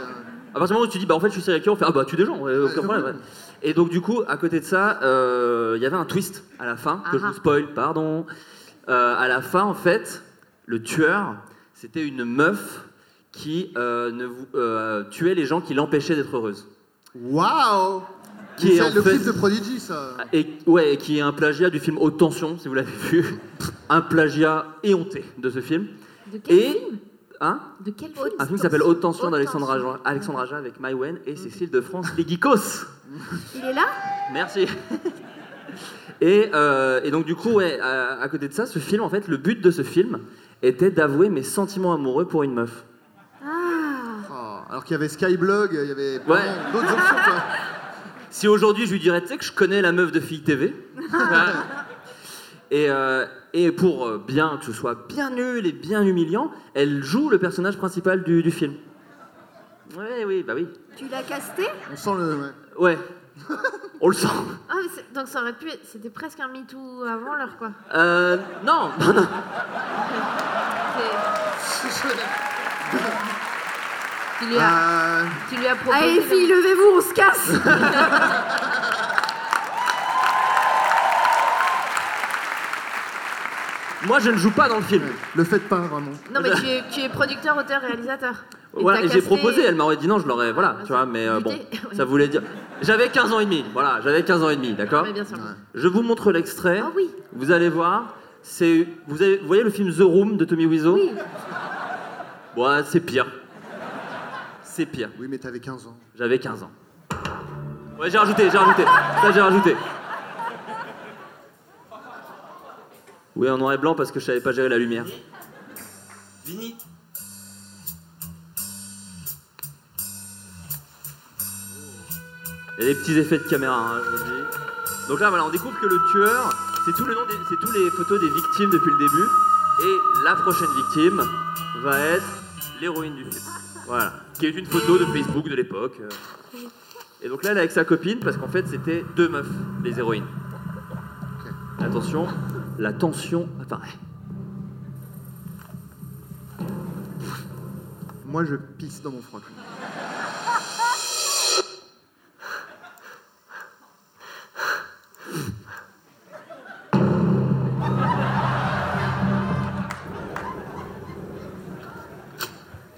À partir du moment où tu dis, bah en fait, je suis serial killer, on fait, ah bah tu des gens, ouais, aucun problème. ouais. Et donc, du coup, à côté de ça, euh, il y avait un twist à la fin, que je Ah vous spoil, pardon. Euh, à la fin, en fait, le tueur, c'était une meuf qui euh, ne euh, tuait les gens qui l'empêchaient d'être heureuse. Waouh Qui est c'est en le fait- clip de Prodigy, ça. Et, ouais, et qui est un plagiat du film Haute Tension, si vous l'avez vu. un plagiat éhonté de ce film. De quel et, film? Hein? De quel film? Un film qui s'appelle Haute Tension d'Alexandre Aja, Alexandre Aja avec Maïwen et Cécile de France, geekos. Il est là? Merci. Et, euh, et donc du coup, ouais, à, à côté de ça, ce film, en fait, le but de ce film était d'avouer mes sentiments amoureux pour une meuf. Alors qu'il y avait Skyblog, il y avait Ouais. d'autres options, quoi. *laughs* Si aujourd'hui je lui dirais, tu sais que je connais la meuf de Fille TV. *laughs* et, euh, et pour euh, bien que ce soit bien nul et bien humiliant, elle joue le personnage principal du, du film. Oui, oui, bah oui. Tu l'as casté? On sent le. ouais. Ouais. *laughs* On le sent. Ah, mais c'est- donc ça aurait pu. être- C'était presque un MeToo avant l'heure, quoi. Euh, non, non, non. Tu lui as, Euh, tu lui as proposé. Allez, filles, levez-vous, on se casse *laughs* Moi, je ne joue pas dans le film. Le faites pas, vraiment. Non, mais tu es, tu es producteur, auteur, réalisateur. Et Voilà, et j'ai proposé, elle m'aurait dit non, je l'aurais, voilà, tu vois, mais euh, bon, ça voulait dire. J'avais 15 ans et demi, voilà, j'avais 15 ans et demi, d'accord Oui, bien sûr. Je vous montre l'extrait. Ah oui. Vous allez voir, c'est. Vous, avez- vous voyez le film The Room de Tommy Wiseau Oui. Ouais, c'est pire. C'est pire. Oui, mais t'avais 15 ans. J'avais 15 ans. Ouais, j'ai rajouté, j'ai rajouté. Ça, j'ai rajouté. Oui, en noir et blanc parce que je savais pas gérer la lumière. Vini. Il y a des petits effets de caméra, hein, je vous le dis. Donc là, voilà, on découvre que le tueur, c'est tout le nom, des- c'est tous les photos des victimes depuis le début. Et la prochaine victime va être l'héroïne du film. Voilà, qui est une photo de Facebook de l'époque. euh. Et donc là, elle est avec sa copine parce qu'en fait, c'était deux meufs, les héroïnes. Attention, la tension apparaît. Moi, je pisse dans mon froc.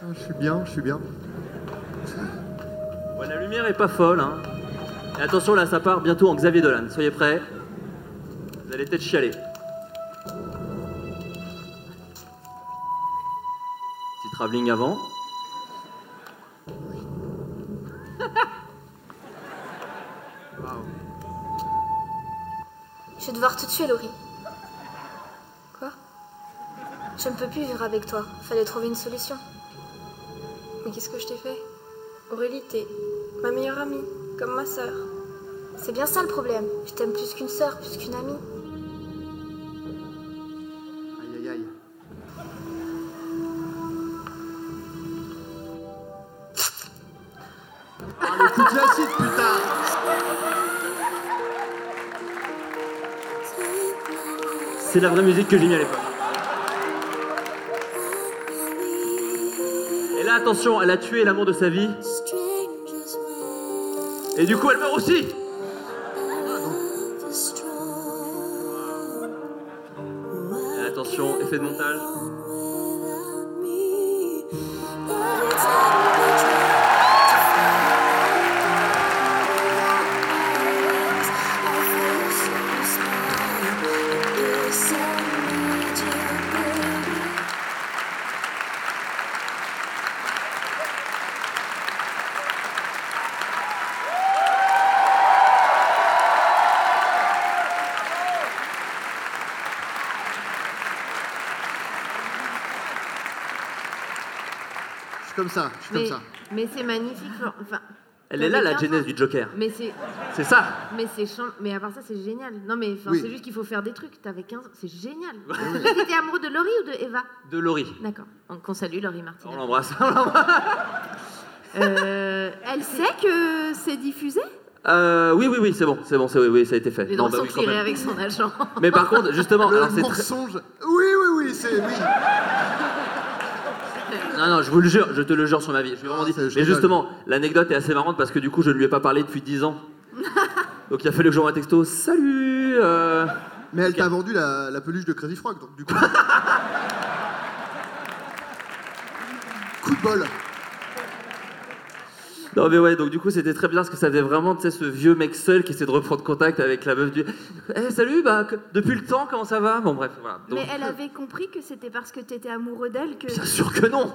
Je suis bien, je suis bien. Ouais, la lumière est pas folle, hein. Et attention, là, ça part bientôt en Xavier Dolan. Soyez prêts. Vous allez peut-être chialer. Petit travelling avant. Je vais devoir te tuer, Laurie. Quoi? Je ne peux plus vivre avec toi. Fallait trouver une solution. Mais qu'est-ce que je t'ai fait Aurélie, t'es ma meilleure amie, comme ma sœur. C'est bien ça le problème. Je t'aime plus qu'une sœur, plus qu'une amie. Aïe aïe aïe. Ah, coup classique, putain C'est la vraie musique que j'ai mis à l'époque. Attention, elle a tué l'amour de sa vie. Et du coup, elle meurt aussi. Comme ça, je suis Mais, comme ça. mais c'est magnifique. Enfin, Elle est là, la 15 ans. genèse du Joker. Mais c'est. C'est ça. Mais c'est Mais à part ça, c'est génial. Non, mais Oui. c'est juste qu'il faut faire des trucs. T'avais 15 ans. C'est génial. T'étais amoureux de Laurie ou de Eva? De Laurie. D'accord. Donc, on salue Laurie Martin. On l'embrasse. Euh, Elle sait que c'est diffusé? Euh, oui, oui, oui, c'est bon, c'est bon, c'est oui, oui, ça a été fait. Les Non, bah oui, quand tirées même. avec son agent. Mais par contre, justement, Le alors c'est très- mensonge. Oui, oui, oui, c'est. Oui. Non, non, je vous le jure, je te le jure sur ma vie. Je lui ai vraiment dit. Mais rigole. justement, l'anecdote est assez marrante parce que du coup, je ne lui ai pas parlé depuis 10 ans. *laughs* Donc il a fallu que j'envoie un texto. Salut euh, Mais elle t'a vendu la, la peluche de Crazy Frog, donc du coup. *laughs* Coup de bol. Non mais ouais, donc du coup c'était très bizarre parce que ça faisait vraiment, tu sais, ce vieux mec seul qui essaie de reprendre contact avec la meuf du... Eh salut, bah depuis le temps, comment ça va? Bon bref, voilà. Donc, Mais elle avait compris que c'était parce que t'étais amoureux d'elle que. Bien sûr que non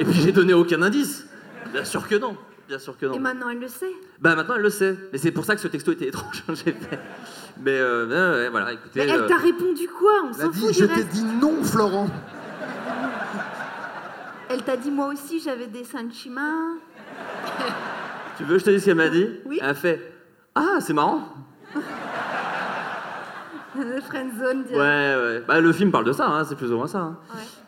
Et puis j'ai donné aucun indice Bien sûr que non Bien sûr que non. Et maintenant elle le sait. Bah maintenant elle le sait. Mais c'est pour ça que ce texto était étrange, *laughs* j'ai fait. Mais euh, ouais, ouais, voilà, écoutez... Mais elle euh, t'a répondu quoi? On s'en fout je t'ai dit non, Florent. Elle t'a dit moi aussi j'avais des seins de chemin. Tu veux que je te dise ce qu'elle m'a dit Oui. Elle a fait Ah, c'est marrant *laughs* Friendzone. Ouais, ouais. Bah, le film parle de ça, hein, c'est plus ou moins ça. hein.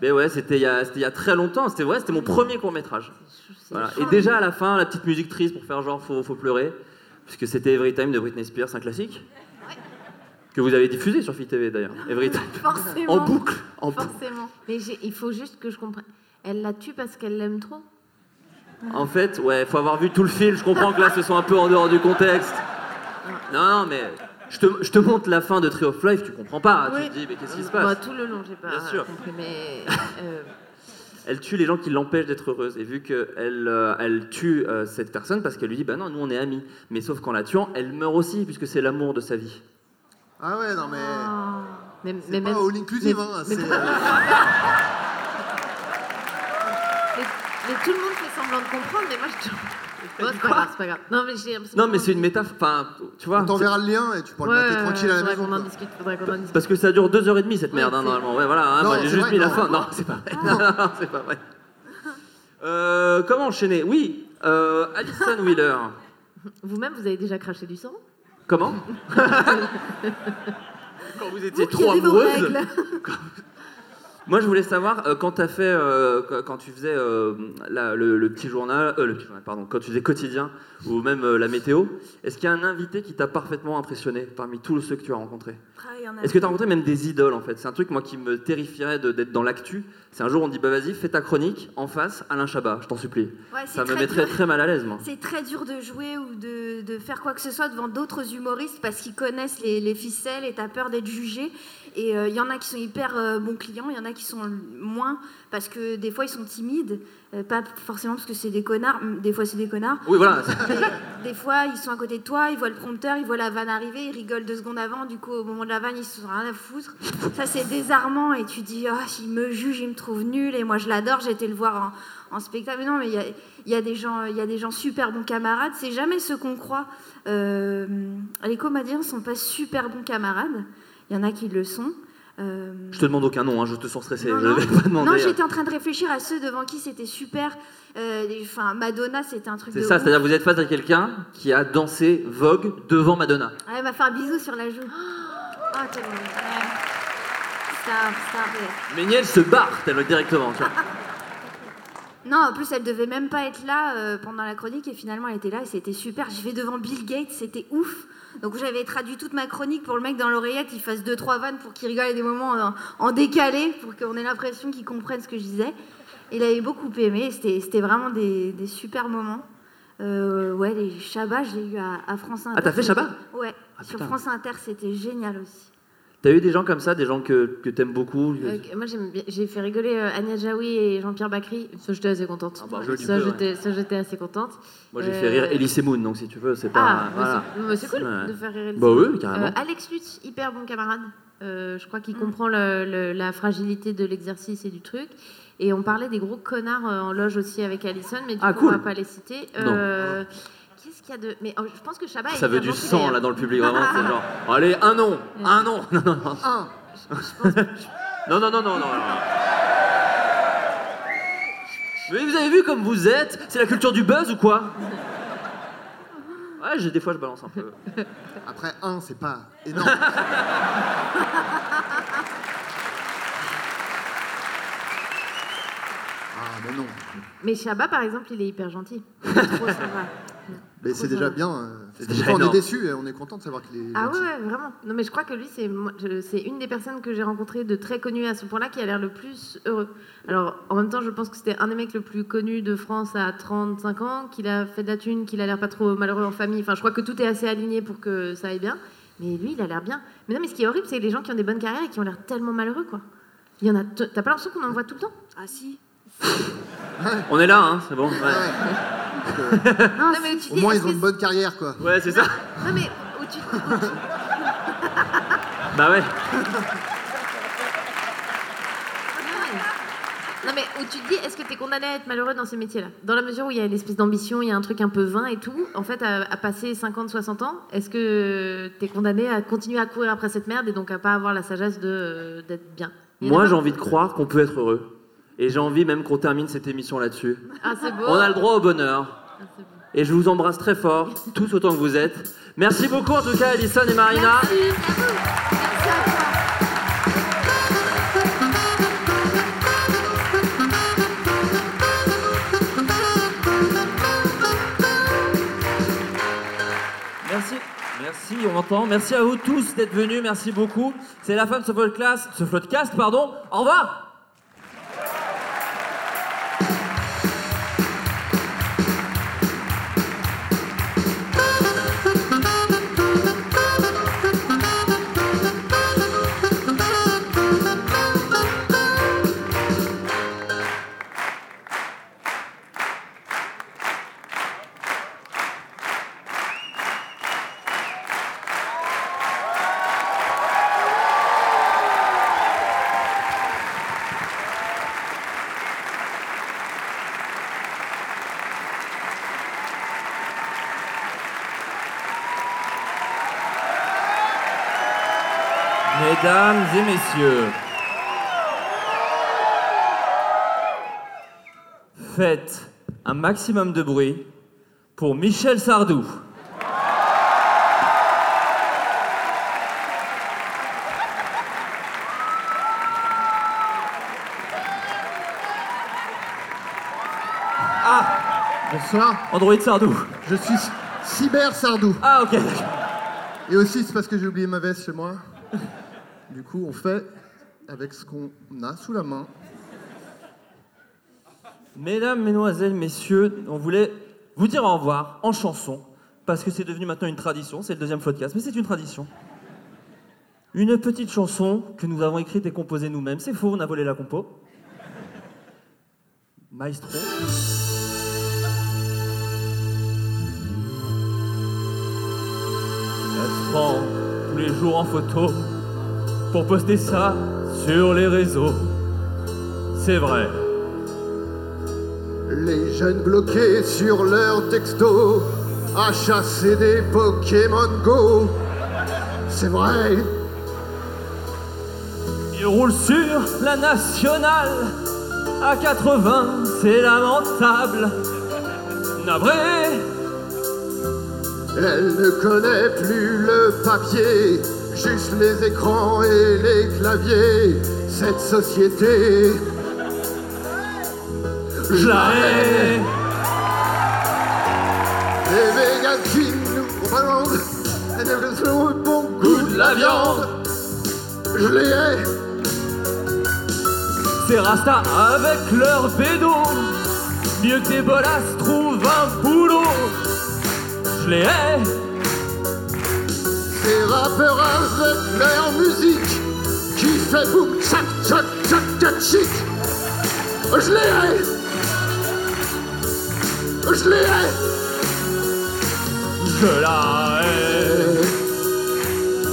Mais ouais, c'était il, y a- c'était il y a très longtemps, c'était vrai, c'était mon premier court-métrage. Voilà. Et déjà à la fin, la petite musique triste pour faire genre faut, faut pleurer, puisque c'était Every Time de Britney Spears, un classique. Que vous avez diffusé sur Fit TV d'ailleurs. Every Time. *laughs* Forcément. En boucle. En boucle. Forcément. Mais j'ai- il faut juste que je comprenne. Elle la tue parce qu'elle l'aime trop? En fait, ouais, faut avoir vu tout le film. Je comprends que là, ce soit un peu en dehors du contexte. Non, non, mais je te, je te montre la fin de Tree of Life, tu comprends pas. Oui. Tu te dis, mais qu'est-ce qui se Bah, passe tout le long, j'ai pas Bien sûr. compris. Mais. euh, Elle tue les gens qui l'empêchent d'être heureuse. Et vu qu'elle euh, elle tue euh, cette personne parce qu'elle lui dit, bah non, nous on est amis. Mais sauf qu'en la tuant, elle meurt aussi, puisque c'est l'amour de sa vie. Ah ouais, non mais. mais, C'est pas all inclusive, hein. mais- c'est, mais- *laughs* euh, mais, mais tout le monde semblant de comprendre, mais moi je. Bon, c'est pas grave, c'est pas grave. Non, mais j'ai Non, mais c'est une métaphore. Enfin, tu vois. On t'enverra le lien et tu pourras le mater tranquille à la faudrait maison. qu'on en quoi. discute, faudrait qu'on en discute. Parce que ça dure deux heures et demie cette merde, hein, normalement. Ouais, voilà, hein, Non, moi j'ai c'est juste vrai, mis la non. fin. Non, c'est pas vrai. *laughs* Non, c'est pas vrai. Euh, comment enchaîner? Oui, euh, Alison Wheeler. Vous-même, vous avez déjà craché du sang? Comment? *laughs* Quand vous étiez Vous qui trop avez vos règles. *laughs* Moi, je voulais savoir, euh, quand tu as fait, euh, quand- tu faisais euh, la- le, le petit journal, le petit journal, pardon, quand tu faisais quotidien ou même la météo, est-ce qu'il y a un invité qui t'a parfaitement impressionné parmi tous ceux que tu as rencontrés? Ah, Est-ce que tu as rencontré même des idoles en fait? C'est un truc moi qui me terrifierait d'être dans l'actu. C'est un jour on dit bah vas-y fais ta chronique en face Alain Chabat, je t'en supplie. Ouais, Ça me très mettrait dur. très mal à l'aise moi. C'est très dur de jouer ou de, de faire quoi que ce soit devant d'autres humoristes parce qu'ils connaissent les, les ficelles et t'as peur d'être jugé. Et il y en a qui sont hyper euh, bons clients, il y en a qui sont moins parce que des fois ils sont timides, euh, pas forcément parce que c'est des connards, des fois c'est des connards. Oui voilà. *laughs* Des fois ils sont à côté de toi, ils voient le prompteur, ils voient la vanne arriver, ils rigolent deux secondes avant, du coup au moment de la vanne ils se sont rien à foutre. Ça c'est désarmant et tu dis oh, il me juge, il me trouve nul et moi je l'adore, j'ai été le voir en, en spectacle. Mais non mais il y a, il y a des gens, il y a des gens super bons camarades, c'est jamais ce qu'on croit. Euh, les comédiens sont pas super bons camarades, il y en a qui le sont. Euh, Je te demande aucun nom, hein, je te sens stressé. non, je non. vais pas demander. Non, euh, j'étais en train de réfléchir à ceux devant qui c'était super. Euh, Enfin, Madonna, c'était un truc C'est ça, c'est-à-dire vous êtes face à quelqu'un qui a dansé Vogue devant Madonna. Ah, elle m'a fait un bisou sur la joue. Ah, tellement. Ouais. Ça, ça, ouais. Méniel se barre tellement directement. tu vois. *laughs* Non, en plus, elle devait même pas être là euh, pendant la chronique et finalement, elle était là et c'était super. J'ai fait devant Bill Gates, c'était ouf. Donc, j'avais traduit toute ma chronique pour le mec dans l'oreillette, il fasse deux, trois vannes pour qu'il rigole à des moments en, en décalé, pour qu'on ait l'impression qu'il comprenne ce que je disais. Il avait beaucoup aimé, c'était vraiment des, des super moments. Euh, ouais, les Shabbat, je l'ai eu à, à France Inter. Ah, t'as fait Shabbat Ouais, Ah, sur. France Inter, c'était génial aussi. T'as eu des gens comme ça, des gens que, que t'aimes beaucoup Euh, moi, j'aime bien- j'ai fait rigoler euh, Anya Jaoui et Jean-Pierre Bacry. Ça, j'étais assez contente. bah, joli ça, ouais. j'étais assez contente. Moi j'ai Euh, fait rire Elise Moon, donc si tu veux, c'est pas. Ah, mais voilà. c'est- cool Ouais. de faire rire Elise Bah oui, carrément. Euh, Alex Lutz, hyper bon camarade. Euh, je crois qu'il comprend le- le- la fragilité de l'exercice et du truc. Et on parlait des gros connards euh, en loge aussi avec Alison, mais du Ah, coup, cool. on va pas les citer. Euh, qu'il y a de. Mais oh, je pense que Chabat est Ça veut du sang là dans le public, vraiment. C'est genre, *laughs* allez, un nom, un nom. *laughs* Non, non, non. Un. Non, non, non, non, non. Mais vous avez vu comme vous êtes? C'est la culture du buzz ou quoi? Ouais, j'ai- des fois je balance un peu. Après, un, c'est pas énorme. *laughs* ah, mais non. Mais Shabba, par exemple, il est hyper gentil. Il est trop sympa. Mais c'est déjà bien. euh, C'est déjà on est déçu et on est content de savoir qu'il est. Ah ouais, ouais, vraiment. Non, mais je crois que lui, c'est moi- je- c'est une des personnes que j'ai rencontrées de très connues à ce point-là qui a l'air le plus heureux. Alors, en même temps, je pense que c'était un des mecs le plus connus de France à 35 ans, qu'il a fait de la thune, qu'il a l'air pas trop malheureux en famille. Enfin, je crois que tout est assez aligné pour que ça aille bien. Mais lui, il a l'air bien. Mais non, mais ce qui est horrible, c'est les gens qui ont des bonnes carrières et qui ont l'air tellement malheureux, quoi. Il y en a. t- T'as pas l'impression qu'on en voit tout le temps? Ah si. *laughs* On est là, hein, c'est bon. ouais. *laughs* *laughs* Non, mais tu Au moins, est-ce ils ont que une bonne carrière, quoi. Ouais, c'est ça. Non, mais où tu. où tu- Bah ouais. Non mais où tu te dis, est-ce que tu es condamné à être malheureux dans ces métiers-là? Dans la mesure où il y a une espèce d'ambition, il y a un truc un peu vain et tout, en fait, à, à passer 50, 60 ans, est-ce que tu es condamné à continuer à courir après cette merde et donc à pas avoir la sagesse de, euh, d'être bien? Il y en a Moi pas j'ai envie de croire qu'on peut être heureux. Et j'ai envie même qu'on termine cette émission là-dessus. Ah, c'est beau. On a le droit au bonheur. Et je vous embrasse très fort, tous autant que vous êtes. Merci beaucoup en tout cas, Alison et Marina. Merci, merci, on entend. Merci à vous tous d'être venus, merci beaucoup. C'est la fin de ce podcast, ce podcast, pardon. Au revoir. Et messieurs, faites un maximum de bruit pour Michel Sardou. Ah Bonsoir. Android Sardou. Je suis Cyber Sardou. Ah, ok. Et aussi, c'est parce que j'ai oublié ma veste chez moi. Du coup, on fait avec ce qu'on a sous la main. Mesdames, Mesdemoiselles, Messieurs, on voulait vous dire au revoir en chanson, parce que c'est devenu maintenant une tradition, c'est le deuxième podcast, mais c'est une tradition. Une petite chanson que nous avons écrite et composée nous-mêmes. C'est faux, on a volé la compo. Maestro. Elle prend tous les jours en photo pour poster ça sur les réseaux. C'est vrai. Les jeunes bloqués sur leur texto à chasser des Pokémon Go. C'est vrai. Il roule sur la nationale à 80, c'est lamentable. Navré, Elle ne connaît plus le papier, juste les écrans et les claviers. Cette société, je la hais. Les véganes qui nous rendent et le bon goût de la viande. Je les hais. Ces rastas avec leur bédo, mieux que des bolas trouvent un boulot. Je les hais. Ces rappeurs avec leur musique qui fait boum tchac tchac tchac tchac chic. Je les hais. Je les hais. Je la hais.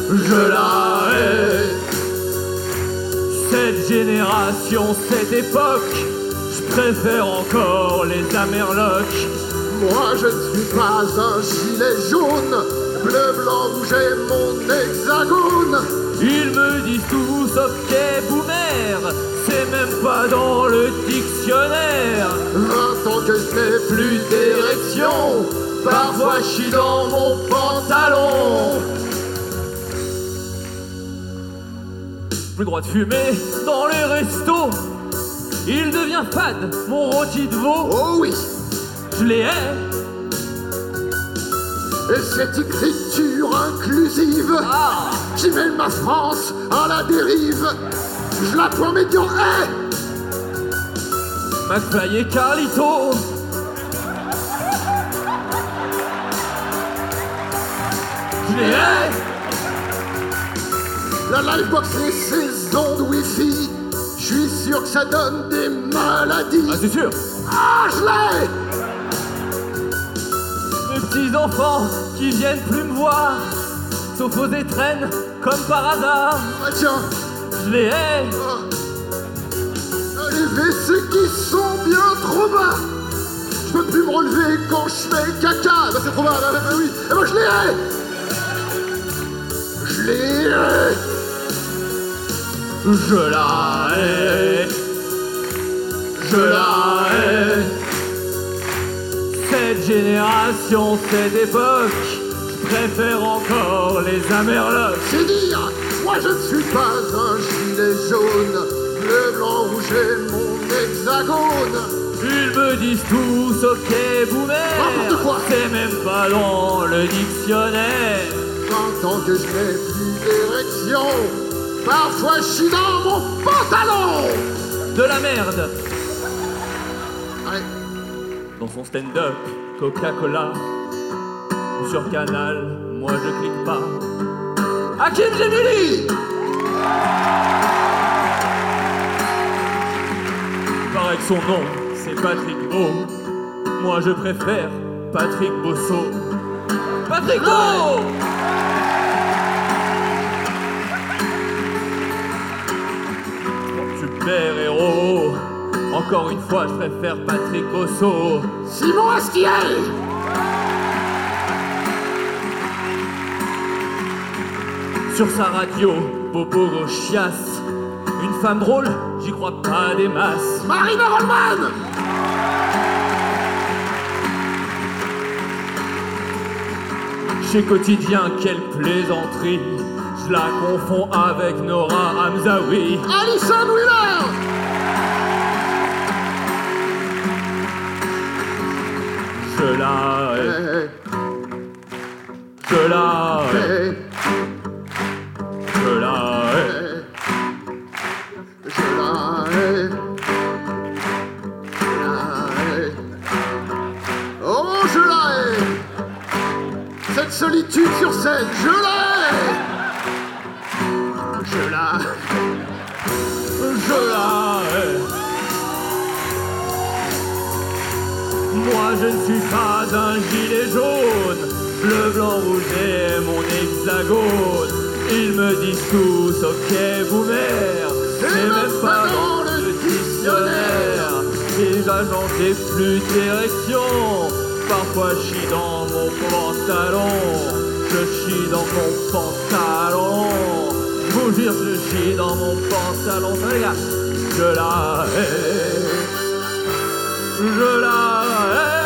Je la hais. Cette génération, cette époque, je préfère encore les Amerlocs. Moi je ne suis pas un gilet jaune, bleu, blanc, rouge et mon hexagone. Ils me disent tout sauf qu'est boomer, c'est même pas dans le dictionnaire. je n'ai plus d'érection. Parfois je dans mon pantalon. Plus droit de fumer dans les restos. Il devient fade, mon rôti de veau. Oh oui. Je les hais. Et cette écriture inclusive qui mène ma France à la dérive, je la promets Dieu hais. McFly et Carlito. Je les hais. La livebox et ses ondes wifi, je suis sûr que ça donne des maladies. Ah, c'est sûr. Ah, je l'ai Petits enfants qui viennent plus me voir, sauf aux étrennes comme par hasard. Ah tiens, Je les hais. les WC qui sont bien trop bas. Je peux plus me relever quand je fais caca. Bah, c'est trop bas, bah, bah, bah oui. Et moi je les hais. Je les hais. Je la hais. Je la hais. Cette génération, cette époque, je préfère encore les amerlocs. C'est dire, moi je ne suis pas un gilet jaune. Bleu, blanc, rouge et mon hexagone. Ils me disent tous ok boomer. C'est même pas dans le dictionnaire 20 ans que je n'ai plus d'érection. Parfois je suis dans mon pantalon. De la merde Ouais. Dans son stand-up, Coca-Cola sur Canal, moi je clique pas. Hakim Gemili Paraît que son nom, c'est Patrick Beau. Moi je préfère Patrick Bosso. Patrick Beau! Super héros Encore une fois, je préfère Patrick Bosso Simon Astier. Sur sa radio, Bobo chiasse Une femme drôle, j'y crois pas des masses Marina Rollman. Chez Quotidien, quelle plaisanterie Je la confonds avec Nora Hamzaoui Alison Wheeler. Je la hais, Hey, je la hais, hey, je la hais hey. Je la hais. Je la hais. Oh, je la hais. Cette solitude sur scène, je la hais. Je la Je la Moi je ne suis pas un gilet jaune, le blanc rouge est mon hexagone. Ils me disent tous ok boomer, c'est même pas dans le dictionnaire. Déjà j'en ai plus d'érection, parfois je suis dans mon pantalon, je suis dans mon pantalon. Je vous jure, je suis dans mon pantalon, ça les gars, je la hais. Je la.